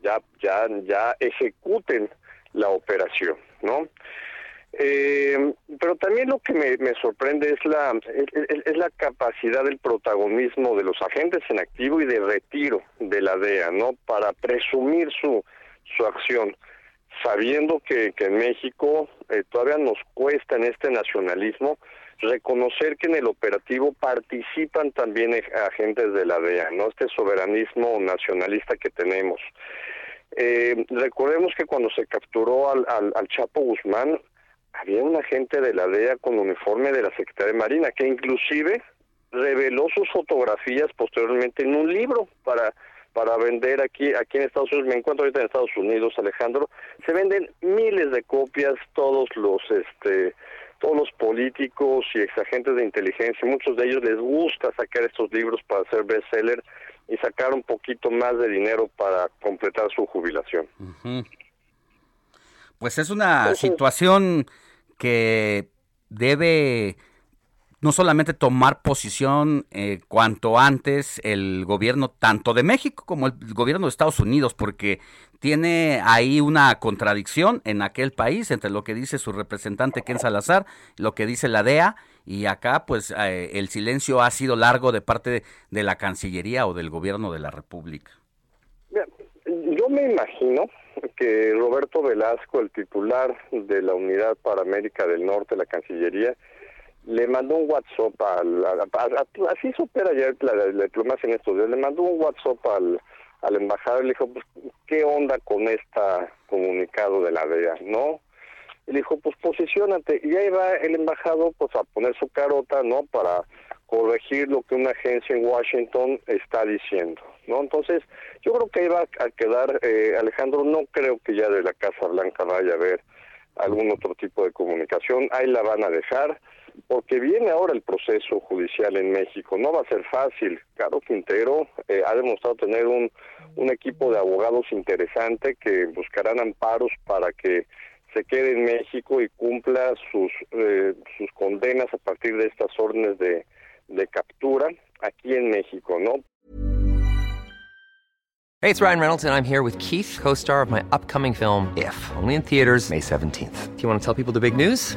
ya, ya, ya ejecuten la operación, ¿no? Eh, pero también lo que me, sorprende es la, es, la capacidad del protagonismo de los agentes en activo y de retiro de la DEA, ¿no? Para presumir su, su acción, sabiendo que, que en México eh, todavía nos cuesta en este nacionalismo reconocer que en el operativo participan también agentes de la DEA, ¿no? Este soberanismo nacionalista que tenemos. Eh, recordemos que cuando se capturó al, al Chapo Guzmán, había un agente de la DEA con uniforme de la Secretaría de Marina que inclusive reveló sus fotografías posteriormente en un libro para para vender aquí aquí en Estados Unidos. Me encuentro ahorita en Estados Unidos Alejandro. Se venden miles de copias todos los este todos los políticos y exagentes de inteligencia muchos de ellos les gusta sacar estos libros para hacer bestseller y sacar un poquito más de dinero para completar su jubilación.
Pues es una situación que debe no solamente tomar posición eh, cuanto antes el gobierno tanto de México como el gobierno de Estados Unidos, porque tiene ahí una contradicción en aquel país entre lo que dice su representante Ken Salazar, lo que dice la DEA, y acá pues eh, el silencio ha sido largo de parte de la Cancillería o del gobierno de la República.
Yo me imagino que Roberto Velasco, el titular de la Unidad para América del Norte, la Cancillería, le mandó un WhatsApp al, así supera ya la, diplomacia en estos días, le mandó un WhatsApp al, al embajador y le dijo, pues, ¿qué onda con este comunicado de la DEA? ¿No? Y dijo, pues posicionate. Y ahí va el embajador pues a poner su carota, ¿no? Para corregir lo que una agencia en Washington está diciendo, ¿no? Entonces, yo creo que ahí va a quedar, eh, Alejandro, no creo que ya de la Casa Blanca vaya a haber algún otro tipo de comunicación, ahí la van a dejar, porque viene ahora el proceso judicial en México, no va a ser fácil. Caro Quintero eh, ha demostrado tener un, un equipo de abogados interesante que buscarán amparos para que se quede en México y cumpla sus, eh, sus condenas a partir de estas órdenes de, de captura aquí en México, ¿no?
Hey, it's Ryan Reynolds and I'm here with Keith, co-star of my upcoming film If, only in theaters May 17th. Do you want to tell people the big news?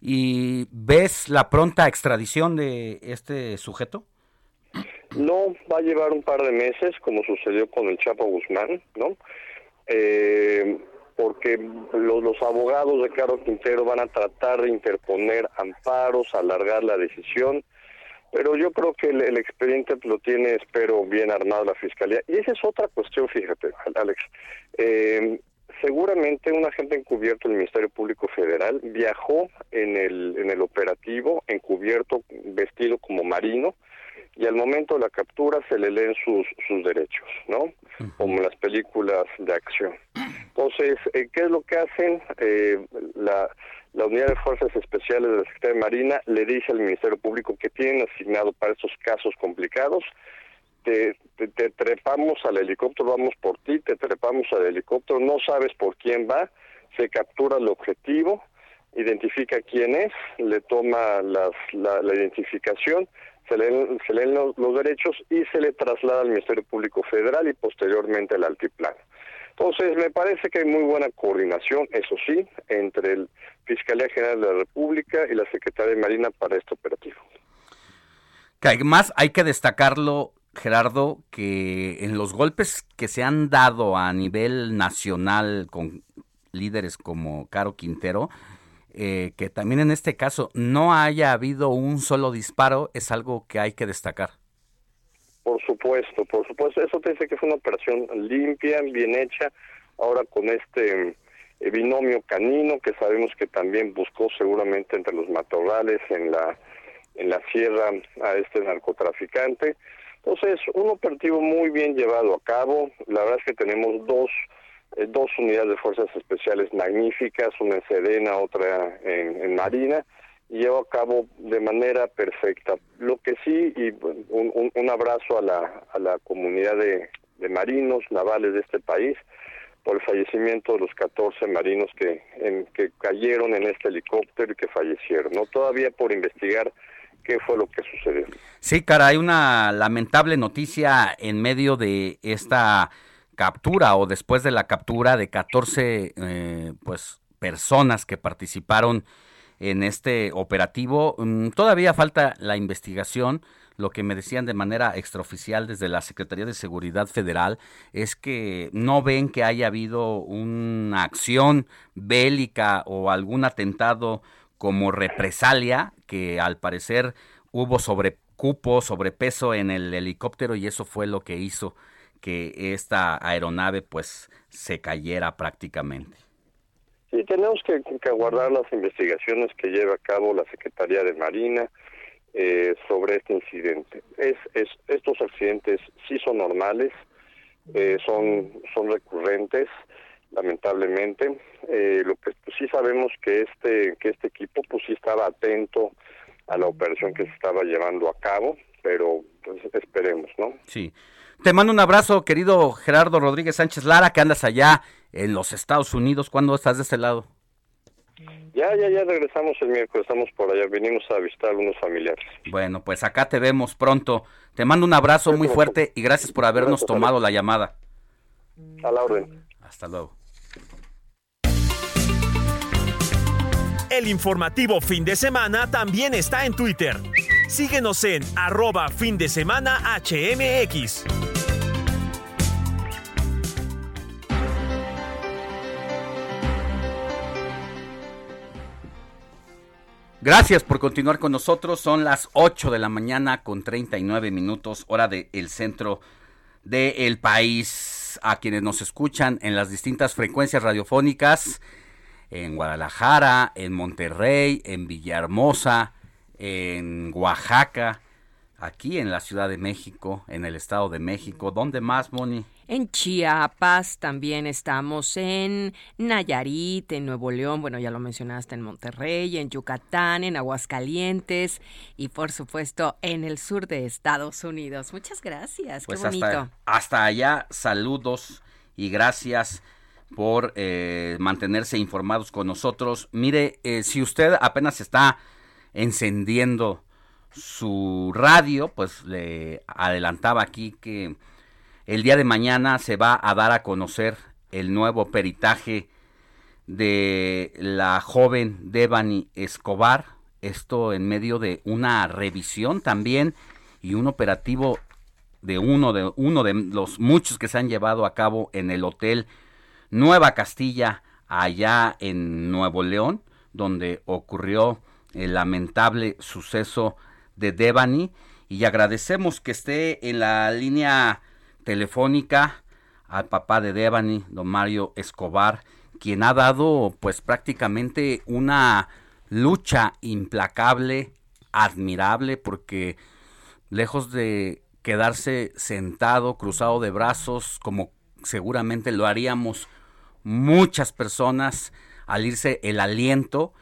¿Y ves la pronta extradición de este sujeto?
No, va a llevar un par de meses, como sucedió con el Chapo Guzmán, ¿no? Eh, porque los, los, abogados de Carlos Quintero van a tratar de interponer amparos, alargar la decisión, pero yo creo que el, expediente lo tiene, espero, bien armado la Fiscalía. Y esa es otra cuestión, fíjate, Alex. Eh, seguramente un agente encubierto del Ministerio Público Federal viajó en el, en el operativo encubierto, vestido como marino, y al momento de la captura se le leen sus, sus derechos, ¿no? Como en las películas de acción. Entonces, eh, ¿qué es lo que hacen? Eh, la, la Unidad de Fuerzas Especiales de la Secretaría de Marina le dice al Ministerio Público que tienen asignado para estos casos complicados te, te, trepamos al helicóptero, vamos por ti, te trepamos al helicóptero, no sabes por quién va, se captura el objetivo, identifica quién es, le toma las, la, identificación, se leen, se los, derechos y se le traslada al Ministerio Público Federal y posteriormente al altiplano. Entonces, me parece que hay muy buena coordinación, eso sí, entre el Fiscalía General de la República y la Secretaría de Marina para este operativo.
Que hay que destacarlo Gerardo, que en los golpes que se han dado a nivel nacional con líderes como Caro Quintero, eh, que también en este caso no haya habido un solo disparo, es algo que hay que destacar.
Por supuesto, por supuesto. Eso te dice que fue una operación limpia, bien hecha. Ahora con este eh, binomio canino que sabemos que también buscó seguramente entre los matorrales en la en la sierra a este narcotraficante entonces, un operativo muy bien llevado a cabo. La verdad es que tenemos dos, eh, dos unidades de fuerzas especiales magníficas, una en Sedena, otra en, Marina, y llevó a cabo de manera perfecta. Lo que sí, y un, un, abrazo a la, a la comunidad de, de marinos navales de este país por el fallecimiento de los 14 marinos que, en, que cayeron en este helicóptero y que fallecieron. No todavía por investigar qué fue lo que sucedió.
Sí, cara, hay una lamentable noticia en medio de esta captura o después de la captura de 14 eh, pues personas que participaron en este operativo. Mm, todavía falta la investigación. Lo que me decían de manera extraoficial desde la Secretaría de Seguridad Federal es que no ven que haya habido una acción bélica o algún atentado como represalia, que al parecer hubo sobrecupo, sobrepeso en el helicóptero y eso fue lo que hizo que esta aeronave pues se cayera prácticamente.
Sí, tenemos que, aguardar las investigaciones que lleva a cabo la Secretaría de Marina eh, sobre este incidente. Es, es, estos accidentes sí son normales, eh, son, son recurrentes, lamentablemente. Eh, lo que pues, sí sabemos que este que este equipo pues sí estaba atento a la operación que se estaba llevando a cabo, pero pues esperemos, ¿no?
Sí. Te mando un abrazo, querido Gerardo Rodríguez Sánchez Lara, que andas allá en los Estados Unidos. ¿Cuándo estás de este lado?
Ya, ya, ya regresamos el miércoles, estamos por allá, venimos a visitar a unos familiares.
Bueno, pues acá te vemos pronto. Te mando un abrazo muy fuerte y gracias por habernos tomado la llamada.
A la orden.
Hasta luego.
El informativo fin de semana también está en Twitter. Síguenos en arroba fin de semana HMX.
Gracias por continuar con nosotros. Son las 8 de la mañana con 39 minutos, hora del centro del país. A quienes nos escuchan en las distintas frecuencias radiofónicas, en Guadalajara, en Monterrey, en Villahermosa, en Oaxaca, aquí en la Ciudad de México, en el Estado de México. ¿Dónde más, Moni?
En Chiapas también estamos, en Nayarit, en Nuevo León, bueno, ya lo mencionaste, en Monterrey, en Yucatán, en Aguascalientes y por supuesto en el sur de Estados Unidos. Muchas gracias,
pues
qué bonito.
Hasta, hasta allá, saludos y gracias por eh, mantenerse informados con nosotros. Mire, eh, si usted apenas está encendiendo su radio, pues le adelantaba aquí que el día de mañana se va a dar a conocer el nuevo peritaje de la joven Devani Escobar, esto en medio de una revisión también y un operativo de uno de uno de los muchos que se han llevado a cabo en el hotel Nueva Castilla, allá en Nuevo León, donde ocurrió el lamentable suceso de Devani. Y agradecemos que esté en la línea telefónica al papá de Devani, don Mario Escobar, quien ha dado pues prácticamente una lucha implacable, admirable, porque lejos de quedarse sentado, cruzado de brazos, como seguramente lo haríamos muchas personas al irse el aliento,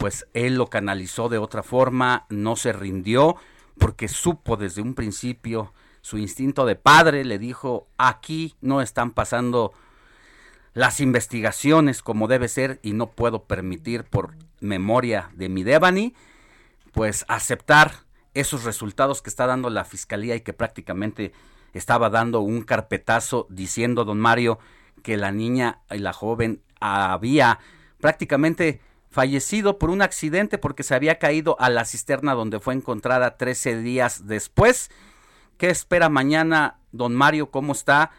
pues él lo canalizó de otra forma, no se rindió, porque supo desde un principio, su instinto de padre le dijo, aquí no están pasando las investigaciones como debe ser y no puedo permitir por memoria de mi Devani, pues aceptar esos resultados que está dando la fiscalía y que prácticamente estaba dando un carpetazo diciendo don Mario que la niña y la joven había prácticamente fallecido por un accidente porque se había caído a la cisterna donde fue encontrada 13 días después. ¿Qué espera mañana, don Mario? ¿Cómo está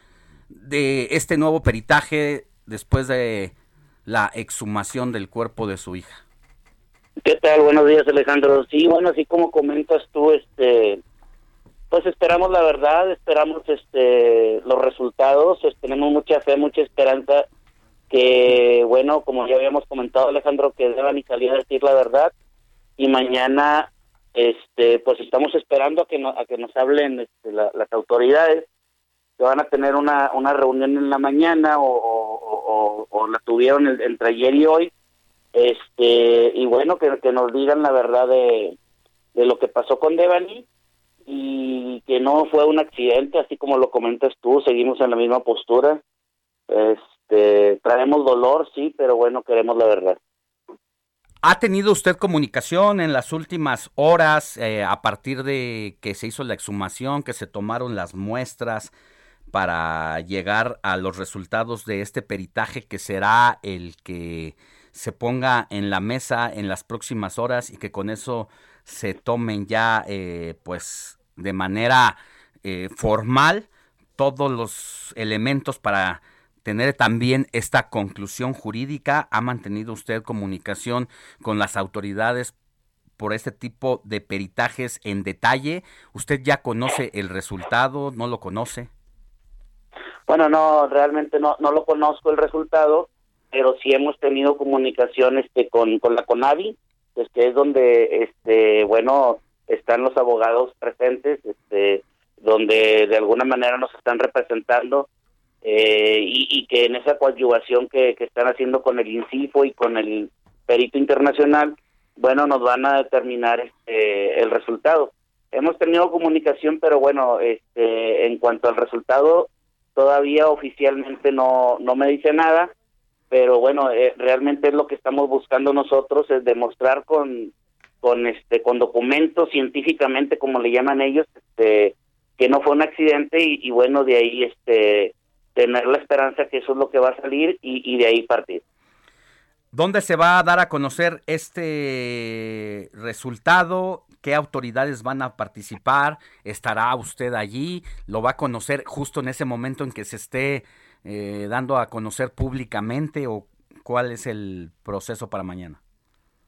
de este nuevo peritaje después de la exhumación del cuerpo de su hija?
¿Qué tal? Buenos días, Alejandro. Sí, bueno, así como comentas tú, este, pues esperamos la verdad, esperamos este los resultados, tenemos mucha fe, mucha esperanza que, bueno, como ya habíamos comentado, Alejandro, que deban y salir a decir la verdad y mañana, este, pues estamos esperando a que, a que nos hablen este, las autoridades que van a tener una, una reunión en la mañana o, la tuvieron entre ayer y hoy este y bueno que, nos digan la verdad de, de lo que pasó con Devani y que no fue un accidente así como lo comentas tú seguimos en la misma postura este traemos dolor sí pero bueno queremos la verdad.
¿Ha tenido usted comunicación en las últimas horas eh, a partir de que se hizo la exhumación, que se tomaron las muestras para llegar a los resultados de este peritaje que será el que se ponga en la mesa en las próximas horas y que con eso se tomen ya eh, pues de manera eh, formal todos los elementos para tener también esta conclusión jurídica. ¿Ha mantenido usted comunicación con las autoridades por este tipo de peritajes en detalle? ¿Usted ya conoce el resultado? ¿No lo conoce?
Bueno, no, realmente no, no lo conozco el resultado pero sí hemos tenido comunicación este con, con la CONAVI, pues que es donde este bueno están los abogados presentes, este donde de alguna manera nos están representando eh, y, que en esa coadyuvación que, que están haciendo con el INCIFO y con el perito internacional, bueno, nos van a determinar este, el resultado. Hemos tenido comunicación, pero bueno, este, en cuanto al resultado, todavía oficialmente no, no me dice nada pero bueno, eh, realmente es lo que estamos buscando nosotros, es demostrar con, con, este, con documentos científicamente, como le llaman ellos, este, que no fue un accidente y, bueno, de ahí este, tener la esperanza que eso es lo que va a salir y, y de ahí partir.
¿Dónde se va a dar a conocer este resultado? ¿Qué autoridades van a participar? ¿Estará usted allí? ¿Lo va a conocer justo en ese momento en que se esté eh, dando a conocer públicamente o cuál es el proceso para mañana?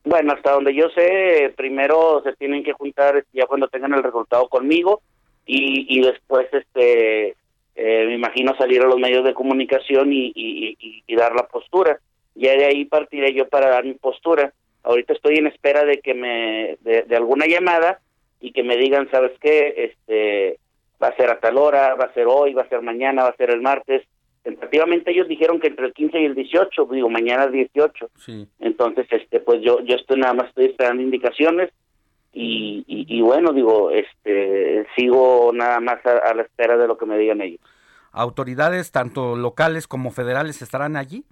Bueno, hasta donde yo sé, primero se tienen que juntar ya cuando tengan el resultado conmigo y, y después, este, eh, me imagino salir a los medios de comunicación y, y, dar la postura. Ya de ahí partiré yo para dar mi postura. Ahorita estoy en espera de que me, de, de alguna llamada y que me digan, ¿sabes qué? Este, va a ser a tal hora, va a ser hoy, va a ser mañana, va a ser el martes tentativamente ellos dijeron que entre el 15 y el 18, digo, mañana es 18. Entonces, este, pues yo, yo estoy nada más estoy esperando indicaciones y, y, bueno, digo, este, sigo nada más a, la espera de lo que me digan ellos.
¿Autoridades tanto locales como federales estarán allí?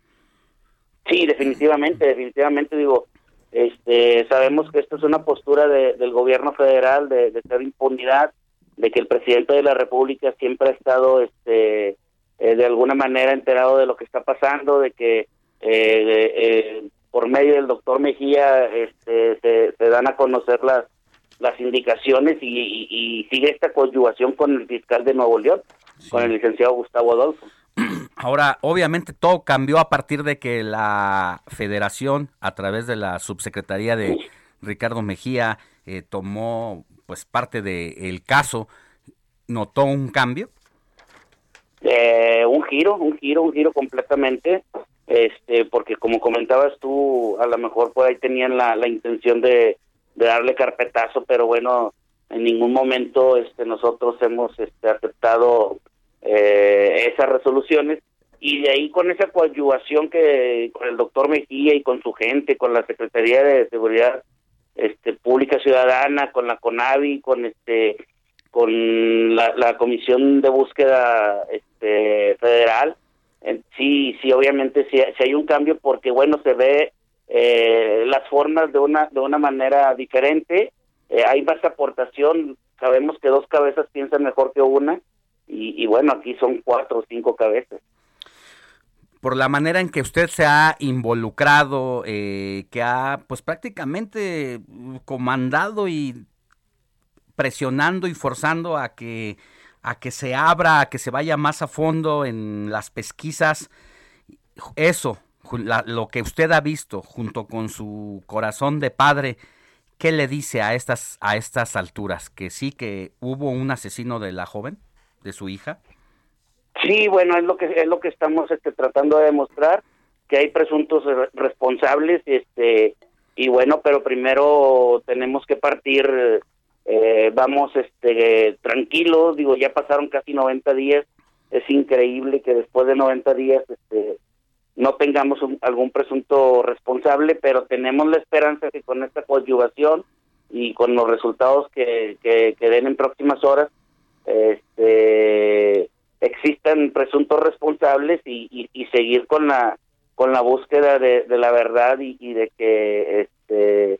Sí, definitivamente, definitivamente digo, este, sabemos que esto es una postura del gobierno federal de, de ser impunidad, de que el presidente de la República siempre ha estado, este, eh, de alguna manera enterado de lo que está pasando, de que eh, eh, por medio del doctor Mejía este, se, dan a conocer las, las indicaciones y, sigue esta coadyuvación con el fiscal de Nuevo León, con el licenciado Gustavo Adolfo. (clears throat)
Ahora, obviamente todo cambió a partir de que la federación, a través de la subsecretaría de Ricardo Mejía, tomó pues parte del caso. ¿Notó un cambio?
Eh, un giro, un giro, un giro completamente, este, porque como comentabas tú, a lo mejor por ahí tenían la, la intención de, darle carpetazo, pero bueno, en ningún momento este, nosotros hemos este, aceptado eh, esas resoluciones. Y de ahí con esa coadyuvación que con el doctor Mejía y con su gente, con la Secretaría de Seguridad este, Pública Ciudadana, con la CONAVI, con este con la, la Comisión de Búsqueda este, Federal, sí, sí, obviamente sí, hay un cambio porque, bueno, se ve eh, las formas de una, de una manera diferente, eh, hay más aportación, sabemos que dos cabezas piensan mejor que una, y, bueno, aquí son cuatro o cinco cabezas.
Por la manera en que usted se ha involucrado, eh, que ha pues prácticamente comandado y presionando y forzando a que a que se abra, a que se vaya más a fondo en las pesquisas. Eso, lo que usted ha visto junto con su corazón de padre, ¿qué le dice a estas a estas alturas? Que sí que hubo un asesino de la joven, de su hija.
Sí, bueno, es lo que es lo que estamos este, tratando de demostrar que hay presuntos re- responsables, este y bueno, pero primero tenemos que partir, eh, vamos, este, tranquilos. Digo, ya pasaron casi 90 días. Es increíble que después de 90 días, este, no tengamos un- algún presunto responsable, pero tenemos la esperanza que con esta coadyuvación y con los resultados que, den en próximas horas, este existan presuntos responsables y, y, y seguir con la con la búsqueda de, de la verdad y, y de que este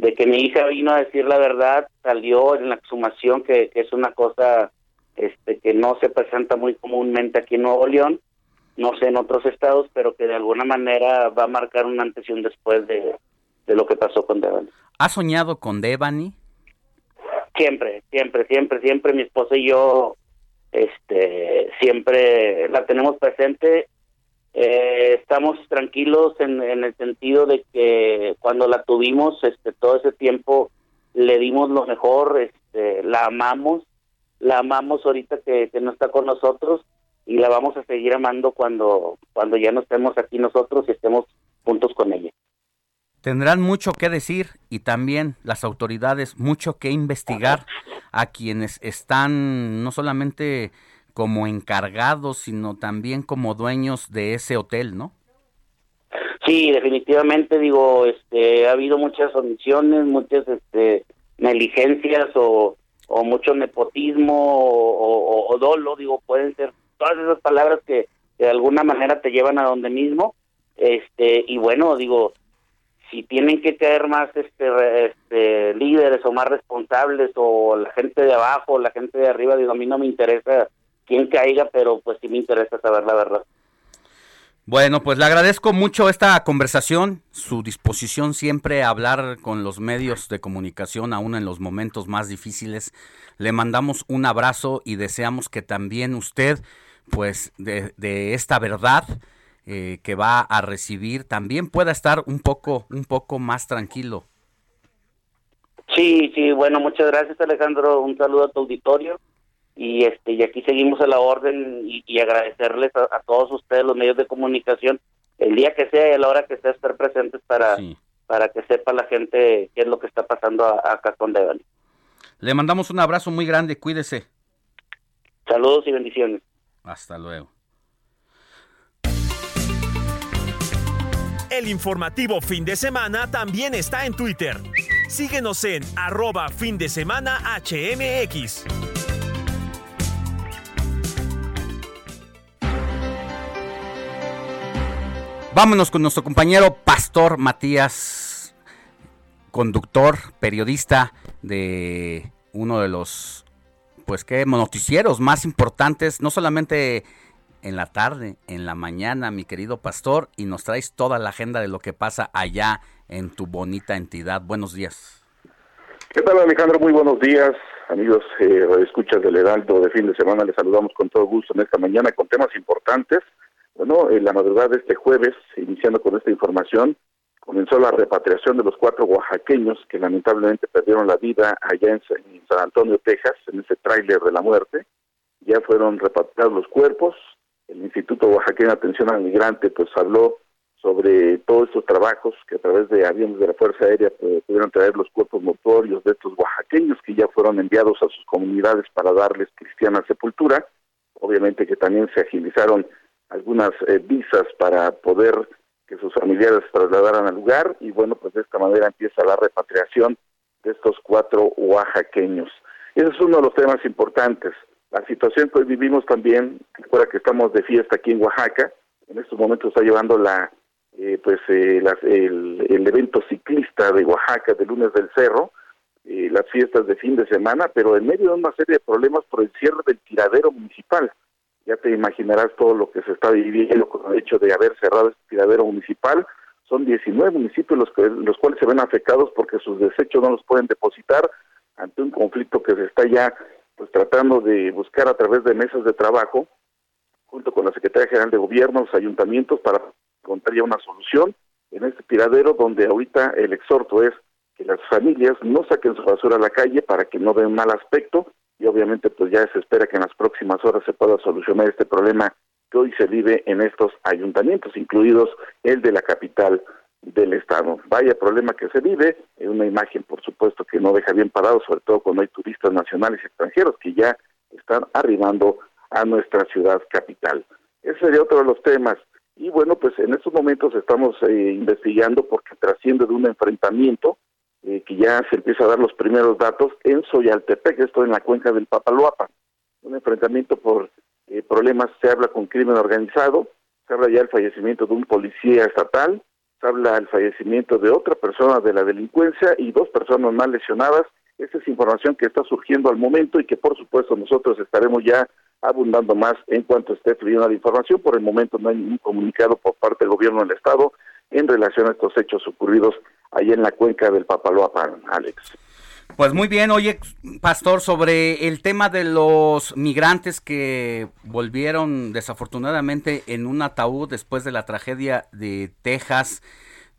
de que mi hija vino a decir la verdad salió en la exhumación que, que es una cosa este que no se presenta muy comúnmente aquí en Nuevo León no sé en otros estados pero que de alguna manera va a marcar un antes y un después de, de lo que pasó con Devani
¿Ha soñado con Devani?
Siempre, siempre, siempre, siempre mi esposa y yo, este, siempre la tenemos presente. Eh, estamos tranquilos en, el sentido de que cuando la tuvimos, este, todo ese tiempo le dimos lo mejor, este, la amamos, la amamos ahorita que, que no está con nosotros y la vamos a seguir amando cuando, cuando ya no estemos aquí nosotros y estemos juntos con ella.
Tendrán mucho que decir y también las autoridades mucho que investigar a quienes están no solamente como encargados, sino también como dueños de ese hotel, ¿no?
Sí, definitivamente digo, este, ha habido muchas omisiones, muchas este, negligencias o, mucho nepotismo o, dolo, digo, pueden ser todas esas palabras que, de alguna manera te llevan a donde mismo, este, y bueno, digo, si tienen que caer más este, este, líderes o más responsables o la gente de abajo o la gente de arriba, digo, a mí no me interesa quién caiga, pero pues sí me interesa saber la verdad.
Bueno, pues le agradezco mucho esta conversación, su disposición siempre a hablar con los medios de comunicación, aún en los momentos más difíciles. Le mandamos un abrazo y deseamos que también usted, pues, de, de esta verdad eh, que va a recibir, también pueda estar un poco, un poco más tranquilo.
Sí, sí, bueno, muchas gracias Alejandro, un saludo a tu auditorio y este y aquí seguimos a la orden y, y agradecerles a, a todos ustedes los medios de comunicación el día que sea y a la hora que sea estar presentes para para que sepa la gente qué es lo que está pasando a- acá con Devani.
Le mandamos un abrazo muy grande, cuídese.
Saludos y bendiciones.
Hasta luego.
El informativo fin de semana también está en Twitter. Síguenos en arroba fin de semana HMX.
Vámonos con nuestro compañero Pastor Matías, conductor, periodista de uno de los, pues qué, noticieros más importantes, no solamente en la tarde, en la mañana, mi querido Pastor, y nos traes toda la agenda de lo que pasa allá en tu bonita entidad. Buenos días.
¿Qué tal Alejandro? Muy buenos días, amigos eh, escuchas del Heraldo de fin de semana. Les saludamos con todo gusto en esta mañana con temas importantes. Bueno, en la madrugada de este jueves, iniciando con esta información, comenzó la repatriación de los cuatro oaxaqueños que lamentablemente perdieron la vida allá en, Sa- en San Antonio, Texas, en ese tráiler de la muerte. ya fueron repatriados los cuerpos. El Instituto Oaxaqueño de Atención al Migrante pues habló sobre todos estos trabajos que a través de aviones de la Fuerza Aérea pues, pudieron traer los cuerpos motorios de estos oaxaqueños que ya fueron enviados a sus comunidades para darles cristiana sepultura. Obviamente que también se agilizaron algunas eh, visas para poder que sus familiares trasladaran al lugar y bueno, pues de esta manera empieza la repatriación de estos cuatro oaxaqueños. Ese es uno de los temas importantes. La situación que hoy vivimos también, recuerda que estamos de fiesta aquí en Oaxaca, en estos momentos está llevando la eh, pues eh, el, el, evento ciclista de Oaxaca de lunes del cerro, eh, las fiestas de fin de semana, pero en medio de una serie de problemas por el cierre del tiradero municipal. Ya te imaginarás todo lo que se está viviendo con el hecho de haber cerrado este tiradero municipal. Son 19 municipios los, que, los cuales se ven afectados porque sus desechos no los pueden depositar ante un conflicto que se está ya pues tratando de buscar a través de mesas de trabajo junto con la Secretaría General de Gobierno, los ayuntamientos para encontrar ya una solución en este tiradero donde ahorita el exhorto es que las familias no saquen su basura a la calle para que no den mal aspecto y obviamente pues ya se espera que en las próximas horas se pueda solucionar este problema que hoy se vive en estos ayuntamientos, incluidos el de la capital del estado. Vaya problema que se vive, una imagen por supuesto que no deja bien parado, sobre todo cuando hay turistas nacionales y extranjeros que ya están arribando a nuestra ciudad capital. Ese sería otro de los temas. Y bueno, pues en estos momentos estamos eh, investigando porque trasciende de un enfrentamiento eh, que ya se empieza a dar los primeros datos en Soyaltepec, esto en la cuenca del Papaloapa. Un enfrentamiento por eh, problemas, se habla con crimen organizado, se habla ya del fallecimiento de un policía estatal, se habla del fallecimiento de otra persona de la delincuencia y dos personas más lesionadas. Esta es información que está surgiendo al momento y que por supuesto nosotros estaremos ya abundando más en cuanto esté fluyendo la información. Por el momento no hay ningún comunicado por parte del gobierno del estado en relación a estos hechos ocurridos ahí en la cuenca del Papaloapan, Alex.
Pues muy bien, oye, Pastor, sobre el tema de los migrantes que volvieron desafortunadamente en un ataúd después de la tragedia de Texas,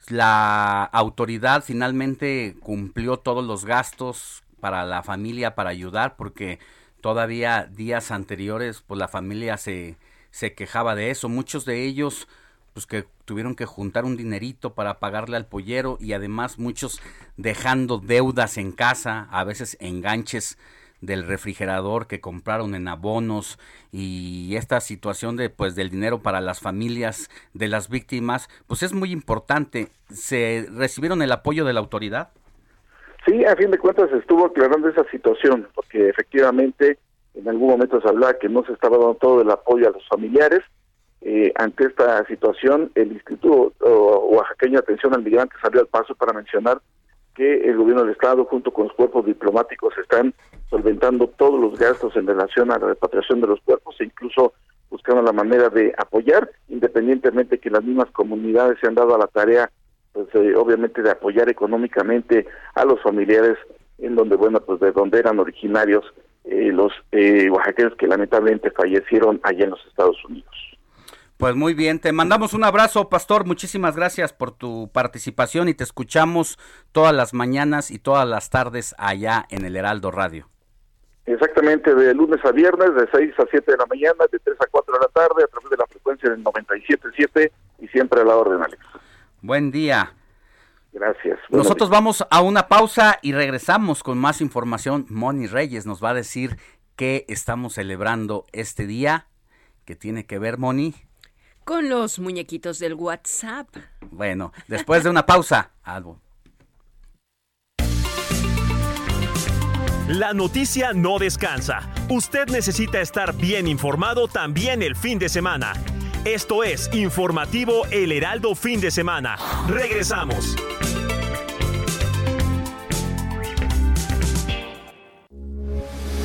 la autoridad finalmente cumplió todos los gastos para la familia para ayudar porque todavía días anteriores pues la familia se, se quejaba de eso, muchos de ellos pues que tuvieron que juntar un dinerito para pagarle al pollero y además muchos dejando deudas en casa, a veces enganches del refrigerador que compraron en abonos y esta situación de pues del dinero para las familias de las víctimas pues es muy importante. Se recibieron el apoyo de la autoridad
sí a fin de cuentas estuvo aclarando esa situación porque efectivamente en algún momento se hablaba que no se estaba dando todo el apoyo a los familiares eh, ante esta situación, el Instituto Oaxaqueño de Atención al Migrante salió al paso para mencionar que el gobierno del Estado junto con los cuerpos diplomáticos están solventando todos los gastos en relación a la repatriación de los cuerpos e incluso buscando la manera de apoyar, independientemente que las mismas comunidades se han dado a la tarea, pues eh, obviamente de apoyar económicamente a los familiares en donde, bueno, pues de donde eran originarios eh, los oaxaqueños que lamentablemente fallecieron allá en los Estados Unidos.
Pues muy bien, te mandamos un abrazo, Pastor. Muchísimas gracias por tu participación y te escuchamos todas las mañanas y todas las tardes allá en el Heraldo Radio.
Exactamente, de lunes a viernes, de 6 a 7 de la mañana, de 3 a 4 de la tarde, a través de la frecuencia del 97.7 y siempre a la orden, Alex.
Buen día.
Gracias.
Nosotros vamos a una pausa y regresamos con más información. Moni Reyes nos va a decir qué estamos celebrando este día, que tiene que ver, Moni.
Con los muñequitos del WhatsApp.
Bueno, después de una pausa. Algo.
La noticia no descansa. Usted necesita estar bien informado también el fin de semana. Esto es Informativo El Heraldo Fin de Semana. Regresamos.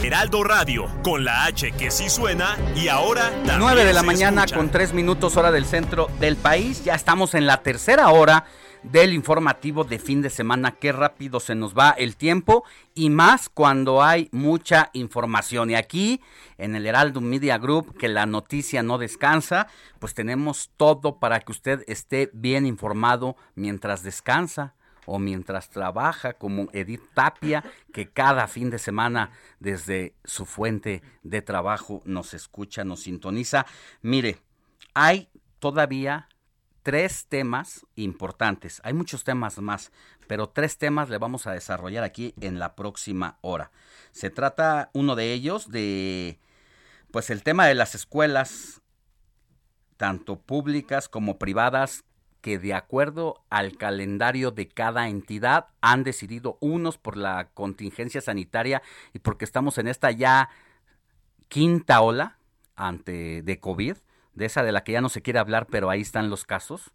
Heraldo Radio, con la H que sí suena y ahora...
9 de la mañana con 3 minutos hora del centro del país. Ya estamos en la tercera hora del informativo de fin de semana. Qué rápido se nos va el tiempo y más cuando hay mucha información. Y aquí en el Heraldo Media Group, que la noticia no descansa, pues tenemos todo para que usted esté bien informado mientras descansa o mientras trabaja como Edith Tapia, que cada fin de semana desde su fuente de trabajo nos escucha, nos sintoniza. Mire, hay todavía tres temas importantes. Hay muchos temas más, pero tres temas le vamos a desarrollar aquí en la próxima hora. Se trata uno de ellos de pues el tema de las escuelas tanto públicas como privadas que de acuerdo al calendario de cada entidad han decidido unos por la contingencia sanitaria y porque estamos en esta ya quinta ola ante de COVID de esa de la que ya no se quiere hablar, pero ahí están los casos.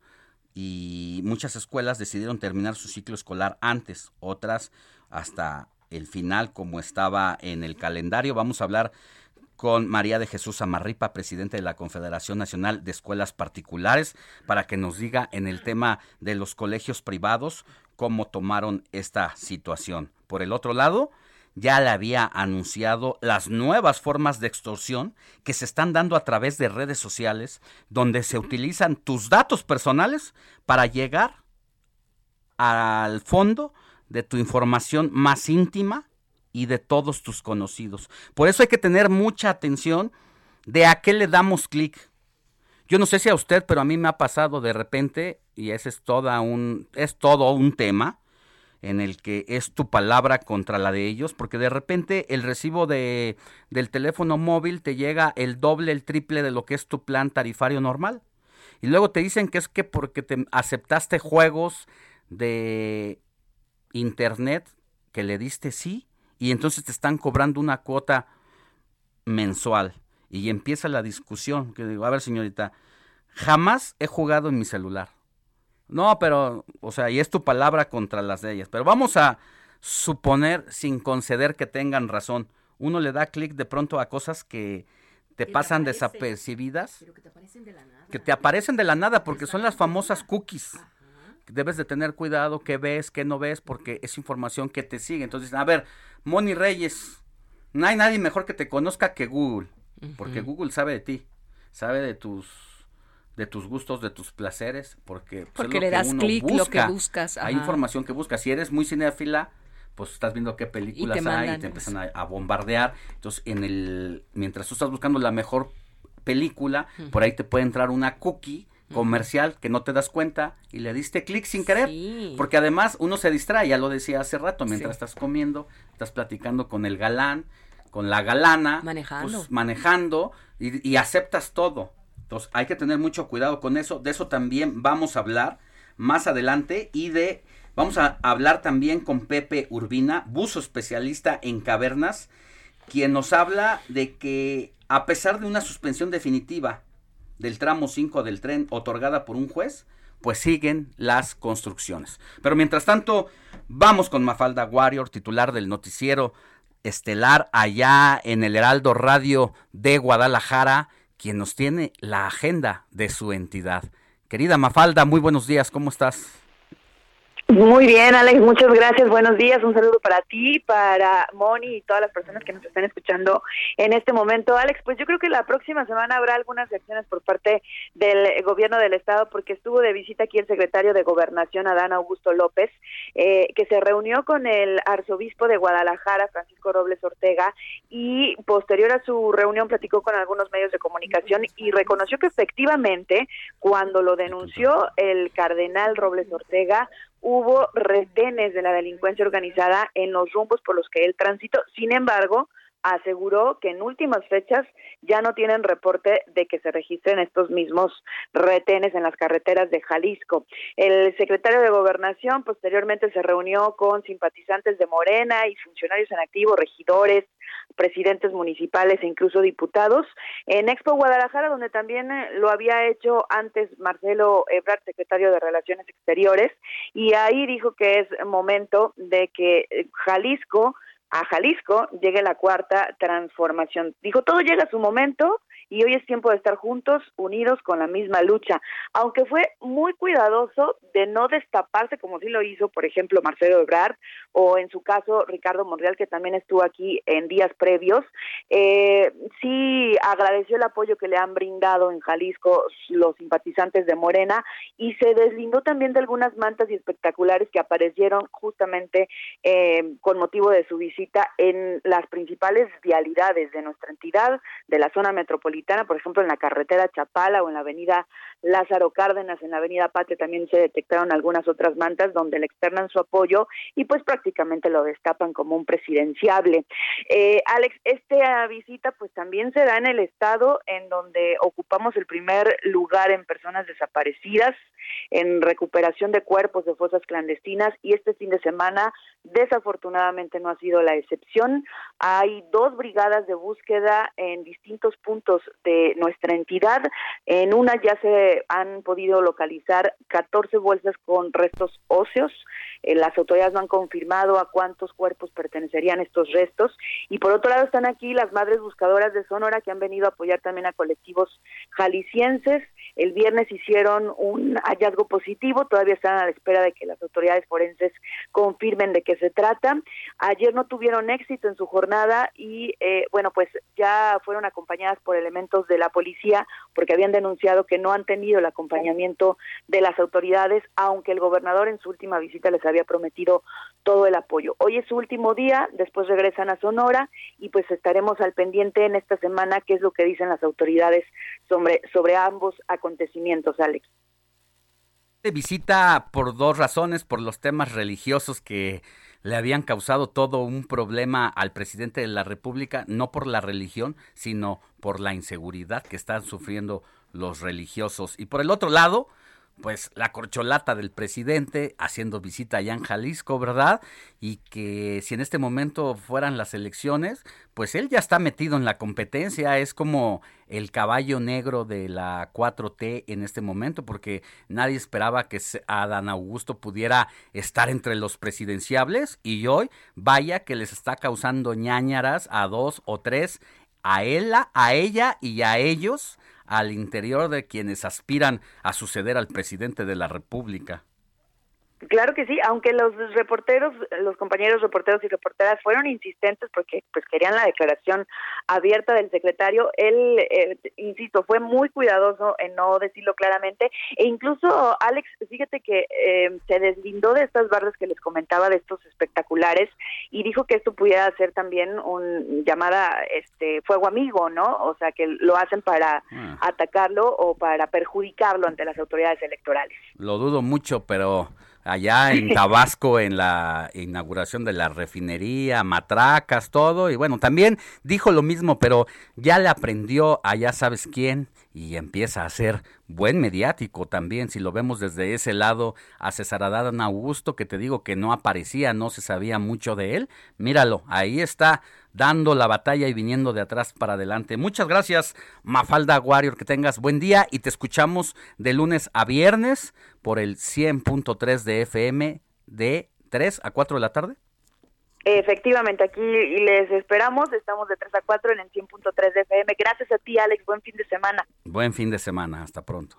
Y muchas escuelas decidieron terminar su ciclo escolar antes, otras hasta el final como estaba en el calendario. Vamos a hablar con María de Jesús Amarripa, presidente de la Confederación Nacional de Escuelas Particulares, para que nos diga en el tema de los colegios privados cómo tomaron esta situación. Por el otro lado, ya le había anunciado las nuevas formas de extorsión que se están dando a través de redes sociales, donde se utilizan tus datos personales para llegar al fondo de tu información más íntima y de todos tus conocidos. Por eso hay que tener mucha atención de a qué le damos clic. Yo no sé si a usted, pero a mí me ha pasado de repente, y ese es, toda un, es todo un tema, en el que es tu palabra contra la de ellos, porque de repente el recibo de, del teléfono móvil te llega el doble, el triple de lo que es tu plan tarifario normal. Y luego te dicen que es que porque te aceptaste juegos de internet que le diste sí, y entonces te están cobrando una cuota mensual. Y empieza la discusión, que digo, a ver señorita, jamás he jugado en mi celular no, pero, o sea, y es tu palabra contra las de ellas. Pero vamos a suponer, sin conceder que tengan razón, uno le da clic de pronto a cosas que te pasan desapercibidas. que te aparecen de la nada. Que te aparecen de la nada porque son las famosas cookies. Debes de tener cuidado qué ves, qué no ves, porque es información que te sigue. Entonces, a ver, Moni Reyes, no hay nadie mejor que te conozca que Google, porque Google sabe de ti, sabe de tus de tus gustos, de tus placeres, porque,
pues, porque le das clic lo que buscas.
Hay información que buscas. Si eres muy cinéfila, pues estás viendo qué películas hay y te empiezan a, bombardear. Entonces, en el mientras tú estás buscando la mejor película, por ahí te puede entrar una cookie comercial que no te das cuenta y le diste clic sin querer. Porque además uno se distrae, ya lo decía hace rato, mientras estás comiendo, estás platicando con el galán, con la galana,
manejando,
pues, manejando y, y aceptas todo. Entonces hay que tener mucho cuidado con eso. De eso también vamos a hablar más adelante y de... Vamos a hablar también con Pepe Urbina, buzo especialista en cavernas, quien nos habla de que a pesar de una suspensión definitiva del tramo 5 del tren otorgada por un juez, pues siguen las construcciones. Pero mientras tanto, vamos con Mafalda Warrior, titular del noticiero estelar allá en el Heraldo Radio de Guadalajara quien nos tiene la agenda de su entidad. Querida Mafalda, muy buenos días, ¿cómo estás?
Muy bien, Alex, muchas gracias. Buenos días. Un saludo para ti, para Moni y todas las personas que nos están escuchando en este momento. Alex, pues yo creo que la próxima semana habrá algunas acciones por parte del gobierno del estado porque estuvo de visita aquí el secretario de Gobernación, Adán Augusto López, eh, que se reunió con el arzobispo de Guadalajara, Francisco Robles Ortega, y posterior a su reunión platicó con algunos medios de comunicación y reconoció que efectivamente cuando lo denunció el cardenal Robles Ortega, hubo retenes de la delincuencia organizada en los rumbos por los que él transitó. Sin embargo, aseguró que en últimas fechas ya no tienen reporte de que se registren estos mismos retenes en las carreteras de Jalisco. El secretario de Gobernación posteriormente se reunió con simpatizantes de Morena y funcionarios en activo, regidores, presidentes municipales e incluso diputados en Expo Guadalajara, donde también eh, lo había hecho antes Marcelo Ebrard, secretario de Relaciones Exteriores, y ahí dijo que es momento de que eh, Jalisco a Jalisco llegue la cuarta transformación. Dijo, todo llega a su momento y hoy es tiempo de estar juntos, unidos con la misma lucha. Aunque fue muy cuidadoso de no destaparse como sí lo hizo, por ejemplo, Marcelo Ebrard o en su caso Ricardo Monreal, que también estuvo aquí en días previos, eh, sí agradeció el apoyo que le han brindado en Jalisco los simpatizantes de Morena y se deslindó también de algunas mantas espectaculares que aparecieron justamente eh, con motivo de su visita en las principales vialidades de nuestra entidad, de la zona metropolitana, por ejemplo, en la carretera Chapala o en la avenida Lázaro Cárdenas, en la avenida Patria también se detectaron algunas otras mantas donde le externan su apoyo y pues prácticamente lo destapan como un presidenciable. Eh, Alex, esta visita pues también se da en el estado en donde ocupamos el primer lugar en personas desaparecidas, en recuperación de cuerpos de fosas clandestinas y este fin de semana desafortunadamente no ha sido la excepción. Hay dos brigadas de búsqueda en distintos puntos de nuestra entidad. En una ya se han podido localizar 14 bolsas con restos óseos. Eh, las autoridades no han confirmado a cuántos cuerpos pertenecerían estos restos. Y por otro lado están aquí las madres buscadoras de Sonora que han venido a apoyar también a colectivos jaliscienses. El viernes hicieron un hallazgo positivo, todavía están a la espera de que las autoridades forenses confirmen de qué se trata. Ayer no tuvieron éxito en su jornada y, eh, bueno, pues ya fueron acompañadas por elementos de la policía porque habían denunciado que no han tenido el acompañamiento de las autoridades, aunque el gobernador en su última visita les había prometido todo el apoyo. Hoy es su último día, después regresan a Sonora y pues estaremos al pendiente en esta semana qué es lo que dicen las autoridades sobre, ambos acontecimientos, Alex.
Visita por dos razones, por los temas religiosos que le habían causado todo un problema al presidente de la República, no por la religión, sino por la inseguridad que están sufriendo los religiosos. Y por el otro lado, pues la corcholata del presidente haciendo visita allá en Jalisco, ¿verdad? Y que si en este momento fueran las elecciones, pues él ya está metido en la competencia, es como el caballo negro de la 4T en este momento, porque nadie esperaba que Adán Augusto pudiera estar entre los presidenciables y hoy vaya que les está causando ñañaras a dos o tres, a él, a ella y a ellos al interior de quienes aspiran a suceder al presidente de la República.
Claro que sí, aunque los reporteros, los compañeros reporteros y reporteras fueron insistentes porque pues querían la declaración abierta del secretario, él, eh, insisto, fue muy cuidadoso en no decirlo claramente e incluso Alex, fíjate que eh, se deslindó de estas barras que les comentaba de estos espectaculares y dijo que esto pudiera ser también un llamada este fuego amigo, ¿no? O sea, que lo hacen para ah. atacarlo o para perjudicarlo ante las autoridades electorales.
Lo dudo mucho, pero allá en Tabasco en la inauguración de la refinería, matracas, todo. Y bueno, también dijo lo mismo, pero ya le aprendió a ya sabes quién y empieza a ser buen mediático también, si lo vemos desde ese lado, a César Adán Augusto, que te digo que no aparecía, no se sabía mucho de él, míralo, ahí está dando la batalla y viniendo de atrás para adelante. Muchas gracias, Mafalda Warrior, que tengas buen día y te escuchamos de lunes a viernes por el 100.3 de FM de 3 a 4 de la tarde.
Efectivamente, aquí les esperamos. Estamos de 3 a 4 en el 100.3 de FM. Gracias a ti, Alex. Buen fin de semana.
Buen fin de semana. Hasta pronto.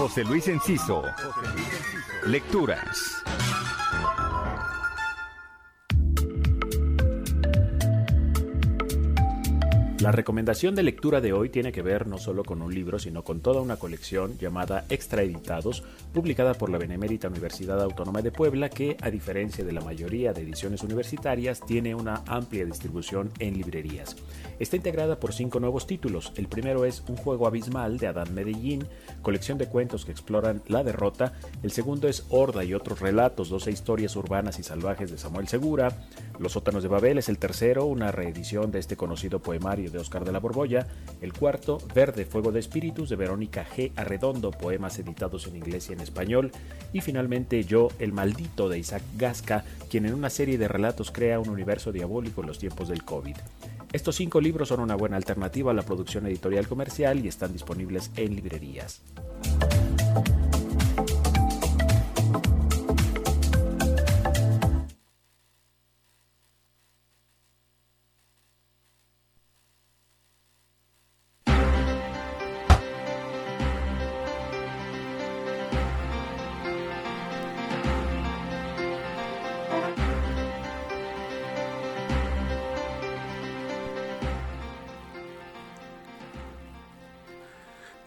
José Luis Enciso. Lecturas. La recomendación de lectura de hoy tiene que ver no solo con un libro, sino con toda una colección llamada Extraeditados, publicada por la Benemérita Universidad Autónoma de Puebla, que, a diferencia de la mayoría de ediciones universitarias, tiene una amplia distribución en librerías. Está integrada por cinco nuevos títulos. El primero es Un juego abismal de Adán Medellín, colección de cuentos que exploran la derrota. El segundo es Horda y otros relatos, 12 historias urbanas y salvajes de Samuel Segura. Los sótanos de Babel es el tercero, una reedición de este conocido poemario de Oscar de la Borbolla. El cuarto, Verde Fuego de Espíritus de Verónica G. Arredondo, poemas editados en inglés y en español. Y finalmente Yo, el maldito de Isaac Gasca, quien en una serie de relatos crea un universo diabólico en los tiempos del COVID. Estos cinco libros son una buena alternativa a la producción editorial comercial y están disponibles en librerías.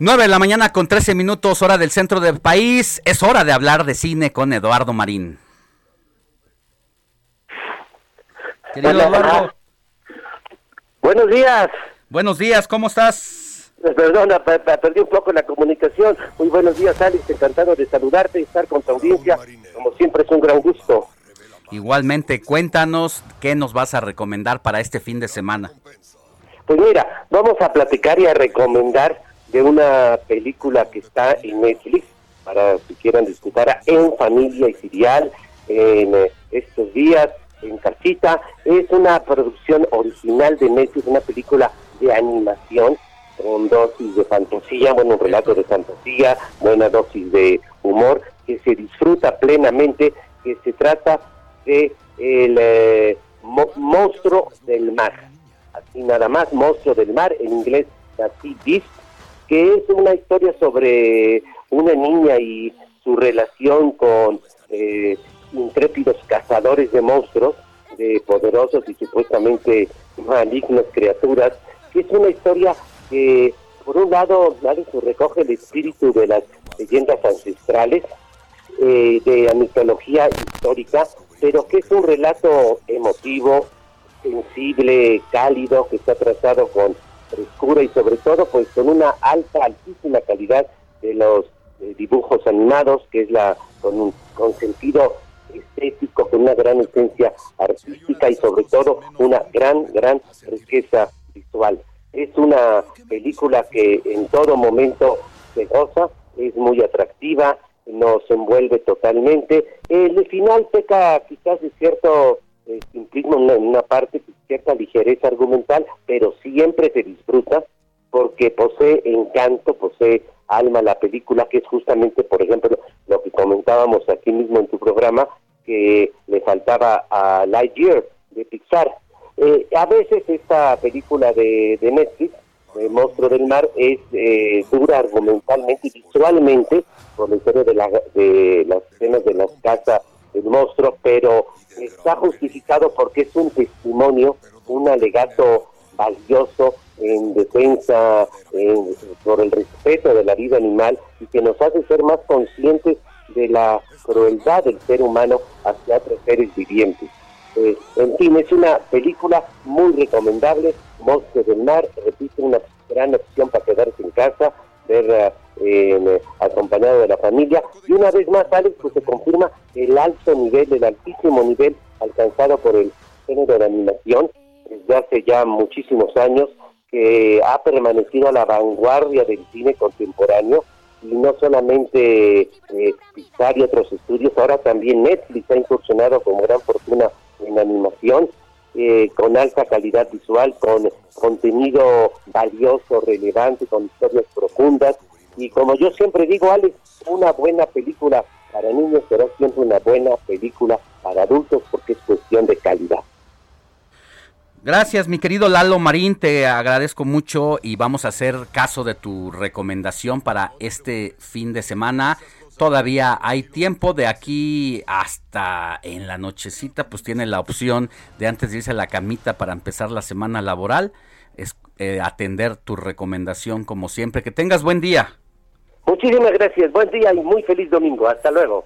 9 de la mañana con 13 minutos, hora del centro del país. Es hora de hablar de cine con Eduardo Marín.
Querido Eduardo. Buenos días.
Buenos días, ¿cómo estás?
Perdona, perdí un poco la comunicación. Muy buenos días, Alex. Encantado de saludarte y estar con tu audiencia. Como siempre, es un gran gusto.
Igualmente, cuéntanos qué nos vas a recomendar para este fin de semana.
Pues mira, vamos a platicar y a recomendar de una película que está en Netflix, para si quieran disfrutar en familia y serial en eh, estos días, en casita. Es una producción original de Netflix, una película de animación con dosis de fantasía, bueno, un relato de fantasía, buena dosis de humor, que se disfruta plenamente, que se trata de el eh, monstruo del mar. Así nada más, monstruo del mar, en inglés, así Beast, que es una historia sobre una niña y su relación con eh, intrépidos cazadores de monstruos, de poderosos y supuestamente malignas criaturas, que es una historia que, por un lado, recoge el espíritu de las leyendas ancestrales, eh, de la mitología histórica, pero que es un relato emotivo, sensible, cálido, que está trazado con frescura y sobre todo pues con una alta, altísima calidad de los eh, dibujos animados, que es la con, un, con sentido estético, con una gran esencia artística y sobre todo una gran, gran riqueza visual. Es una película que en todo momento se goza, es muy atractiva, nos envuelve totalmente. El final peca quizás de cierto eh, simplismo en una, parte, cierta ligereza argumental, pero siempre se disfruta porque posee encanto, posee alma la película, que es justamente, por ejemplo, lo que comentábamos aquí mismo en tu programa, que le faltaba a Lightyear de Pixar. Eh, a veces esta película de, de Netflix, Monstruo del Mar, es eh, dura argumentalmente y visualmente, por historia de, la, de las escenas de las casas del monstruo, pero está justificado porque es un testimonio, un alegato valioso en defensa por el respeto de la vida animal y que nos hace ser más conscientes de la crueldad del ser humano hacia otros seres vivientes. Eh, en fin, es una película muy recomendable, Monstruos del Mar, repite, una gran opción para quedarse en casa, ver eh, acompañado de la familia. Y una vez más, Alex, pues se confirma el alto nivel, el altísimo nivel alcanzado por el género de animación desde hace ya muchísimos años, que ha permanecido a la vanguardia del cine contemporáneo y no solamente eh, Pixar y otros estudios, ahora también Netflix ha incursionado con gran fortuna en animación, eh, con alta calidad visual, con contenido valioso, relevante, con historias profundas. Y como yo siempre digo, Alex, una buena película para niños será siempre una buena película para adultos porque es cuestión de calidad.
Gracias, mi querido Lalo Marín, te agradezco mucho y vamos a hacer caso de tu recomendación para este fin de semana. Todavía hay tiempo de aquí hasta en la nochecita, pues tiene la opción de antes de irse a la camita para empezar la semana laboral, es eh, atender tu recomendación como siempre. Que tengas buen día.
Muchísimas gracias, buen día y muy feliz domingo. Hasta luego.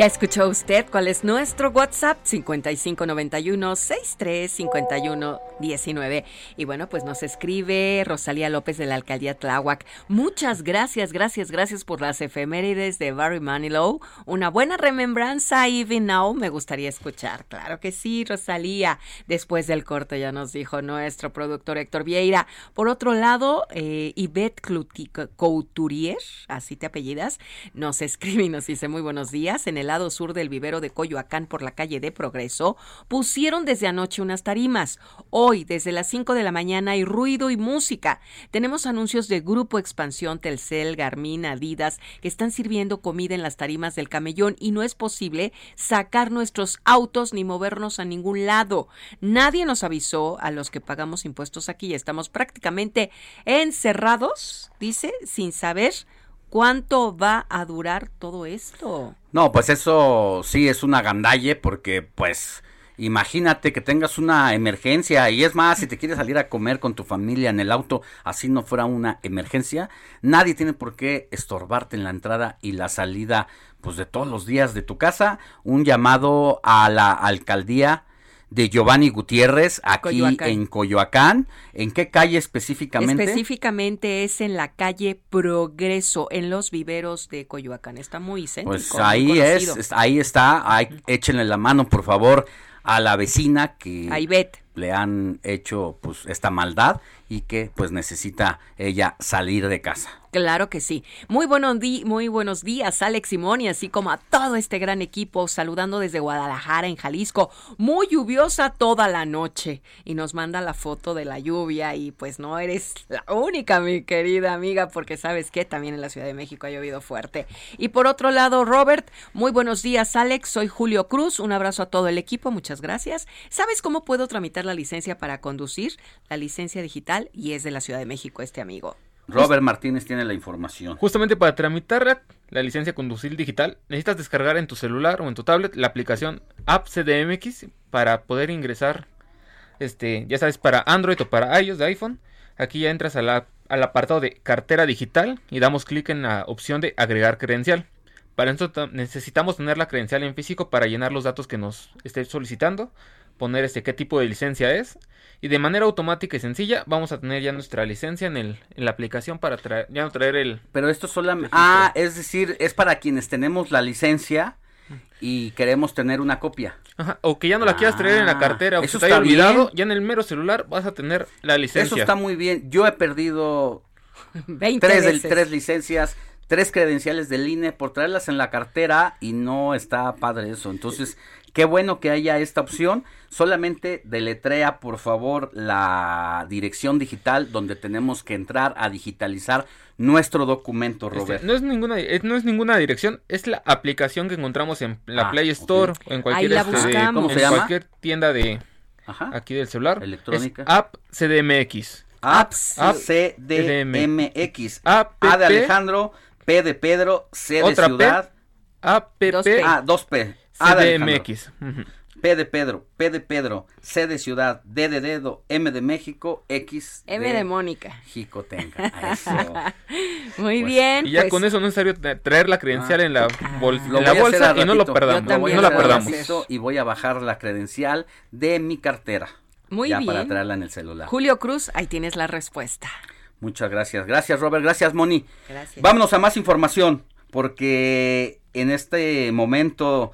Ya escuchó usted cuál es nuestro WhatsApp 5591 635119 y bueno, pues nos escribe Rosalía López de la alcaldía Tláhuac. Muchas gracias, gracias, gracias por las efemérides de Barry Manilow. Una buena remembranza even now me gustaría escuchar. Claro que sí, Rosalía. Después del corte ya nos dijo nuestro productor Héctor Vieira. Por otro lado, eh, Yvette Couturier, así te apellidas, nos escribe y nos dice muy buenos días en el lado sur del vivero de Coyoacán por la calle de Progreso, pusieron desde anoche unas tarimas. Hoy, desde las 5 de la mañana, hay ruido y música. Tenemos anuncios de Grupo Expansión, Telcel, Garmin, Adidas, que están sirviendo comida en las tarimas del camellón y no es posible sacar nuestros autos ni movernos a ningún lado. Nadie nos avisó a los que pagamos impuestos aquí estamos prácticamente encerrados, dice, sin saber cuánto va a durar todo esto.
No, pues eso sí es una gandalle porque pues imagínate que tengas una emergencia y es más, si te quieres salir a comer con tu familia en el auto, así no fuera una emergencia, nadie tiene por qué estorbarte en la entrada y la salida pues de todos los días de tu casa. Un llamado a la alcaldía de Giovanni Gutiérrez aquí
Coyoacán.
en Coyoacán. ¿En qué calle específicamente?
Específicamente es en la calle Progreso, en los viveros de Coyoacán. Está muy céntrico.
Pues
muy
ahí es, ahí está, ahí, échenle la mano por favor a la vecina que
A
le han hecho pues esta maldad y que pues necesita ella salir de casa.
Claro que sí. Muy, buenos di- muy buenos días, Alex Simón, y así como a todo este gran equipo, saludando desde Guadalajara, en Jalisco. Muy lluviosa toda la noche. Y nos manda la foto de la lluvia. Y pues no eres la única, mi querida amiga, porque sabes que también en la Ciudad de México ha llovido fuerte. Y por otro lado, Robert, muy buenos días, Alex. Soy Julio Cruz. Un abrazo a todo el equipo. Muchas gracias. ¿Sabes cómo puedo tramitar la licencia para conducir? La licencia digital y es de la Ciudad de México, este amigo.
Robert Martínez tiene la información.
Justamente para tramitar la, licencia conducir digital, necesitas descargar en tu celular o en tu tablet la aplicación App CDMX para poder ingresar, este, ya sabes, para Android o para iOS de iPhone. Aquí ya entras a la- al apartado de cartera digital y damos clic en la opción de agregar credencial. Para eso ta- necesitamos tener la credencial en físico para llenar los datos que nos esté solicitando, poner este qué tipo de licencia es y de manera automática y sencilla vamos a tener ya nuestra licencia en, el, en la aplicación para traer, ya no traer el...
Pero esto solamente... Ah, es decir, es para quienes tenemos la licencia y queremos tener una copia.
Ajá, o que ya no la quieras traer en la
Ah,
cartera o
eso
se te haya
está bien.
ya en el mero celular vas a tener la licencia.
Eso está muy bien. Yo he perdido (laughs)
20
tres, del- tres licencias, tres credenciales del INE por traerlas en la cartera y no está padre eso. Entonces, qué bueno que haya esta opción. Solamente deletrea, por favor, la dirección digital donde tenemos que entrar a digitalizar nuestro documento,
Este,
Robert.
no es ninguna no es ninguna dirección, es la aplicación que encontramos en la
Ah,
Play Store o en cualquier
Ahí la
este, de-
buscamos.
¿Cómo
en cualquier tienda de
Ajá.
aquí del celular.
Electrónica.
Es App CDMX.
Apps
App
CDMX.
App
A de Alejandro, P de Pedro, C de
Otra P,
Ciudad.
App
Ah, dos P. A de. P de Pedro, P de Pedro, C de Ciudad, D de Dedo, M de México, X
M de Mónica.
Jicotenca. (laughs) Eso.
Muy bien.
Y ya
pues,
con eso no es necesario tra- traer la credencial
Ah.
en la, bol-
Lo
en la
voy a hacer
bolsa y no lo perdamos.
Yo también
No la perdamos.
Y voy a bajar la credencial de mi cartera.
Muy
ya
bien.
para traerla en el celular.
Julio Cruz, ahí tienes la respuesta.
Muchas gracias. Gracias, Robert. Gracias, Moni.
Gracias.
Vámonos a más información, porque en este momento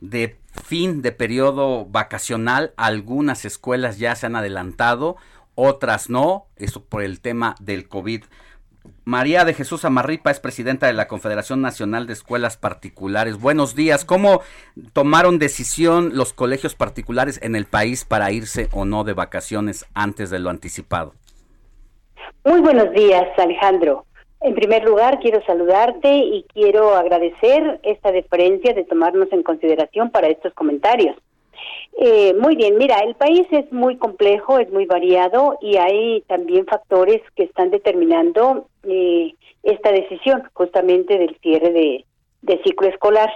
de fin de periodo vacacional, algunas escuelas ya se han adelantado, otras no, eso por el tema del COVID. María de Jesús Amarripa es presidenta de la Confederación Nacional de Escuelas Particulares. Buenos días. ¿Cómo tomaron decisión los colegios particulares en el país para irse o no de vacaciones antes de lo anticipado?
Muy buenos días, Alejandro. En primer lugar, quiero saludarte y quiero agradecer esta deferencia de tomarnos en consideración para estos comentarios. Eh, muy bien, mira, el país es muy complejo, es muy variado y hay también factores que están determinando eh, esta decisión justamente del cierre de, de ciclo escolar.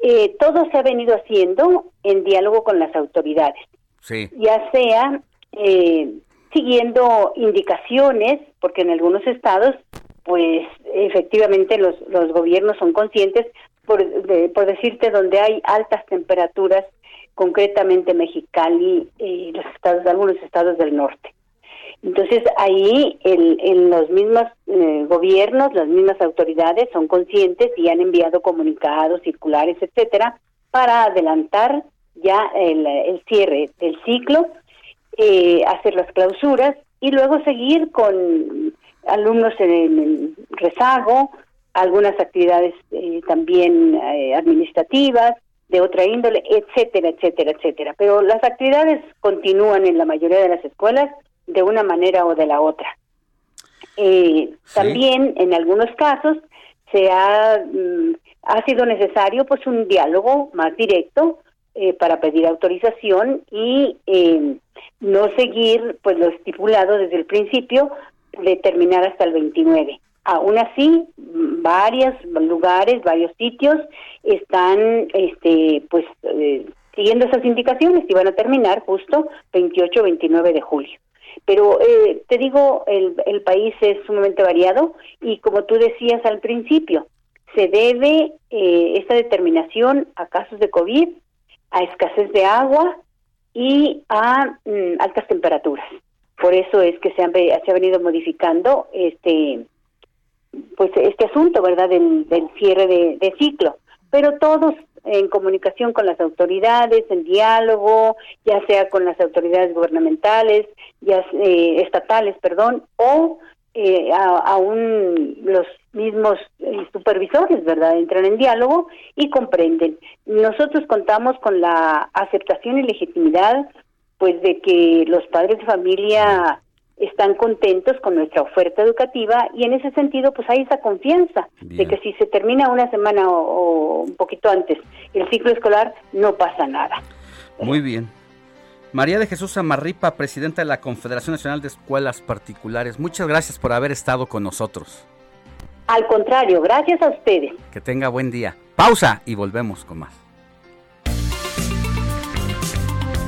Eh, todo se ha venido haciendo en diálogo con las autoridades
Sí.
ya sea eh, siguiendo indicaciones, porque en algunos estados, pues efectivamente los, los gobiernos son conscientes, por, de- por decirte, donde hay altas temperaturas, concretamente Mexicali y los estados, algunos estados del norte. Entonces ahí el, en los mismos eh, gobiernos, las mismas autoridades son conscientes y han enviado comunicados, circulares, etcétera, para adelantar ya el, el cierre del ciclo, eh, hacer las clausuras y luego seguir con alumnos en, en rezago, algunas actividades eh, también eh, administrativas, de otra índole, etcétera, etcétera, etcétera. Pero las actividades continúan en la mayoría de las escuelas de una manera o de la otra. Eh, También en algunos casos se ha, mm, ha sido necesario pues un diálogo más directo eh, para pedir autorización y eh, no seguir pues lo estipulado desde el principio de terminar hasta el 29. Aún así, varios lugares, varios sitios están este pues eh, siguiendo esas indicaciones y van a terminar justo 28-29 de julio. Pero eh, te digo, el, el país es sumamente variado y como tú decías al principio, se debe eh, esta determinación a casos de COVID, a escasez de agua y a mm, altas temperaturas. Por eso es que se, han, se ha venido modificando este pues este asunto, ¿verdad?, del, del cierre de, ciclo. Pero todos en comunicación con las autoridades, en diálogo, ya sea con las autoridades gubernamentales, ya eh, estatales, perdón, o eh, aún los mismos eh, supervisores, ¿verdad?, entran en diálogo y comprenden. Nosotros contamos con la aceptación y legitimidad, pues, de que los padres de familia están contentos con nuestra oferta educativa y en ese sentido pues hay esa confianza de que si se termina una semana o, o un poquito antes el ciclo escolar no pasa nada.
Muy bien. María de Jesús Amarripa, presidenta de la Confederación Nacional de Escuelas Particulares, muchas gracias por haber estado con nosotros.
Al contrario, gracias a ustedes.
Que tenga buen día. Pausa y volvemos con más.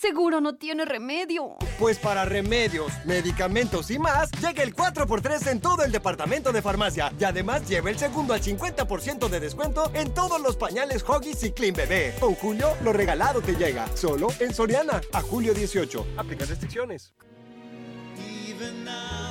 Seguro no tiene remedio.
Pues para remedios, medicamentos y más, llega el 4x3 en todo el departamento de farmacia. Y además lleva el segundo al 50% de descuento en todos los pañales Huggies y Clean Bebé. Con Julio, lo regalado te llega. Solo en Soriana. A julio 18. Aplica restricciones.
Even now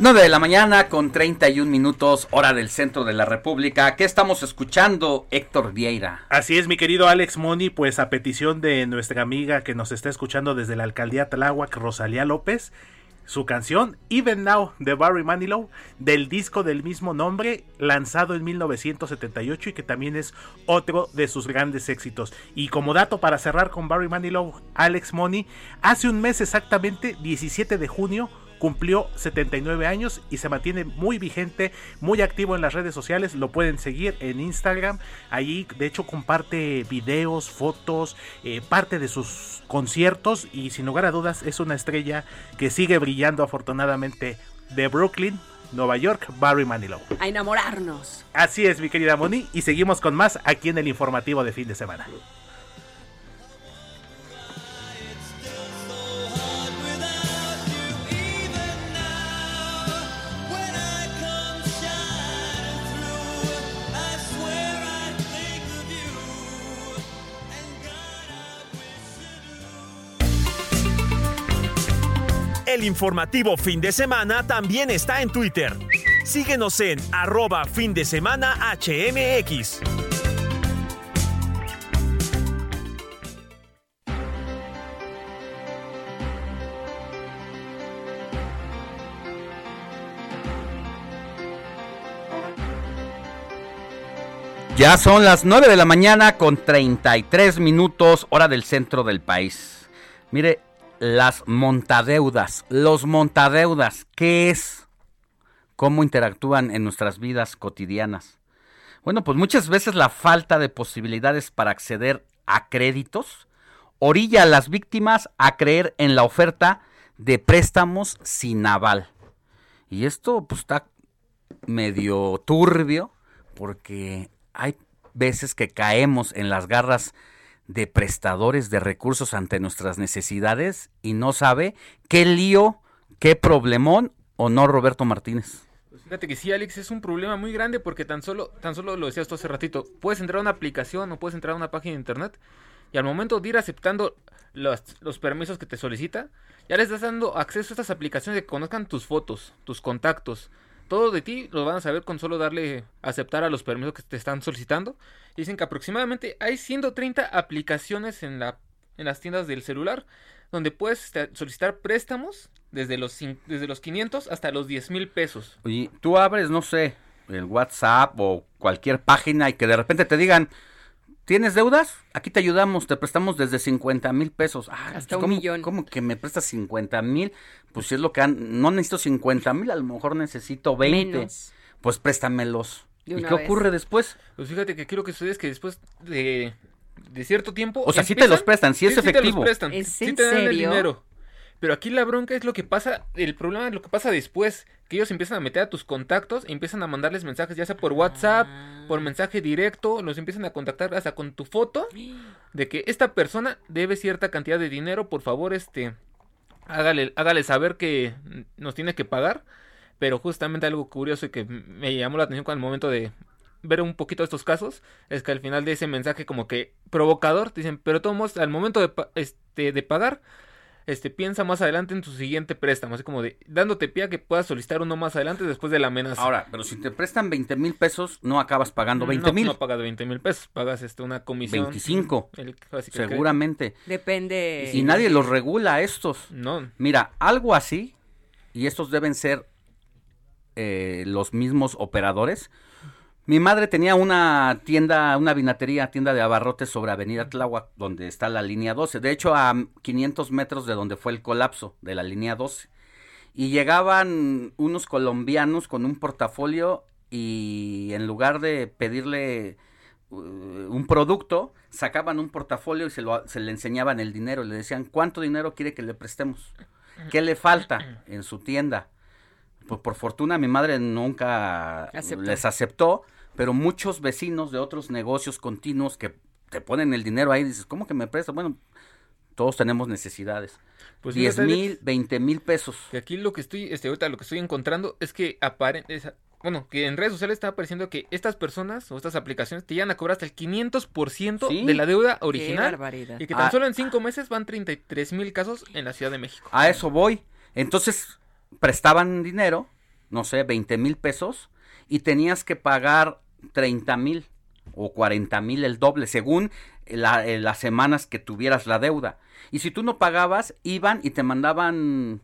9 de la mañana con 31 minutos, hora del centro de la República. ¿Qué estamos escuchando, Héctor Vieira?
Así es, mi querido Alex Moni, pues a petición de nuestra amiga que nos está escuchando desde la alcaldía Tláhuac, Rosalía López, su canción Even Now de Barry Manilow, del disco del mismo nombre, lanzado en 1978 y que también es otro de sus grandes éxitos. Y como dato para cerrar con Barry Manilow, Alex Moni, hace un mes exactamente, 17 de junio, cumplió 79 años y se mantiene muy vigente, muy activo en las redes sociales. Lo pueden seguir en Instagram. Allí, de hecho, comparte videos, fotos, eh, parte de sus conciertos y sin lugar a dudas es una estrella que sigue brillando afortunadamente de Brooklyn, Nueva York, Barry Manilow.
A enamorarnos.
Así es, mi querida Moni, y seguimos con más aquí en el informativo de fin de semana.
El informativo fin de semana también está en Twitter. Síguenos en arroba fin de semana HMX.
Ya son las 9 de la mañana con 33 minutos, hora del centro del país. Mire, las montadeudas, los montadeudas, ¿qué es? ¿Cómo interactúan en nuestras vidas cotidianas? Bueno, pues muchas veces la falta de posibilidades para acceder a créditos orilla a las víctimas a creer en la oferta de préstamos sin aval. Y esto pues está medio turbio porque hay veces que caemos en las garras de prestadores de recursos ante nuestras necesidades y no sabe qué lío, qué problemón o no Roberto Martínez.
Pues fíjate que sí, Alex, es un problema muy grande porque tan solo, tan solo lo decías tú hace ratito, puedes entrar a una aplicación o puedes entrar a una página de internet y al momento de ir aceptando los, los permisos que te solicita, ya les estás dando acceso a estas aplicaciones que conozcan tus fotos, tus contactos, todo de ti lo van a saber con solo darle aceptar a los permisos que te están solicitando. Dicen que aproximadamente hay 130 aplicaciones en, la, en las tiendas del celular donde puedes este, solicitar préstamos desde los, desde los 500 hasta los 10 mil pesos.
Oye, tú abres, no sé, el WhatsApp o cualquier página y que de repente te digan, ¿Tienes deudas? Aquí te ayudamos, te prestamos desde 50 mil pesos. Ah,
Hasta un
¿cómo,
millón.
¿Cómo que me prestas 50 mil? Pues si es lo que han, no necesito 50 mil, a lo mejor necesito 20.
Menos.
Pues préstamelos. ¿Y qué
vez.
ocurre después?
Pues fíjate que lo que sucede es que después de, de cierto tiempo...
O sea, sí te los prestan, sí es
te los
efectivo.
prestan,
¿Es
sí
en
te dan el
serio?
dinero. Pero aquí la bronca es lo que pasa, el problema es lo que pasa después, que ellos empiezan a meter a tus contactos, e empiezan a mandarles mensajes, ya sea por WhatsApp,
Ah.
por mensaje directo, los empiezan a contactar hasta con tu foto, de que esta persona debe cierta cantidad de dinero, por favor, este, hágale, hágale saber que nos tiene que pagar. Pero justamente algo curioso y que me llamó la atención con el momento de ver un poquito estos casos es que al final de ese mensaje como que provocador te dicen, pero todos al momento de, este, de pagar, este piensa más adelante en tu siguiente préstamo, así como de dándote pie a que puedas solicitar uno más adelante después de la amenaza.
Ahora, pero si te prestan 20 mil pesos, no acabas pagando 20
no,
mil.
No pagas 20 mil pesos, pagas este, una comisión.
25.
El- así que el
Seguramente.
Depende.
Y nadie los regula a estos.
No.
Mira, algo así, y estos deben ser eh, los mismos operadores. Mi madre tenía una tienda, una vinatería, tienda de abarrotes sobre Avenida Tláhuac, donde está la línea 12. De hecho, a 500 metros de donde fue el colapso de la línea 12. Y llegaban unos colombianos con un portafolio y en lugar de pedirle uh, un producto, sacaban un portafolio y se, lo, se le enseñaban el dinero. Le decían, ¿cuánto dinero quiere que le prestemos? ¿Qué le falta en su tienda? Pues por fortuna mi madre nunca les aceptó, pero muchos vecinos de otros negocios continuos que te ponen el dinero ahí, dices, ¿cómo que me prestas? Bueno, todos tenemos necesidades.
Pues
10
fíjate,
mil,
Alex,
20 mil pesos.
Que aquí lo que estoy, este, ahorita lo que estoy encontrando es que aparen, es- bueno, que en redes sociales está apareciendo que estas personas o estas aplicaciones te llegan a cobrar hasta el 500%
Sí.
de la deuda
Qué
original.
barbaridad.
Y que tan
Ah.
solo en cinco meses van 33 mil casos en la Ciudad de México.
A eso voy. Entonces, prestaban dinero, no sé, 20 mil pesos, y tenías que pagar 30 mil o 40 mil el doble, según la- eh, las semanas que tuvieras la deuda. Y si tú no pagabas, iban y te mandaban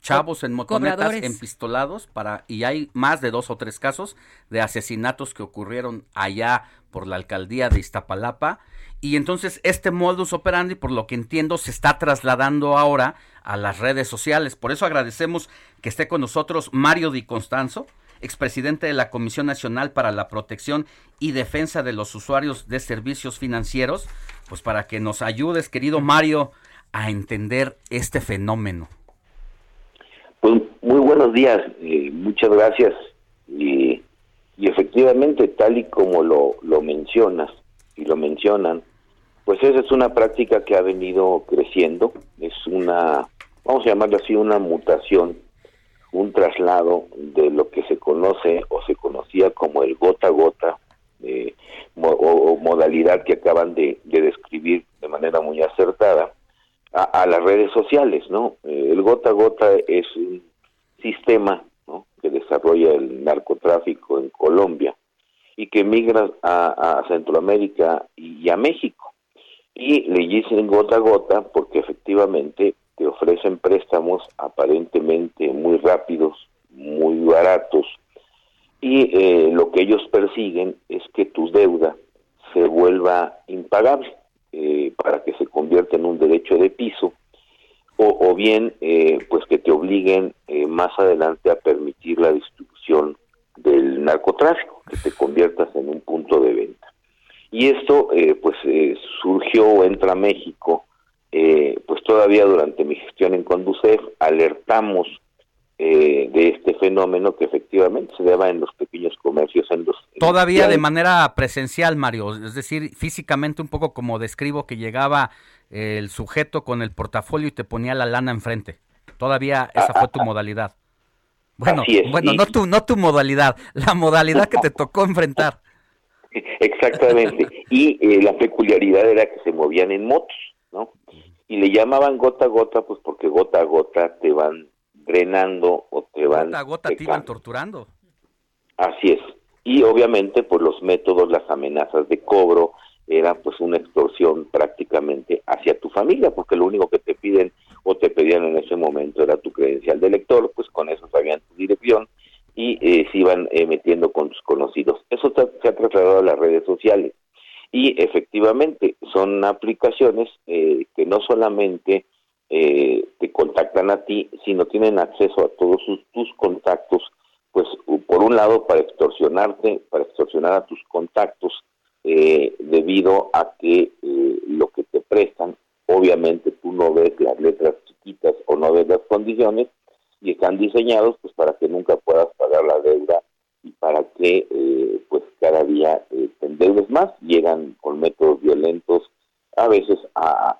chavos en motonetas
cobradores.
empistolados para y hay más de dos o tres casos de asesinatos que ocurrieron allá por la alcaldía de Iztapalapa y entonces este modus operandi por lo que entiendo se está trasladando ahora a las redes sociales por eso agradecemos que esté con nosotros Mario Di Constanzo expresidente de la Comisión Nacional para la Protección y Defensa de los Usuarios de Servicios Financieros pues para que nos ayudes querido Mario a entender este fenómeno
Pues muy buenos días, eh, muchas gracias. Y, efectivamente, tal y como lo mencionas y lo mencionan, pues esa es una práctica que ha venido creciendo, es una, vamos a llamarlo así, una mutación, un traslado de lo que se conoce o se conocía como el gota a gota, eh, o, modalidad que acaban de, de describir de manera muy acertada, a, las redes sociales, ¿no? Eh, el gota a gota es un sistema, que desarrolla el narcotráfico en Colombia y que migra a, Centroamérica y a México. Y le dicen gota a gota porque efectivamente te ofrecen préstamos aparentemente muy rápidos, muy baratos, y eh, lo que ellos persiguen es que tu deuda se vuelva impagable eh, para que se convierta en un derecho de piso o, o bien eh, pues que te obliguen más adelante a permitir la distribución del narcotráfico, que te conviertas en un punto de venta. Y esto pues surgió o entra a México pues todavía durante mi gestión en Conducef alertamos eh, de este fenómeno que efectivamente se daba en los pequeños comercios. En los,
Todavía de manera presencial, Mario, es decir, físicamente un poco como describo que llegaba el sujeto con el portafolio y te ponía la lana enfrente. Todavía esa fue tu modalidad. Bueno, bueno, no tu, no tu modalidad, la modalidad que te tocó enfrentar. (laughs)
Exactamente. y eh, la peculiaridad era que se movían en motos, ¿no? Y le llamaban gota a gota, pues porque gota a gota te van drenando o te van...
Gota a gota te iban torturando.
Así es. Y obviamente, pues los métodos, las amenazas de cobro, era pues una extorsión prácticamente hacia tu familia, porque lo único que te piden o te pedían en ese momento era tu credencial de lector, pues con eso sabían tu dirección y eh, se iban eh, metiendo con tus conocidos. Eso se ha trasladado a las redes sociales y efectivamente son aplicaciones eh, que no solamente eh, te contactan a ti, si no tienen acceso a todos tus contactos, pues por un lado para extorsionarte, para extorsionar a tus contactos, eh, debido a que eh, lo que te prestan, obviamente tú no ves las letras chiquitas o no ves las condiciones y están diseñados pues para que nunca puedas pagar la deuda y para que eh, pues cada día te endeudes más, llegan con métodos violentos a veces a,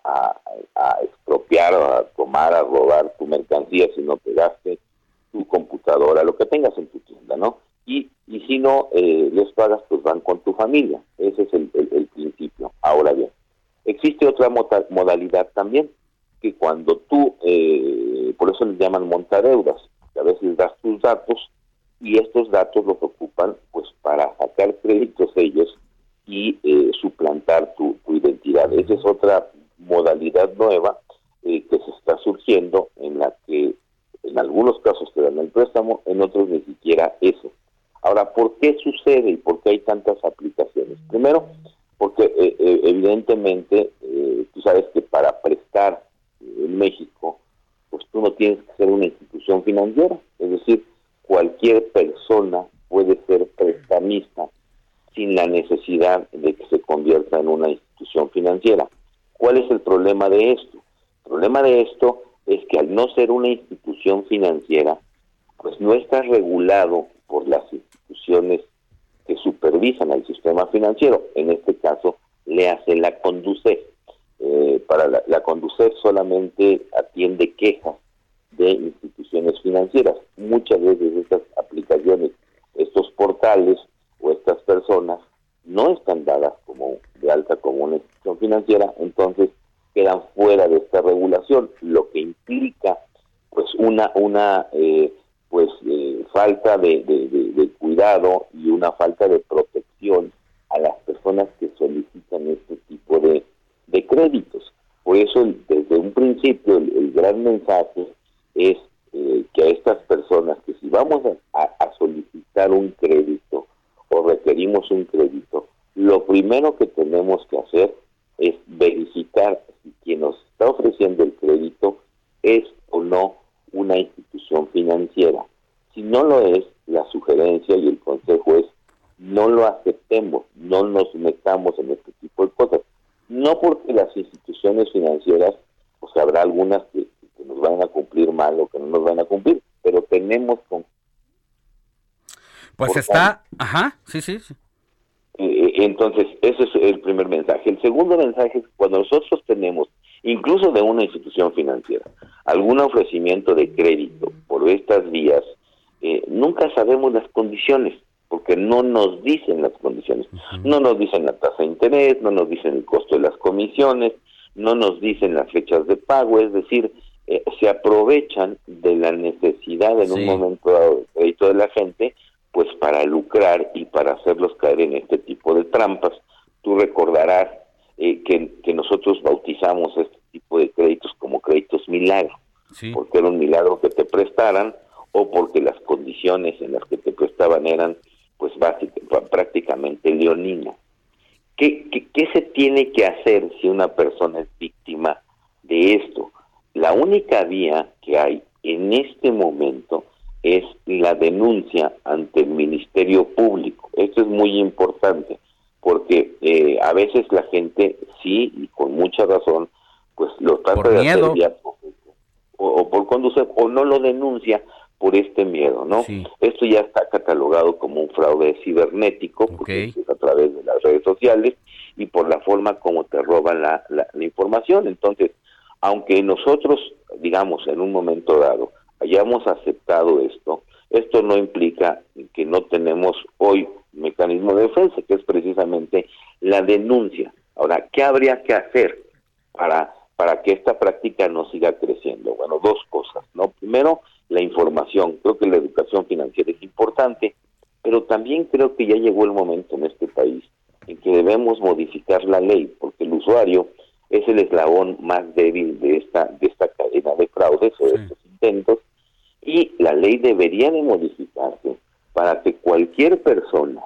expropiar, a tomar, a robar tu mercancía si no pegaste tu computadora, lo que tengas en tu tienda, ¿no? Y, y si no eh, les pagas, pues van con tu familia. Ese es el, principio. Ahora bien, existe otra modalidad también, que cuando tú, eh, por eso les llaman montadeudas, que a veces das tus datos y estos datos los ocupan pues para sacar créditos ellos y eh, suplantar tu, identidad. Esa es otra modalidad nueva eh, que se está surgiendo en la que en algunos casos te dan el préstamo, en otros ni siquiera eso. Ahora, ¿por qué sucede y por qué hay tantas aplicaciones? Primero, porque eh, evidentemente tú sabes que para prestar en México, pues tú no tienes que ser una institución financiera, es decir, cualquier persona puede ser prestamista sin la necesidad de que se convierta en una institución financiera. ¿Cuál es el problema de esto? El problema de esto es que al no ser una institución financiera, pues no está regulado por las instituciones que supervisan al sistema financiero. En este caso, le hace la CONDUCEF. Eh, para la, la solamente atiende quejas de instituciones financieras. Muchas veces estas aplicaciones, estos portales, o estas personas no están dadas como de alta como una institución financiera, entonces quedan fuera de esta regulación, lo que implica pues una una eh, pues eh, falta de, cuidado y una falta de protección a las personas que solicitan este tipo de, créditos. Por eso desde un principio el, gran mensaje es eh, que a estas personas que si vamos a solicitar un crédito o requerimos un crédito, lo primero que tenemos que hacer es verificar si quien nos está ofreciendo el crédito es o no una institución financiera. Si no lo es, la sugerencia y el consejo es no lo aceptemos, no nos metamos en este tipo de cosas. No porque las instituciones financieras, pues habrá algunas que, van a cumplir mal o que no nos van a cumplir, pero tenemos con
pues está, ajá, sí, sí, sí.
Entonces, ese es el primer mensaje. El segundo mensaje es cuando nosotros tenemos, incluso de una institución financiera, algún ofrecimiento de crédito por estas vías, eh, nunca sabemos las condiciones, porque no nos dicen las condiciones. No nos dicen la tasa de interés, no nos dicen el costo de las comisiones, no nos dicen las fechas de pago, es decir, se aprovechan de la necesidad en un momento dado de crédito de la gente, pues para lucrar y para hacerlos caer en este tipo de trampas. Tú recordarás eh, que, que nosotros bautizamos este tipo de créditos como créditos milagro, porque era un milagro que te prestaran o porque las condiciones en las que te prestaban eran pues básicamente, prácticamente leoninas. ¿Qué, qué, qué se tiene que hacer si una persona es víctima de esto? La única vía que hay en este momento es la denuncia ante el Ministerio Público. Esto es muy importante porque eh, a veces la gente sí, y con mucha razón, pues lo trata de hacer o, o, por conducir o no lo denuncia por este miedo, ¿no? Esto ya está catalogado como un fraude cibernético, porque es a través de las redes sociales y por la forma como te roban la, la, información. Entonces, aunque nosotros, digamos, en un momento dado, hayamos aceptado esto, esto no implica que no tenemos hoy mecanismo de defensa, que es precisamente la denuncia. Ahora, ¿qué habría que hacer para, para que esta práctica no siga creciendo? Bueno, dos cosas, ¿no? Primero, la información. Creo que la educación financiera es importante, pero también creo que ya llegó el momento en este país en que debemos modificar la ley, porque el usuario es el eslabón más débil de esta de esta cadena de fraudes o de estos intentos y la ley debería de modificarse para que cualquier persona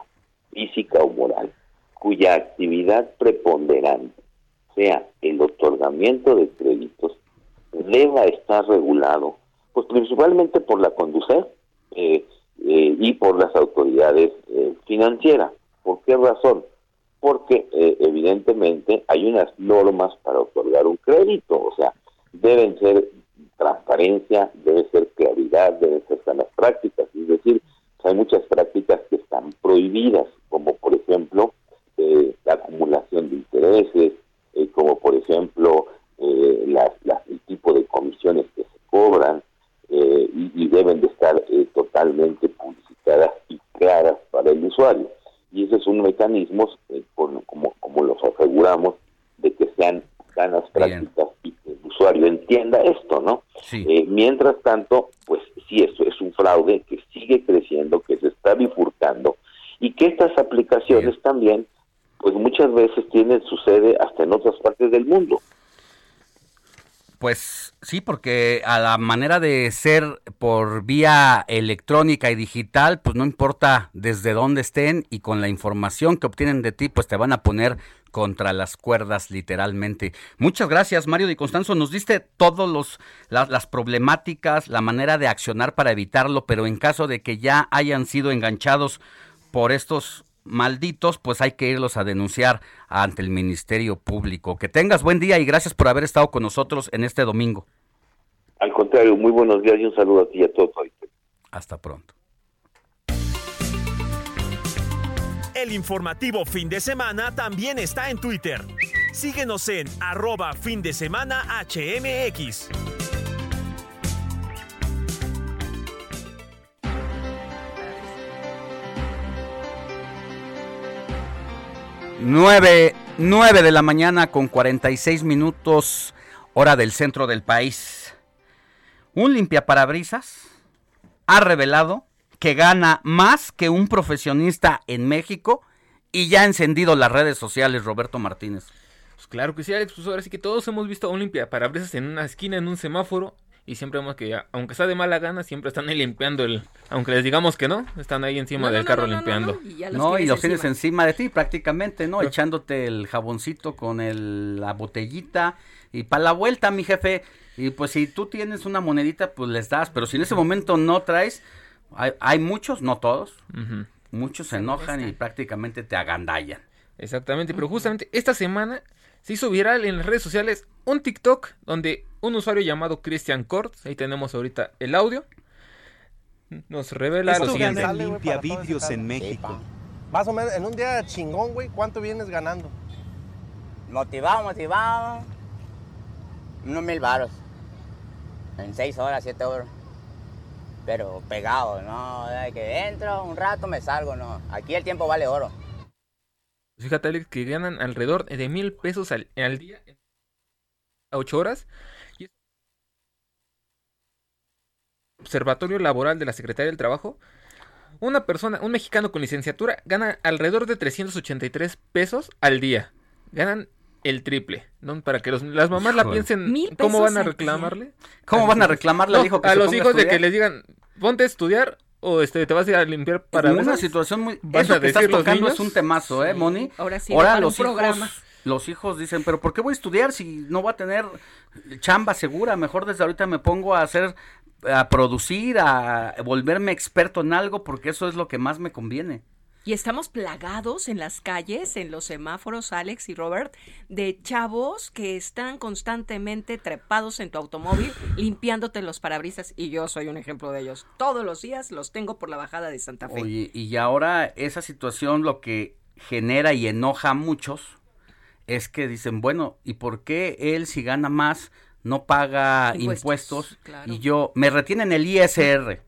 física o moral cuya actividad preponderante sea el otorgamiento de créditos deba estar regulado pues principalmente por la conducir eh, eh, y por las autoridades eh, financieras. ¿Por qué razón? Porque evidentemente hay unas normas para otorgar un crédito, o sea, deben ser transparencia, debe ser claridad, deben ser sanas prácticas, es decir, hay muchas prácticas que están prohibidas, como por ejemplo la acumulación de intereses, como por ejemplo las, el tipo de comisiones que se cobran, eh, y, deben de estar eh, totalmente publicitadas y claras para el usuario. Y ese es un mecanismo, eh, como, como los aseguramos, de que sean sanas prácticas y que el usuario entienda esto, ¿no? mientras tanto, pues sí, esto es un fraude que sigue creciendo, que se está bifurcando y que estas aplicaciones también, pues muchas veces tienen su sede hasta en otras partes del mundo.
Pues sí, porque a la manera de ser por vía electrónica y digital, pues no importa desde dónde estén y con la información que obtienen de ti, pues te van a poner contra las cuerdas literalmente. Muchas gracias, Mario Di Constanzo. Nos diste todos los las problemáticas, la manera de accionar para evitarlo, pero en caso de que ya hayan sido enganchados por estos malditos, pues hay que irlos a denunciar ante el Ministerio Público. Que tengas buen día y gracias por haber estado con nosotros en este domingo.
Al contrario, muy buenos días y un saludo a ti y a todos.
Hasta pronto.
El informativo fin de semana también está en Twitter. Síguenos en arroba fin de semana HMX.
9, 9 de la mañana con 46 minutos, hora del centro del país. Un limpiaparabrisas ha revelado que gana más que un profesionista en México y ya ha encendido las redes sociales, Roberto Martínez.
Pues claro que sí, Alex, pues ahora que todos hemos visto a un limpiaparabrisas en una esquina, en un semáforo, y siempre vemos que, aunque está de mala gana, siempre están ahí limpiando el. Aunque les digamos que no, están ahí encima del carro limpiando.
No, y, los tienes encima de ti prácticamente, ¿no? Echándote el jaboncito con el, la botellita y para la vuelta, mi jefe. Y pues si tú tienes una monedita, pues les das. Pero si en ese momento no traes, hay, hay muchos, no todos. Muchos se enojan y prácticamente te agandallan.
Exactamente, pero justamente esta semana se hizo viral en las redes sociales un TikTok donde un usuario llamado Christian Kortz, ahí tenemos ahorita el audio, nos revela lo siguiente.
limpia vidrios en México.
Más o menos, en un día chingón, güey, ¿cuánto vienes ganando?
Motivado, motivado. Unos mil varos. En seis horas, siete horas. Pero pegado, ¿no? De que entro un rato me salgo, ¿no? Aquí el tiempo vale oro.
Fíjate, Alex, que ganan alrededor de mil pesos al, día a ocho horas. Observatorio Laboral de la Secretaría del Trabajo, una persona, un mexicano con licenciatura, gana alrededor de 383 pesos al día. Ganan el triple, ¿no? Para que los- las mamás la piensen,
Mil
¿cómo van a
al
reclamarle?
¿Cómo van a reclamarle al
No,
hijo que
a
se
los
ponga a
hijos de que les digan, ponte a estudiar o este te vas a ir a limpiar para
una situación muy
¿Vas
eso
a
que estás
los
tocando
niños?
es un temazo, ¿eh, Moni?
ahora sí, un programa.
hijos los hijos dicen, "¿Pero por qué voy a estudiar si no voy a tener chamba segura? Mejor desde ahorita me pongo a hacer a producir, a volverme experto en algo porque eso es lo que más me conviene."
Y estamos plagados en las calles, en los semáforos, Alex y Robert, de chavos que están constantemente trepados en tu automóvil, limpiándote los parabrisas. Y yo soy un ejemplo de ellos. Todos los días los tengo por la bajada de Santa Fe.
Oye, y ahora esa situación lo que genera y enoja a muchos es que dicen, bueno, ¿y por qué él si gana más no paga
Impuestos,
impuestos,
claro.
y yo me retienen el ISR?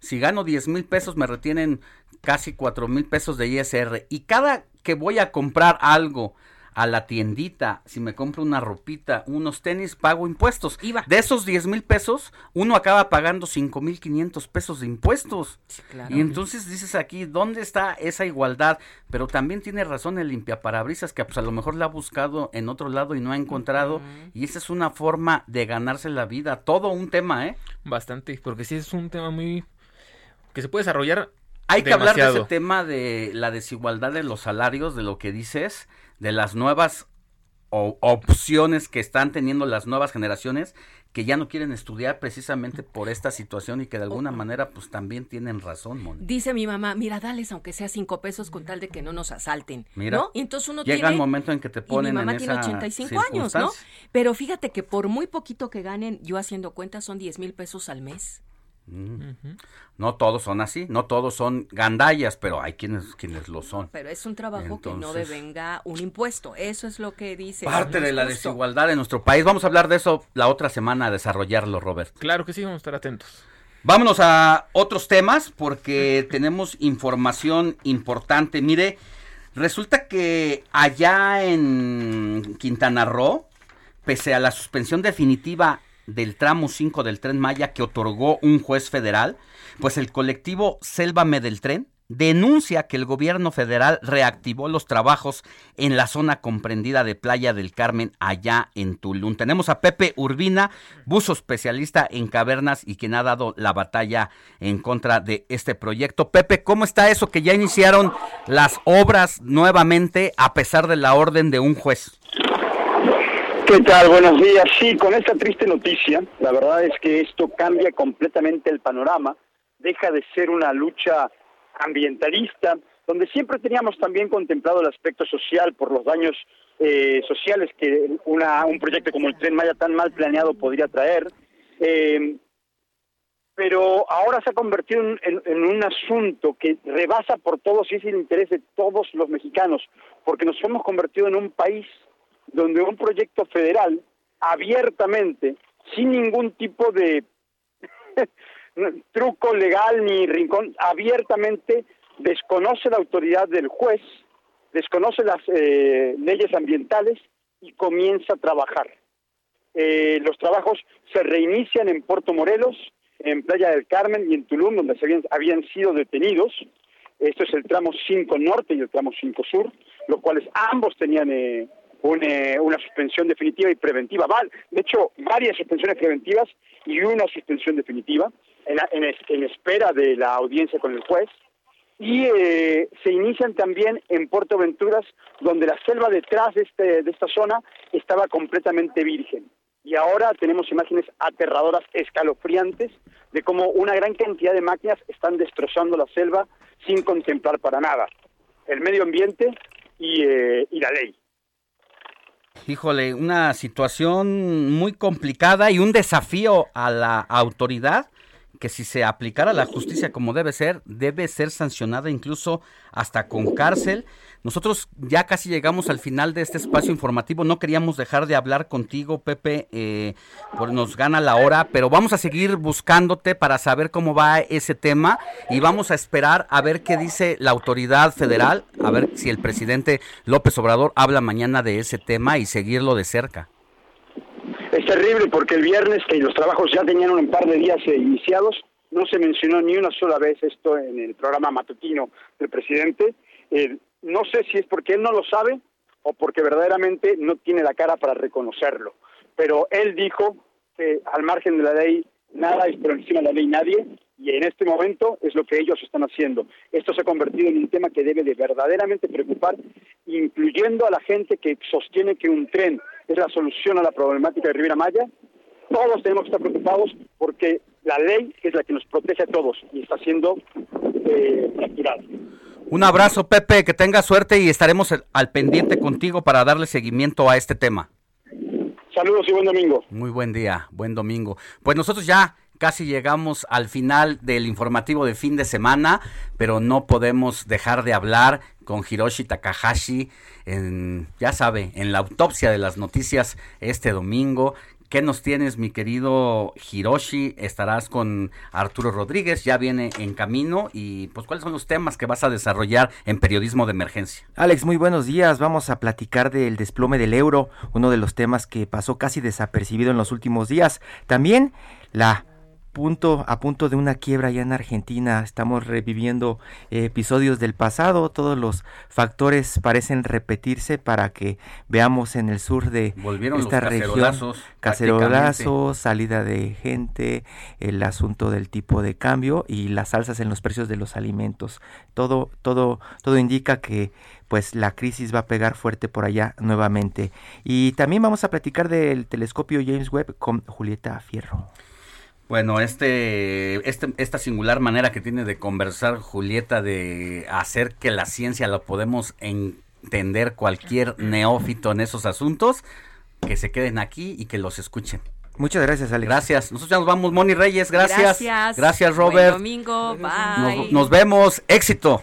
Si gano 10 mil pesos me retienen casi 4 mil pesos de ISR y cada que voy a comprar algo a la tiendita, si me compro una ropita, unos tenis, pago impuestos. De esos 10 mil pesos, uno acaba pagando 5 mil 500 pesos de impuestos.
claro.
Y entonces dices aquí, ¿dónde está esa igualdad? Pero también tiene razón el limpiaparabrisas que pues a lo mejor la ha buscado en otro lado y no ha encontrado. Y esa es una forma de ganarse la vida. Todo un tema, ¿eh?
Bastante, porque sí es un tema muy que se puede desarrollar
Hay que hablar de ese tema de la desigualdad de los salarios, de lo que dices, de las nuevas opciones que están teniendo las nuevas generaciones que ya no quieren estudiar precisamente por esta situación y que de alguna manera pues también tienen razón, Moni.
Dice mi mamá, mira, dales aunque sea cinco pesos con tal de que no nos asalten.
Mira,
¿no? Y entonces uno
llega
tiene...
el momento en que te ponen
y mi mamá
en
tiene
esa
85 años, ¿no? Pero fíjate que por muy poquito que ganen, yo haciendo cuentas, son 10 mil pesos al mes.
Mm. No todos son así, no todos son gandallas, pero hay quienes quienes lo son.
Pero es un trabajo que no devenga un impuesto. Eso es lo que dice.
Parte de la
justo.
desigualdad en nuestro país. Vamos a hablar de eso la otra semana, a desarrollarlo, Robert.
Claro que sí, vamos a estar atentos.
Vámonos a otros temas porque (laughs) tenemos información importante. Mire, resulta que allá en Quintana Roo, pese a la suspensión definitiva del tramo 5 del tren Maya que otorgó un juez federal, pues el colectivo Sélvame del Tren denuncia que el gobierno federal reactivó los trabajos en la zona comprendida de Playa del Carmen allá en Tulum. Tenemos a Pepe Urbina, buzo especialista en cavernas y quien ha dado la batalla en contra de este proyecto. Pepe, ¿cómo está eso que ya iniciaron las obras nuevamente a pesar de la orden de un juez?
¿Qué tal? Buenos días. Sí, con esta triste noticia, la verdad es que esto cambia completamente el panorama, deja de ser una lucha ambientalista, donde siempre teníamos también contemplado el aspecto social por los daños eh, sociales que una, un proyecto como el Tren Maya tan mal planeado podría traer. Eh, pero ahora se ha convertido en, en- en un asunto que rebasa por todos y es el interés de todos los mexicanos, porque nos hemos convertido en un país donde un proyecto federal abiertamente, sin ningún tipo de (laughs) truco legal ni rincón, abiertamente desconoce la autoridad del juez, desconoce las eh, leyes ambientales y comienza a trabajar. Eh, los trabajos se reinician en Puerto Morelos, en Playa del Carmen y en Tulum, donde se habían, habían sido detenidos. Esto es el tramo 5 norte y el tramo 5 sur, los cuales ambos tenían eh, eh, una suspensión definitiva y preventiva. De hecho, varias suspensiones preventivas y una suspensión definitiva en, la- en es- en espera de la audiencia con el juez. Y eh, se inician también en Puerto Venturas, donde la selva detrás de, este, de esta zona estaba completamente virgen. Y ahora tenemos imágenes aterradoras, escalofriantes, de cómo una gran cantidad de máquinas están destrozando la selva sin contemplar para nada el medio ambiente y, eh, y la ley.
Híjole, una situación muy complicada y un desafío a la autoridad que si se aplicara la justicia como debe ser, debe ser sancionada incluso hasta con cárcel. Nosotros ya casi llegamos al final de este espacio informativo. No queríamos dejar de hablar contigo, Pepe, eh, por- nos gana la hora, pero vamos a seguir buscándote para saber cómo va ese tema y vamos a esperar a ver qué dice la autoridad federal, a ver si el presidente López Obrador habla mañana de ese tema y seguirlo de cerca.
Es terrible porque el viernes, que los trabajos ya tenían un par de días iniciados, no se mencionó ni una sola vez esto en el programa matutino del presidente. Eh, no sé si es porque él no lo sabe o porque verdaderamente no tiene la cara para reconocerlo. Pero él dijo que al margen de la ley nada y por encima de la ley nadie, y en este momento es lo que ellos están haciendo. Esto se ha convertido en un tema que debe de verdaderamente preocupar, incluyendo a la gente que sostiene que un tren es la solución a la problemática de Rivera Maya. Todos tenemos que estar preocupados porque la ley es la que nos protege a todos y está siendo eh.
Un abrazo, Pepe, que tenga suerte y estaremos al pendiente contigo para darle seguimiento a este tema.
Saludos y buen domingo.
Muy buen día, buen domingo. Pues nosotros ya casi llegamos al final del informativo de fin de semana, pero no podemos dejar de hablar con Hiroshi Takahashi, en, ya sabe, en la autopsia de las noticias este domingo. ¿Qué nos tienes, mi querido Hiroshi? Estarás con Arturo Rodríguez, ya viene en camino. Y pues, ¿cuáles son los temas que vas a desarrollar en periodismo de emergencia?
Alex, muy buenos días. Vamos a platicar del desplome del euro, uno de los temas que pasó casi desapercibido en los últimos días. También la punto a punto de una quiebra ya en Argentina. Estamos reviviendo eh, episodios del pasado. Todos los factores parecen repetirse para que veamos en el sur de esta región cacerolazos, salida de gente, el asunto del tipo de cambio y las alzas en los precios de los alimentos. Todo todo todo indica que pues la crisis va a pegar fuerte por allá nuevamente. Y también vamos a platicar del telescopio James Webb con Julieta Fierro.
Bueno, este, este, esta singular manera que tiene de conversar Julieta, de hacer que la ciencia lo podemos entender cualquier neófito en esos asuntos, que se queden aquí y que los escuchen.
Muchas gracias, Alex.
Gracias. Nosotros ya nos vamos, Moni Reyes. Gracias.
Gracias.
Gracias, Robert.
Buen domingo. Bye.
Nos, nos vemos. Éxito.